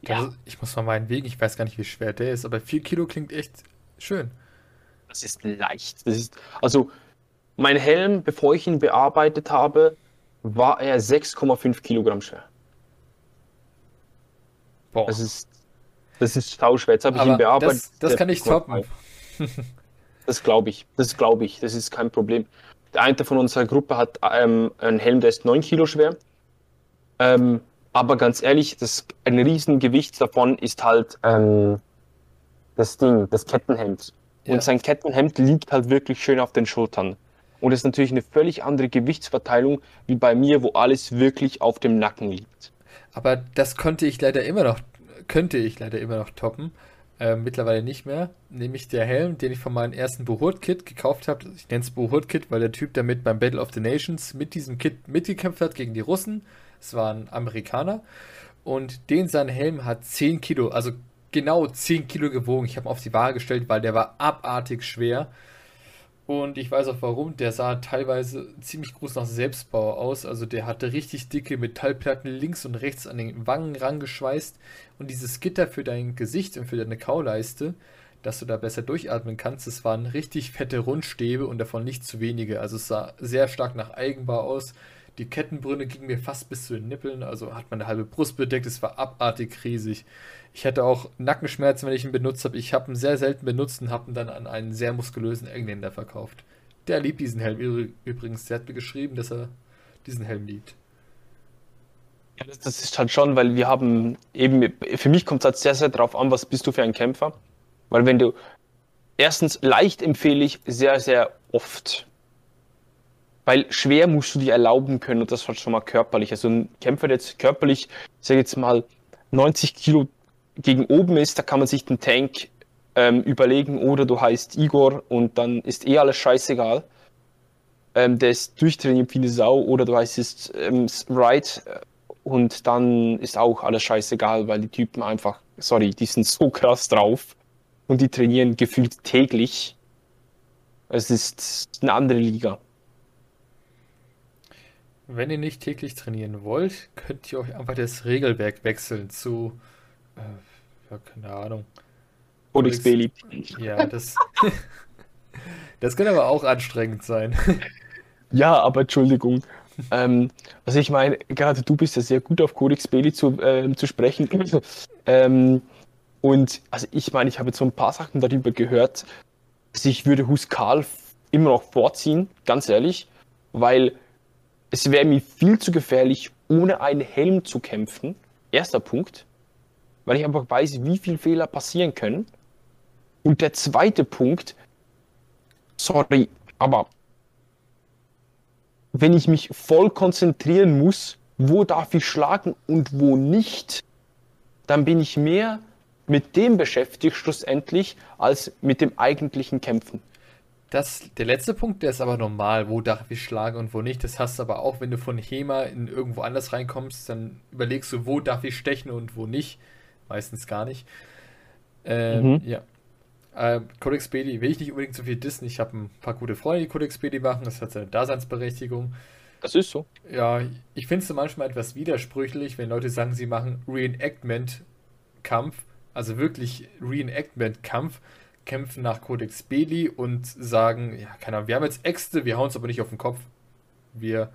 Ja. Also, ich muss mal meinen Weg, ich weiß gar nicht, wie schwer der ist, aber vier Kilo klingt echt schön. Das ist leicht. Das ist, also, mein Helm, bevor ich ihn bearbeitet habe, war er 6,5 Kilogramm schwer. Boah. Das ist, das ist sauschwer. Jetzt habe ich ihn bearbeitet. Das, das kann ich toppen. *laughs* Das glaube ich. Das glaube ich. Das ist kein Problem. Der eine von unserer Gruppe hat ähm, einen Helm, der ist 9 Kilo schwer. Ähm, aber ganz ehrlich, das, ein Riesengewicht davon ist halt ähm, das Ding, das Kettenhemd. Ja. Und sein Kettenhemd liegt halt wirklich schön auf den Schultern. Und es ist natürlich eine völlig andere Gewichtsverteilung wie bei mir, wo alles wirklich auf dem Nacken liegt. Aber das konnte ich leider immer noch, könnte ich leider immer noch toppen. Äh, mittlerweile nicht mehr. Nämlich der Helm, den ich von meinem ersten Bohurt-Kit gekauft habe. Ich nenne es Bohurt-Kit, weil der Typ damit beim Battle of the Nations mit diesem Kit mitgekämpft hat gegen die Russen. Es war ein Amerikaner. Und den sein Helm hat 10 Kilo, also genau 10 Kilo gewogen. Ich habe ihn auf die Waage gestellt, weil der war abartig schwer. Und ich weiß auch warum. Der sah teilweise ziemlich groß nach Selbstbau aus. Also der hatte richtig dicke Metallplatten links und rechts an den Wangen rangeschweißt. Und dieses Gitter für dein Gesicht und für deine Kauleiste, dass du da besser durchatmen kannst, das waren richtig fette Rundstäbe und davon nicht zu wenige. Also es sah sehr stark nach Eigenbau aus. Die Kettenbrünne ging mir fast bis zu den Nippeln, also hat meine halbe Brust bedeckt. Es war abartig riesig. Ich hatte auch Nackenschmerzen, wenn ich ihn benutzt habe. Ich habe ihn sehr selten benutzt und habe ihn dann an einen sehr muskulösen Engländer verkauft. Der liebt diesen Helm übrigens. Der hat mir geschrieben, dass er diesen Helm liebt. Ja, das, das ist halt schon, weil wir haben eben, für mich kommt es halt sehr, sehr darauf an, was bist du für ein Kämpfer. Weil wenn du, erstens leicht empfehle ich sehr, sehr oft weil schwer musst du dir erlauben können und das war schon mal körperlich. Also ein Kämpfer, der jetzt körperlich, ich sage jetzt mal, 90 Kilo gegen oben ist, da kann man sich den Tank ähm, überlegen oder du heißt Igor und dann ist eh alles scheißegal. Ähm, der ist durchtrainiert wie eine Sau oder du heißt ähm, Right äh, und dann ist auch alles scheißegal, weil die Typen einfach, sorry, die sind so krass drauf und die trainieren gefühlt täglich. Es ist eine andere Liga. Wenn ihr nicht täglich trainieren wollt, könnt ihr euch einfach das Regelwerk wechseln zu, äh, ja, keine Ahnung. Codex Belli. Ja, das, *laughs* das kann aber auch anstrengend sein. *laughs* Ja, aber Entschuldigung. ähm, also ich meine, gerade du bist ja sehr gut auf Codex Belli zu, äh, zu sprechen. *clears throat* ähm, und also ich meine, ich habe jetzt so ein paar Sachen darüber gehört. Also ich würde Huskal immer noch vorziehen, ganz ehrlich, weil es wäre mir viel zu gefährlich, ohne einen Helm zu kämpfen. Erster Punkt, weil ich einfach weiß, wie viele Fehler passieren können. Und der zweite Punkt, sorry, aber wenn ich mich voll konzentrieren muss, wo darf ich schlagen und wo nicht, dann bin ich mehr mit dem beschäftigt schlussendlich als mit dem eigentlichen Kämpfen. Das, der letzte Punkt, der ist aber normal, wo darf ich schlagen und wo nicht. Das hast du aber auch, wenn du von HEMA in irgendwo anders reinkommst, dann überlegst du, wo darf ich stechen und wo nicht. Meistens gar nicht. Ähm, mhm. Ja. Äh, Codex BD will ich nicht unbedingt so viel dissen. Ich habe ein paar gute Freunde, die Codex BD machen. Das hat seine Daseinsberechtigung. Das ist so. Ja, ich finde es manchmal etwas widersprüchlich, wenn Leute sagen, sie machen Reenactment-Kampf, also wirklich Reenactment-Kampf, kämpfen nach Codex Belli und sagen, ja, keine Ahnung, wir haben jetzt Äxte, wir hauen uns aber nicht auf den Kopf. Wir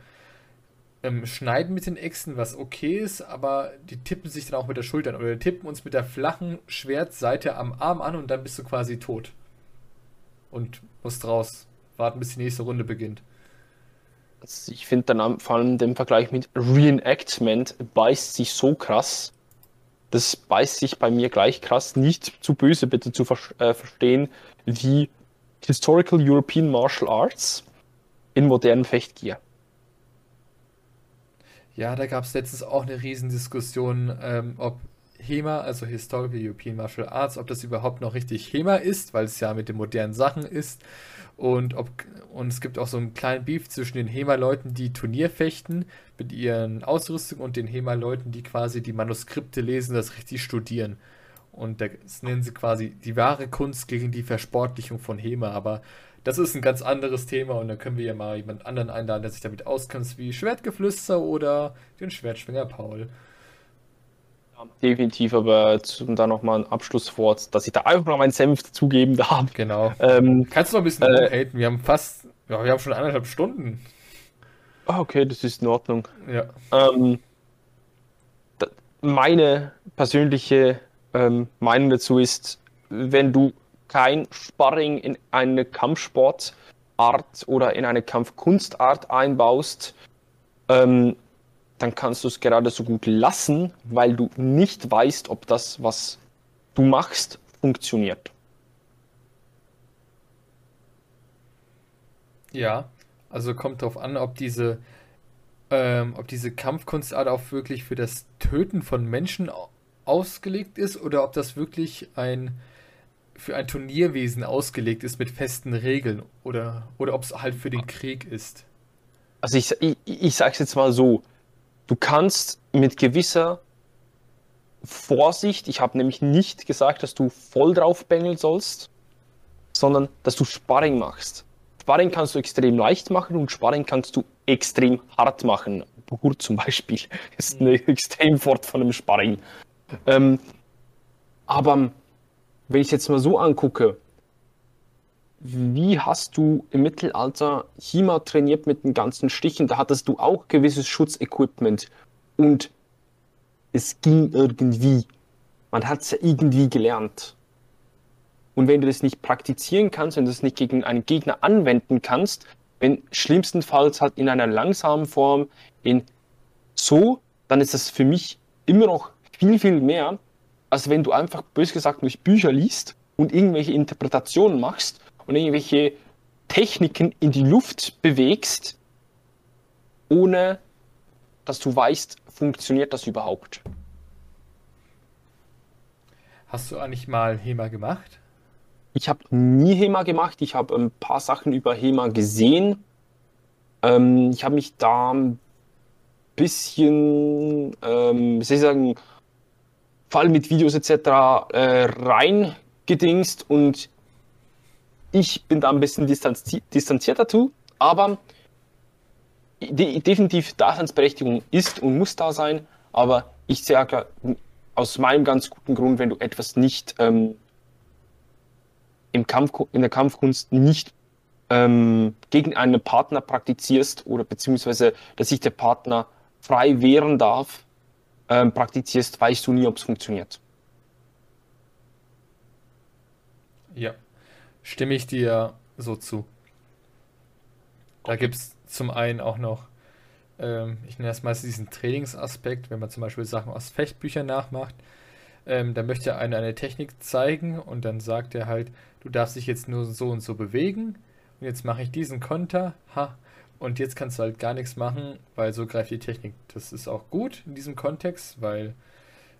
ähm, schneiden mit den Äxten, was okay ist, aber die tippen sich dann auch mit der Schultern oder tippen uns mit der flachen Schwertseite am Arm an und dann bist du quasi tot. Und musst raus. Warten, bis die nächste Runde beginnt. Also ich finde dann vor allem den Vergleich mit Reenactment beißt sich so krass. Das beißt sich bei mir gleich krass. Nicht zu böse bitte zu ver äh, verstehen, wie Historical European Martial Arts in modernen Fechtgier. Ja, da gab es letztens auch eine Riesendiskussion, ähm, ob HEMA, also Historical European Martial Arts, ob das überhaupt noch richtig HEMA ist, weil es ja mit den modernen Sachen ist. Und, ob, und es gibt auch so einen kleinen Beef zwischen den HEMA-Leuten, die Turnier fechten mit ihren Ausrüstungen und den HEMA-Leuten, die quasi die Manuskripte lesen, das richtig studieren. Und das nennen sie quasi die wahre Kunst gegen die Versportlichung von HEMA. Aber das ist ein ganz anderes Thema und da können wir ja mal jemand anderen einladen, der sich damit auskennt, wie Schwertgeflüster oder den Schwertschwinger Paul. Definitiv, aber zum da nochmal ein Abschlusswort, dass ich da einfach mal meinen Senf dazugeben darf. Genau. Ähm, Kannst du noch ein bisschen äh, haten? Wir haben fast, ja, wir haben schon eineinhalb Stunden. Ah, okay, das ist in Ordnung. Ja. Ähm, meine persönliche ähm, Meinung dazu ist, wenn du kein Sparring in eine Kampfsportart oder in eine Kampfkunstart einbaust, ähm, dann kannst du es gerade so gut lassen, weil du nicht weißt, ob das, was du machst, funktioniert. Ja, also kommt darauf an, ob diese, ähm, ob diese Kampfkunstart auch wirklich für das Töten von Menschen ausgelegt ist oder ob das wirklich ein für ein Turnierwesen ausgelegt ist mit festen Regeln oder, oder ob es halt für den Krieg ist. Also ich, ich, ich sage es jetzt mal so, du kannst mit gewisser Vorsicht, ich habe nämlich nicht gesagt, dass du voll drauf bengeln sollst, sondern dass du Sparring machst. Sparring kannst du extrem leicht machen und Sparring kannst du extrem hart machen. Buhur zum Beispiel *laughs* ist eine mhm. *laughs* Extremfort von einem Sparring. Ähm, aber wenn ich es jetzt mal so angucke, wie hast du im Mittelalter HIMA trainiert mit den ganzen Stichen? Da hattest du auch gewisses Schutzequipment und es ging irgendwie. Man hat es ja irgendwie gelernt. Und wenn du das nicht praktizieren kannst, wenn du das nicht gegen einen Gegner anwenden kannst, wenn schlimmstenfalls halt in einer langsamen Form, in so, dann ist das für mich immer noch viel, viel mehr, als wenn du einfach bös gesagt durch Bücher liest und irgendwelche Interpretationen machst und irgendwelche Techniken in die Luft bewegst, ohne dass du weißt, funktioniert das überhaupt. Hast du eigentlich mal HEMA gemacht? Ich habe nie HEMA gemacht. Ich habe ein paar Sachen über HEMA gesehen. Ähm, ich habe mich da ein bisschen, ähm, wie soll ich sagen, vor allem mit Videos etc. Äh, reingedingst und ich bin da ein bisschen distanzi distanziert dazu, aber de definitiv Daseinsberechtigung ist und muss da sein, aber ich sage aus meinem ganz guten Grund, wenn du etwas nicht ähm, im Kampf, in der Kampfkunst nicht ähm, gegen einen Partner praktizierst oder beziehungsweise, dass sich der Partner frei wehren darf, ähm, praktizierst, weißt du nie, ob es funktioniert. Ja, stimme ich dir so zu. Da gibt es zum einen auch noch, ähm, ich nenne das meistens diesen Trainingsaspekt, wenn man zum Beispiel Sachen aus Fechtbüchern nachmacht. Ähm, da möchte einer eine Technik zeigen und dann sagt er halt, du darfst dich jetzt nur so und so bewegen und jetzt mache ich diesen Konter, ha, und jetzt kannst du halt gar nichts machen, weil so greift die Technik. Das ist auch gut in diesem Kontext, weil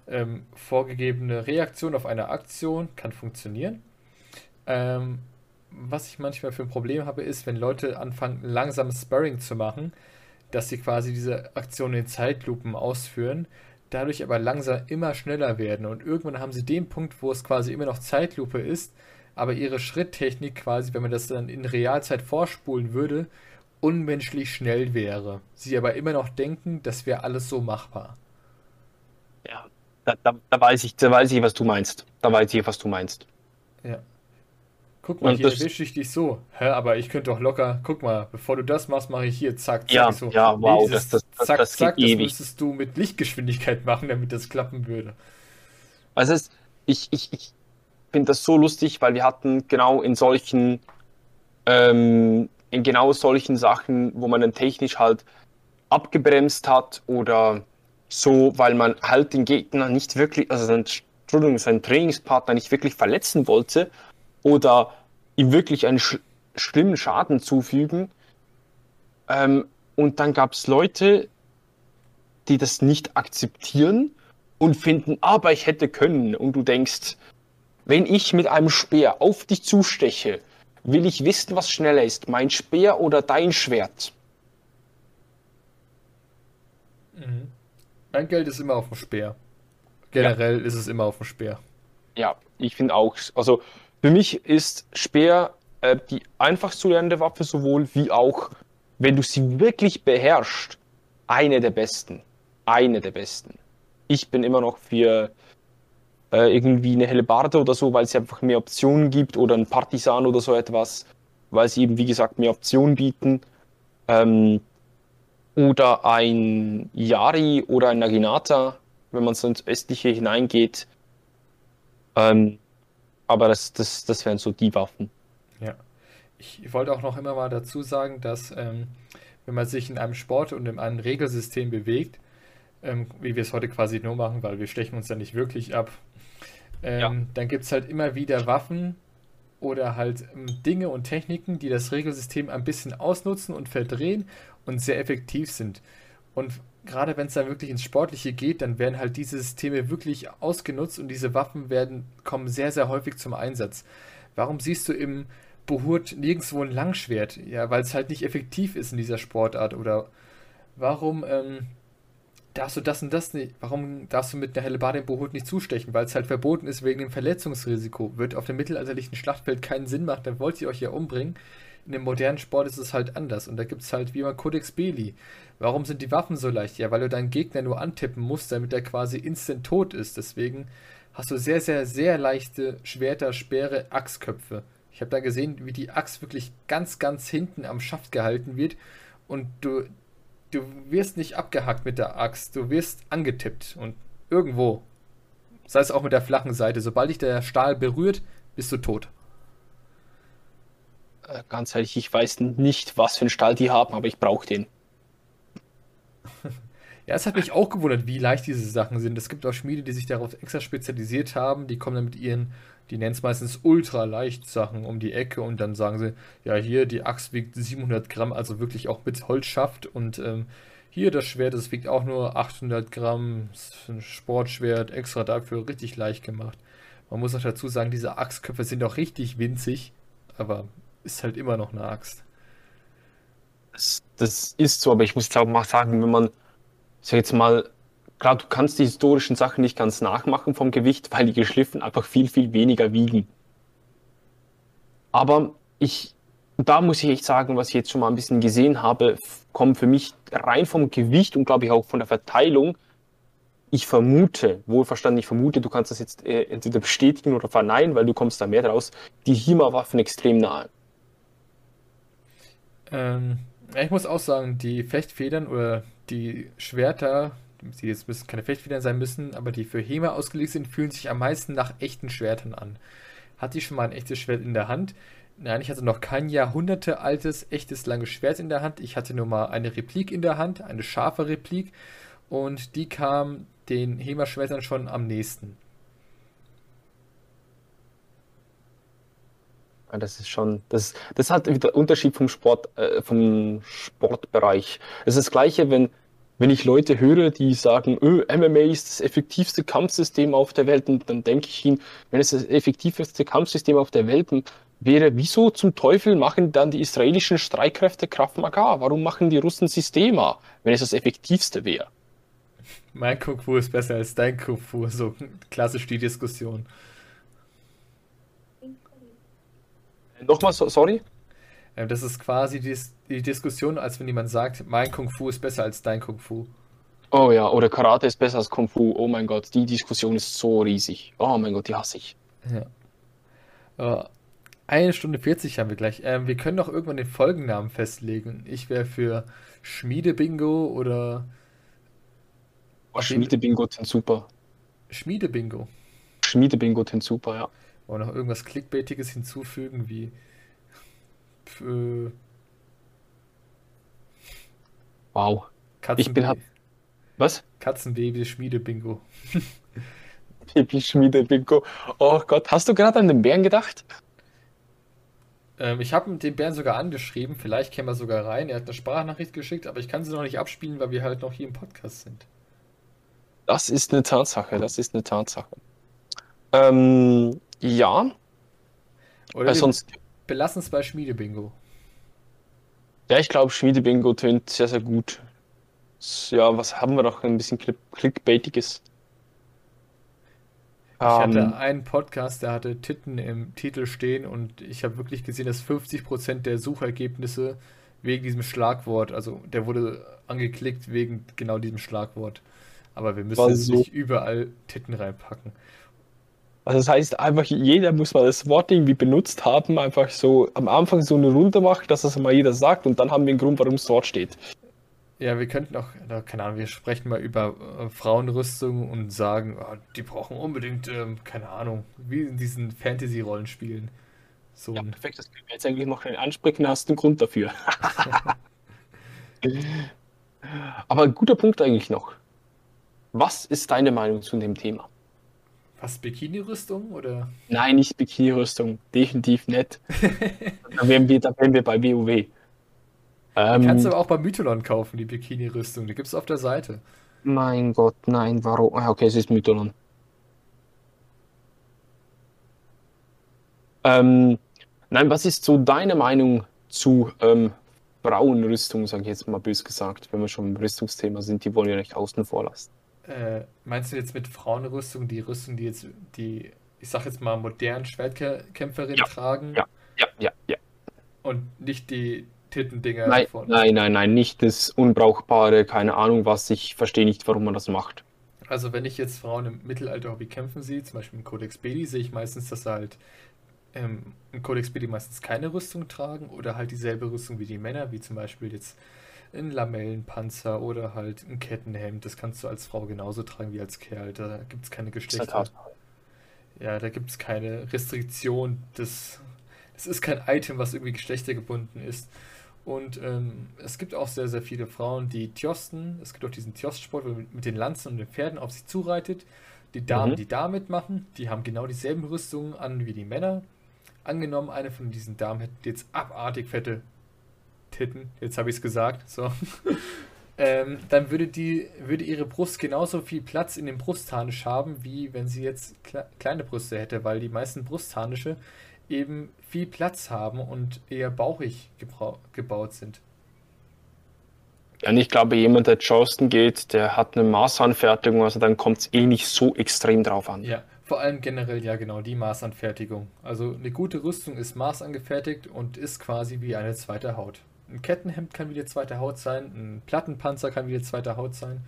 ähm, vorgegebene Reaktion auf eine Aktion kann funktionieren. Ähm, was ich manchmal für ein Problem habe, ist, wenn Leute anfangen, langsam Sparring zu machen, dass sie quasi diese Aktion in Zeitlupen ausführen, dadurch aber langsam immer schneller werden und irgendwann haben sie den Punkt, wo es quasi immer noch Zeitlupe ist, aber ihre Schritttechnik quasi, wenn man das dann in Realzeit vorspulen würde, unmenschlich schnell wäre. Sie aber immer noch denken, das wäre alles so machbar. Ja, da, da, da, weiß ich, da weiß ich, was du meinst. Da weiß ich, was du meinst. Ja. Guck mal, und hier erwische ich dich so. Hä, aber ich könnte doch locker, guck mal, bevor du das machst, mache ich hier, zack, zack. Ja, so. ja, wow, nee, das, das, das, zack, das zack, das müsstest du mit Lichtgeschwindigkeit machen, damit das klappen würde. Also es, ich, ich, ich finde das so lustig, weil wir hatten genau in solchen, ähm, in genau solchen Sachen, wo man dann technisch halt abgebremst hat oder so, weil man halt den Gegner nicht wirklich, also seinen, Entschuldigung, seinen Trainingspartner nicht wirklich verletzen wollte oder ihm wirklich einen sch schlimmen Schaden zufügen. Ähm, und dann gab es Leute, die das nicht akzeptieren und finden, aber ich hätte können. Und du denkst, wenn ich mit einem Speer auf dich zusteche, will ich wissen, was schneller ist, mein Speer oder dein Schwert. Mhm. Mein Geld ist immer auf dem Speer. Generell ja. ist es immer auf dem Speer. Ja, ich finde auch. Also für mich ist Speer äh, die einfachst zu lernende Waffe, sowohl wie auch, wenn du sie wirklich beherrschst, eine der besten. Eine der besten. Ich bin immer noch für äh, irgendwie eine Hellebarde oder so, weil sie einfach mehr Optionen gibt oder ein Partisan oder so etwas, weil sie eben, wie gesagt, mehr Optionen bieten. Ähm, oder ein Yari oder ein Naginata, wenn man so ins Östliche hineingeht. Ähm, aber das, das, das wären so die Waffen. Ja. Ich wollte auch noch immer mal dazu sagen, dass ähm, wenn man sich in einem Sport und in einem Regelsystem bewegt, ähm, wie wir es heute quasi nur machen, weil wir stechen uns ja nicht wirklich ab, ähm, ja. dann gibt es halt immer wieder Waffen oder halt ähm, Dinge und Techniken, die das Regelsystem ein bisschen ausnutzen und verdrehen und sehr effektiv sind. Und gerade wenn es dann wirklich ins Sportliche geht, dann werden halt diese Systeme wirklich ausgenutzt und diese Waffen werden, kommen sehr, sehr häufig zum Einsatz. Warum siehst du im Behurt nirgendwo ein Langschwert? Ja, weil es halt nicht effektiv ist in dieser Sportart. Oder warum ähm, darfst du das und das nicht? Warum darfst du mit einer Hellebarde im Behurt nicht zustechen? Weil es halt verboten ist wegen dem Verletzungsrisiko. Wird auf dem mittelalterlichen Schlachtfeld keinen Sinn machen, dann wollt ihr euch ja umbringen. In dem modernen Sport ist es halt anders. Und da gibt es halt wie immer Codex Belli. Warum sind die Waffen so leicht? Ja, weil du deinen Gegner nur antippen musst, damit er quasi instant tot ist. Deswegen hast du sehr, sehr, sehr leichte Schwerter, Speere, Axtköpfe. Ich habe da gesehen, wie die Axt wirklich ganz, ganz hinten am Schaft gehalten wird und du, du wirst nicht abgehackt mit der Axt, du wirst angetippt und irgendwo, sei es auch mit der flachen Seite, sobald dich der Stahl berührt, bist du tot. Äh, ganz ehrlich, ich weiß nicht, was für einen Stahl die haben, aber ich brauche den. *laughs* Ja, es hat mich auch gewundert, wie leicht diese Sachen sind. Es gibt auch Schmiede, die sich darauf extra spezialisiert haben. Die kommen dann mit ihren, die nennen es meistens ultra leicht Sachen um die Ecke und dann sagen sie, ja, hier die Axt wiegt 700 Gramm, also wirklich auch mit Holzschaft und ähm, hier das Schwert, das wiegt auch nur 800 Gramm, ein Sportschwert, extra dafür richtig leicht gemacht. Man muss auch dazu sagen, diese Axtköpfe sind auch richtig winzig, aber ist halt immer noch eine Axt. Das, das ist so, aber ich muss auch mal sagen, wenn man, sag jetzt mal, klar, du kannst die historischen Sachen nicht ganz nachmachen vom Gewicht, weil die geschliffen einfach viel, viel weniger wiegen. Aber ich, da muss ich echt sagen, was ich jetzt schon mal ein bisschen gesehen habe, kommen für mich rein vom Gewicht und glaube ich auch von der Verteilung. Ich vermute, wohlverstanden, ich vermute, du kannst das jetzt äh, entweder bestätigen oder verneinen, weil du kommst da mehr draus, die HIMA-Waffen extrem nahe. Ähm, ich muss auch sagen, die Fechtfedern oder die Schwerter, die jetzt müssen keine Fechtfedern sein müssen, aber die für HEMA ausgelegt sind, fühlen sich am meisten nach echten Schwertern an. Hatte ich schon mal ein echtes Schwert in der Hand? Nein, ich hatte noch kein Jahrhunderte altes, echtes langes Schwert in der Hand. Ich hatte nur mal eine Replik in der Hand, eine scharfe Replik. Und die kam den HEMA-Schwertern schon am nächsten. Das ist schon, das, das hat wieder Unterschied vom Sport, äh, vom Sportbereich. Es ist das Gleiche, wenn, wenn ich Leute höre, die sagen, öh, MMA ist das effektivste Kampfsystem auf der Welt, und dann denke ich ihnen, wenn es das effektivste Kampfsystem auf der Welt wäre, wieso zum Teufel machen dann die israelischen Streitkräfte Kraft Maga? Warum machen die Russen Systema, wenn es das effektivste wäre? Mein Kung Fu ist besser als dein Kung Fu, so klassisch die Diskussion. Nochmal, so, sorry? Ähm, das ist quasi die, die Diskussion, als wenn jemand sagt, mein Kung Fu ist besser als dein Kung Fu. Oh ja, oder Karate ist besser als Kung Fu. Oh mein Gott, die Diskussion ist so riesig. Oh mein Gott, die hasse ich. Ja. Uh, eine Stunde 40 haben wir gleich. Ähm, wir können doch irgendwann den Folgennamen festlegen. Ich wäre für Schmiede-Bingo oder. Oh, Schmiede-Bingo sind super. Schmiede-Bingo. Schmiede-Bingo sind super, ja. Wir noch irgendwas Clickbaitiges hinzufügen, wie. Äh, wow. Katzenbaby. Ich bin hab... Was? Katzenbaby Schmiede-Bingo. Baby Schmiede-Bingo. Oh Gott, hast du gerade an den Bären gedacht? Ähm, ich habe den Bären sogar angeschrieben, vielleicht käme er sogar rein. Er hat eine Sprachnachricht geschickt, aber ich kann sie noch nicht abspielen, weil wir halt noch hier im Podcast sind. Das ist eine Tatsache, das ist eine Tatsache. Ähm, ja. Oder sonst belassen es bei Schmiede-Bingo. Ja, ich glaube, Schmiede-Bingo tönt sehr, sehr gut. Ja, was haben wir noch? Ein bisschen Clickbaitiges. Ich hatte ähm, einen Podcast, der hatte Titten im Titel stehen und ich habe wirklich gesehen, dass 50% der Suchergebnisse wegen diesem Schlagwort, also der wurde angeklickt wegen genau diesem Schlagwort. Aber wir müssen so nicht überall Titten reinpacken. Also das heißt einfach, jeder muss mal das Wort irgendwie benutzt haben, einfach so am Anfang so eine Runde machen, dass das mal jeder sagt und dann haben wir einen Grund, warum es dort steht. Ja, wir könnten auch, keine Ahnung, wir sprechen mal über äh, Frauenrüstung und sagen, oh, die brauchen unbedingt, ähm, keine Ahnung, wie in diesen Fantasy-Rollenspielen. So ja, perfekt, das können wir jetzt eigentlich noch ansprechen, hast du einen Grund dafür. *laughs* Aber ein guter Punkt eigentlich noch. Was ist deine Meinung zu dem Thema? Was, Bikini-Rüstung oder? Nein, nicht Bikini-Rüstung, definitiv nicht. *laughs* da, wären wir, da wären wir bei WoW. Ähm, kannst du aber auch bei Mytholon kaufen, die Bikini-Rüstung. Die gibt es auf der Seite. Mein Gott, nein, warum? Ah, okay, es ist Mytholon. Ähm, nein, was ist so deine Meinung zu ähm, Frauenrüstung, sage ich jetzt mal bös gesagt, wenn wir schon im Rüstungsthema sind, die wollen ja nicht außen vor lassen. Äh, meinst du jetzt mit Frauenrüstung die Rüstung, die jetzt die, ich sag jetzt mal, modernen Schwertkämpferinnen ja, tragen? Ja, ja, ja, ja. Und nicht die Tittendinger nein, von. Nein, nein, nein, nicht das Unbrauchbare, keine Ahnung was. Ich verstehe nicht, warum man das macht. Also, wenn ich jetzt Frauen im Mittelalter-Hobby kämpfen sehe, zum Beispiel im Codex Bedi, sehe ich meistens, dass sie halt ähm, im Codex Bedi meistens keine Rüstung tragen oder halt dieselbe Rüstung wie die Männer, wie zum Beispiel jetzt ein Lamellenpanzer oder halt ein Kettenhemd. Das kannst du als Frau genauso tragen wie als Kerl. Da gibt es keine Geschlechter. Ja, da gibt es keine Restriktion. Das, das ist kein Item, was irgendwie geschlechtergebunden ist. Und ähm, es gibt auch sehr, sehr viele Frauen, die Tjosten, es gibt auch diesen Tjostsport, wo man mit den Lanzen und den Pferden auf sich zureitet. Die Damen, mhm. die da mitmachen, die haben genau dieselben Rüstungen an wie die Männer. Angenommen, eine von diesen Damen hätte jetzt abartig fette Titten, jetzt habe ich es gesagt, so. *laughs* ähm, dann würde die, würde ihre Brust genauso viel Platz in dem Brustharnisch haben, wie wenn sie jetzt kle kleine Brüste hätte, weil die meisten Brustharnische eben viel Platz haben und eher bauchig gebaut sind. Ja, und ich glaube, jemand, der Charleston geht, der hat eine Maßanfertigung, also dann kommt es eh nicht so extrem drauf an. Ja, vor allem generell ja genau die Maßanfertigung. Also eine gute Rüstung ist maßangefertigt und ist quasi wie eine zweite Haut. Ein Kettenhemd kann wie eine zweite Haut sein, ein Plattenpanzer kann wie eine zweite Haut sein.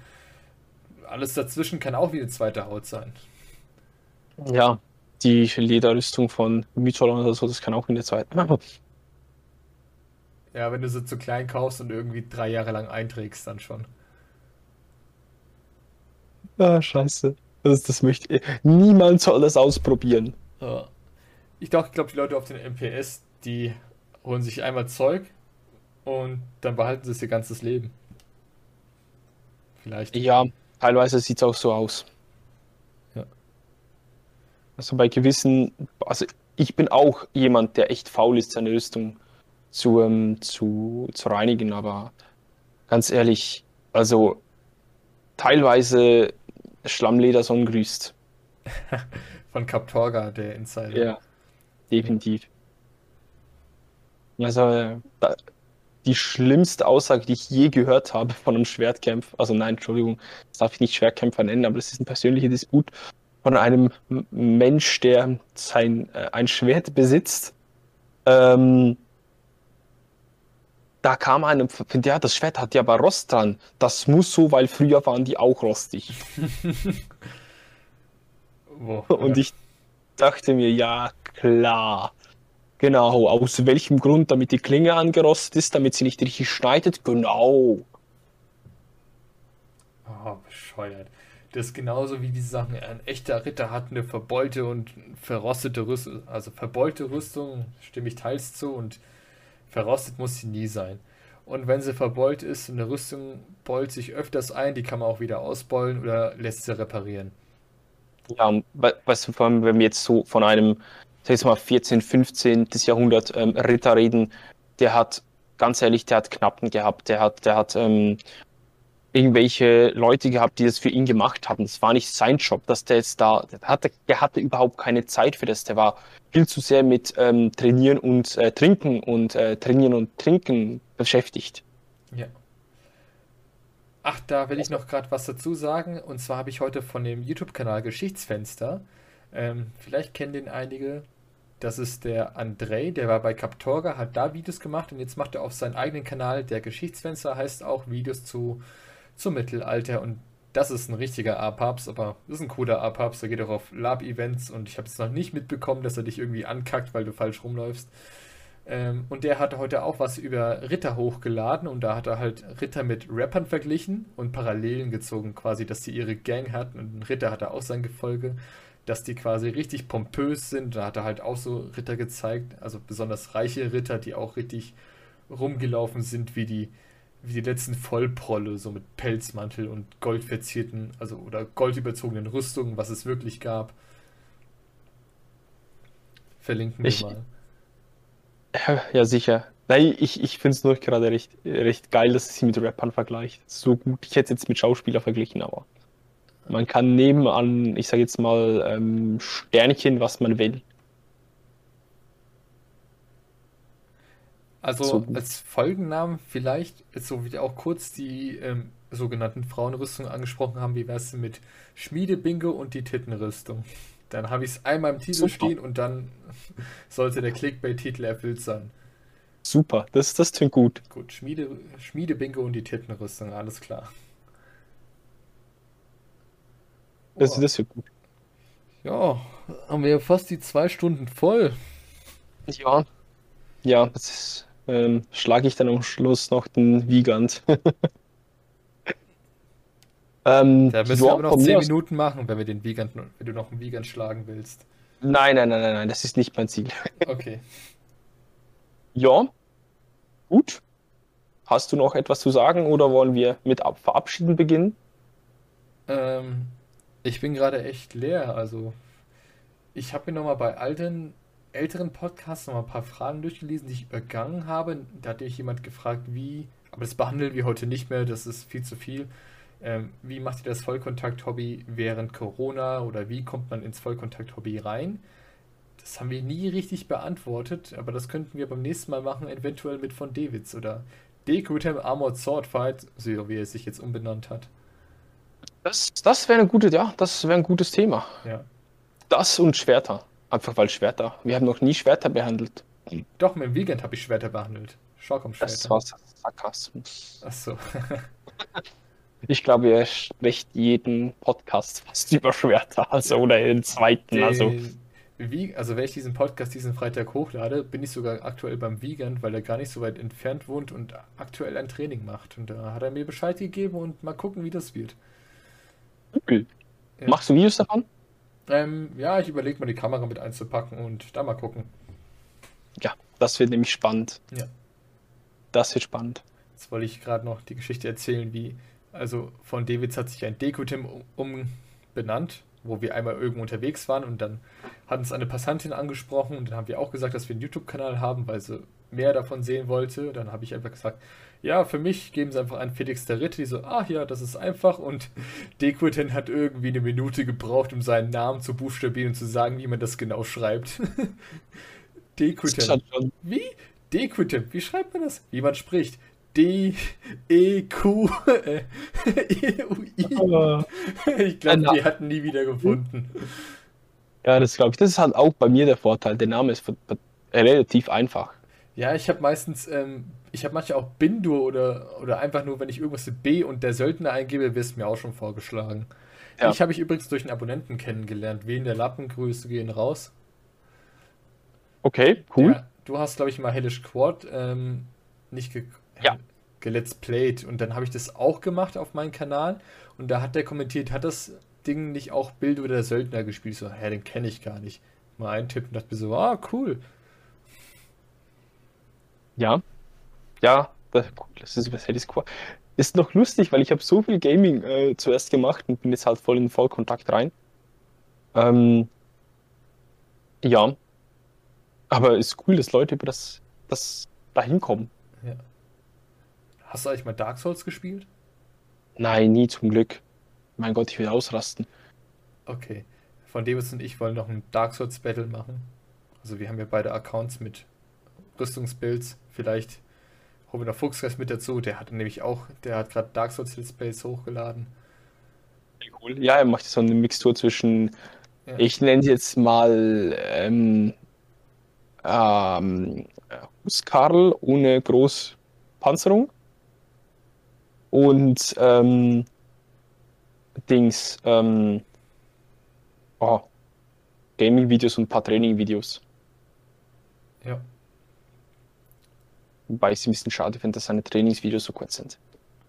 Alles dazwischen kann auch wie eine zweite Haut sein. Ja, die Lederrüstung von Mytholon oder so, das kann auch in der zweiten. Ja, wenn du sie zu klein kaufst und irgendwie drei Jahre lang einträgst, dann schon. Ah, scheiße. Das, das möchte ich. Niemand soll das ausprobieren. Ja. Ich glaube, ich glaub, die Leute auf den MPS, die holen sich einmal Zeug und dann behalten sie es ihr ganzes Leben. Vielleicht. Ja, teilweise sieht es auch so aus. Also bei gewissen, also ich bin auch jemand, der echt faul ist, seine Rüstung zu, ähm, zu, zu reinigen, aber ganz ehrlich, also teilweise Schlammleder grüßt. *laughs* Von Kaptorga, der Insider. Ja, definitiv. Also, äh, die schlimmste Aussage, die ich je gehört habe von einem Schwertkämpfer, also nein, Entschuldigung, das darf ich nicht Schwertkämpfer nennen, aber das ist ein persönlicher Disput von einem Mensch, der sein, äh, ein Schwert besitzt. Ähm, da kam einem, ja, das Schwert hat ja aber Rost dran. Das muss so, weil früher waren die auch rostig. *laughs* wow, Und ja. ich dachte mir, ja, klar. Genau, aus welchem Grund, damit die Klinge angerostet ist, damit sie nicht richtig schneidet? Genau. Oh, bescheuert. Das ist genauso wie diese Sachen, ein echter Ritter hat eine verbeulte und verrostete Rüstung. Also verbeulte Rüstung stimme ich teils zu und verrostet muss sie nie sein. Und wenn sie verbeult ist, eine Rüstung beult sich öfters ein, die kann man auch wieder ausbeulen oder lässt sie reparieren. Ja, du, vor allem, wenn wir jetzt so von einem, sag ich mal, 14., 15. Jahrhundert ähm, Ritter reden, der hat, ganz ehrlich, der hat Knappen gehabt, der hat, der hat ähm, irgendwelche Leute gehabt, die das für ihn gemacht haben. Das war nicht sein Job, dass der jetzt da, der hatte, der hatte überhaupt keine Zeit für das. Der war viel zu sehr mit ähm, Trainieren und äh, Trinken und äh, Trainieren und Trinken beschäftigt. Ja. Ach, da will ich noch gerade was dazu sagen. Und zwar habe ich heute von dem YouTube-Kanal Geschichtsfenster, ähm, vielleicht kennen den einige, das ist der Andrei, der war bei Captorga, hat da Videos gemacht und jetzt macht er auf seinen eigenen Kanal, der Geschichtsfenster heißt auch Videos zu zum Mittelalter. Und das ist ein richtiger A-Papst, aber das ist ein cooler A-Papst, der geht auch auf Lab-Events und ich habe es noch nicht mitbekommen, dass er dich irgendwie ankackt, weil du falsch rumläufst. Ähm, und der hatte heute auch was über Ritter hochgeladen und da hat er halt Ritter mit Rappern verglichen und Parallelen gezogen, quasi, dass die ihre Gang hatten und ein Ritter hatte auch sein Gefolge, dass die quasi richtig pompös sind. Da hat er halt auch so Ritter gezeigt, also besonders reiche Ritter, die auch richtig rumgelaufen sind wie die wie die letzten Vollprolle, so mit Pelzmantel und goldverzierten, also oder goldüberzogenen Rüstungen, was es wirklich gab. Verlinken wir ich, mal. Ja, sicher. Nein, ich, ich finde es nur gerade recht, recht geil, dass es sie mit Rappern vergleicht. So gut. Ich hätte es jetzt mit Schauspieler verglichen, aber man kann nebenan, ich sage jetzt mal, ähm, Sternchen, was man will. Also so als Folgennamen vielleicht, so wie auch kurz die ähm, sogenannten Frauenrüstungen angesprochen haben, wie wär's denn mit Schmiedebingo und die Tittenrüstung? Dann habe ich es einmal im Titel Super. stehen und dann *laughs* sollte der Clickbait-Titel erfüllt sein. Super, das, das klingt gut. Gut, Schmiede, Schmiedebingo und die Tittenrüstung, alles klar. Das, das wird gut. Ja, haben wir ja fast die zwei Stunden voll. Ja, ja, das ist ähm, schlage ich dann am Schluss noch den Wiegand. *laughs* ähm, da müssen wir aber noch 10 Minuten machen, wenn wir den Wiegand, wenn du noch einen Wiegand schlagen willst. Nein, nein, nein, nein, nein, das ist nicht mein Ziel. *laughs* Okay. Ja, gut. Hast du noch etwas zu sagen oder wollen wir mit Verabschieden beginnen? Ähm, ich bin gerade echt leer. Also, ich habe mir nochmal bei alten älteren Podcasts noch mal ein paar Fragen durchgelesen, die ich übergangen habe. Da hatte ich jemand gefragt, wie, aber das behandeln wir heute nicht mehr, das ist viel zu viel. Ähm, wie macht ihr das Vollkontakt-Hobby während Corona oder wie kommt man ins Vollkontakt-Hobby rein? Das haben wir nie richtig beantwortet, aber das könnten wir beim nächsten Mal machen, eventuell mit von Davids oder Decutem Armored Sword Fight, so wie er sich jetzt umbenannt hat. Das, das wäre eine gute, ja, das wäre ein gutes Thema. Ja. Das und Schwerter. Einfach weil Schwerter. Wir haben noch nie Schwerter behandelt. Doch, mit dem Vegan habe ich Schwerter behandelt. Schwerter. Das war Sarkasmus. Achso. *laughs* ich glaube, ihr spricht jeden Podcast fast über Schwerter. Also, oder den zweiten. Den, also. Wie, also wenn ich diesen Podcast diesen Freitag hochlade, bin ich sogar aktuell beim Vegan, weil er gar nicht so weit entfernt wohnt und aktuell ein Training macht. Und da hat er mir Bescheid gegeben und mal gucken, wie das wird. Cool. Ja. Machst du Videos davon? Ähm, ja, ich überlege mal die Kamera mit einzupacken und da mal gucken. Ja, das wird nämlich spannend. Ja. Das wird spannend. Jetzt wollte ich gerade noch die Geschichte erzählen, wie, also von Davids hat sich ein Dekotim umbenannt, wo wir einmal irgendwo unterwegs waren und dann hat uns eine Passantin angesprochen und dann haben wir auch gesagt, dass wir einen YouTube-Kanal haben, weil sie mehr davon sehen wollte. Dann habe ich einfach gesagt, ja, für mich geben sie einfach an Felix der Ritter, die so, ach ja, das ist einfach und *laughs* Dequiten hat irgendwie eine Minute gebraucht, um seinen Namen zu buchstabieren und zu sagen, wie man das genau schreibt. *laughs* Dequiten. Wie? Dequitip, wie schreibt man das? Wie man spricht. D, E, Q, äh, *laughs* E, U, I. Ich glaube, die hatten nie wieder gefunden. Ja, das glaube ich. Das ist halt auch bei mir der Vorteil. Der Name ist relativ einfach. Ja, ich habe meistens, ähm, ich habe manchmal auch Bindur oder, oder einfach nur, wenn ich irgendwas mit B und der Söldner eingebe, wirst mir auch schon vorgeschlagen. Ja. Ich habe ich übrigens durch einen Abonnenten kennengelernt. Wen der Lappengrüße gehen raus. Okay, cool. Der, du hast, glaube ich, mal Hellish Quad ähm, nicht ge Ja. gelet's played und dann habe ich das auch gemacht auf meinem Kanal und da hat der kommentiert, hat das Ding nicht auch Bild oder der Söldner gespielt? So, hä, den kenne ich gar nicht. Mal eintippen und dachte mir so, ah, cool. Ja. Ja, das, ist was Hades Quad. Ist noch lustig, weil ich habe so viel Gaming äh, zuerst gemacht und bin jetzt halt voll in Vollkontakt rein. Ähm, ja. Aber ist cool, dass Leute über das, das dahin kommen. Hast du eigentlich mal Dark Souls gespielt? Nein, nie zum Glück. Mein Gott, ich will ausrasten. Okay. Von Davis und ich wollen noch ein Dark Souls Battle machen. Also wir haben ja beide Accounts mit Rüstungsbuilds. Vielleicht holen wir noch Fuchsgeist mit dazu. Der hat nämlich auch, der hat gerade Dark Souls Let's Plays hochgeladen. Cool. Ja, er macht so eine Mixtur zwischen, Ja. ich nenne sie jetzt mal ähm, ähm, Huskarl ohne Großpanzerung und ähm, Dings, ähm, oh, Gaming-Videos und ein paar Training-Videos. Ja. Wobei ich es ein bisschen schade finde, dass seine Trainingsvideos so kurz sind.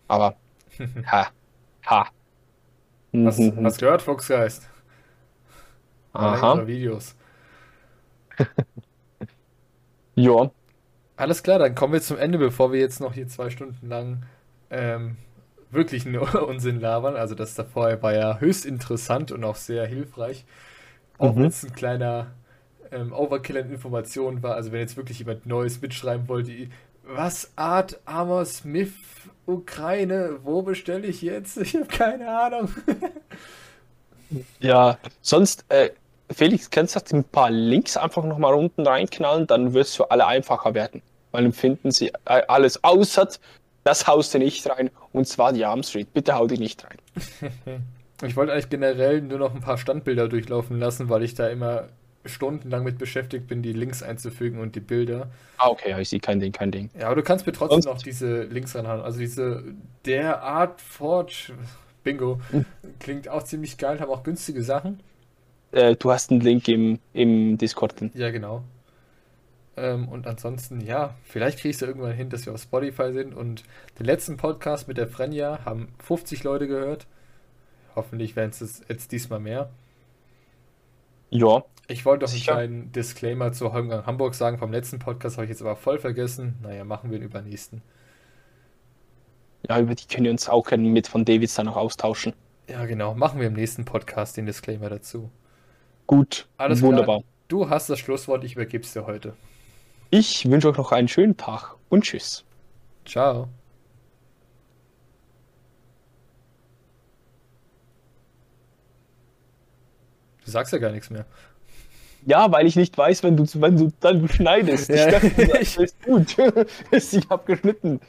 Aber, *laughs* ha, ha. Hast, Mhm. hast gehört, Fuchsgeist? Aha. Videos. *laughs* Ja, Alles klar, dann kommen wir zum Ende, bevor wir jetzt noch hier zwei Stunden lang ähm, wirklich nur *laughs* Unsinn labern. Also das da vorher war ja höchst interessant und auch sehr hilfreich. Auch Mhm. wenn es ein kleiner ähm, Overkill an Informationen war. Also wenn jetzt wirklich jemand Neues mitschreiben wollte, was Art Armor Smith Ukraine, wo bestelle ich jetzt? *laughs* Ich habe keine Ahnung. Ja, sonst, äh, Felix, kannst du ein paar Links einfach nochmal unten reinknallen, dann wird es für alle einfacher werden. Weil dann finden sie äh, alles außer das haust du nicht rein, und zwar die Arm Street. Bitte hau die nicht rein. *laughs* Ich wollte eigentlich generell nur noch ein paar Standbilder durchlaufen lassen, weil ich da immer stundenlang mit beschäftigt bin, die Links einzufügen und die Bilder. Ah, okay, ja, ich sehe kein Ding, kein Ding. Ja, aber du kannst mir trotzdem Sonst- noch diese Links ranhauen. Also diese der Art Forge Bingo Hm. klingt auch ziemlich geil, haben auch günstige Sachen. Äh, du hast einen Link im, im Discord drin. Ja, genau. Ähm, und ansonsten, ja, vielleicht kriegst du irgendwann hin, dass wir auf Spotify sind. Und den letzten Podcast mit der Frenja haben 50 Leute gehört. Hoffentlich werden es jetzt diesmal mehr. Ja, Ich wollte einen Sicher. kleinen Disclaimer zu Holmgang Hamburg sagen. Vom letzten Podcast habe ich jetzt aber voll vergessen. Naja, machen wir den übernächsten. ja, über die können wir uns auch mit von Davids dann noch austauschen. Ja, genau. Machen wir im nächsten Podcast den Disclaimer dazu. Gut, Alles wunderbar. klar. Du hast das Schlusswort, ich übergebe es dir heute. Ich wünsche euch noch einen schönen Tag und tschüss. Ciao. Du sagst ja gar nichts mehr. Ja, weil ich nicht weiß, wenn du, wenn du dann schneidest. Ja. Ich dachte, *laughs* das *laughs* ist gut. ich habe geschnitten.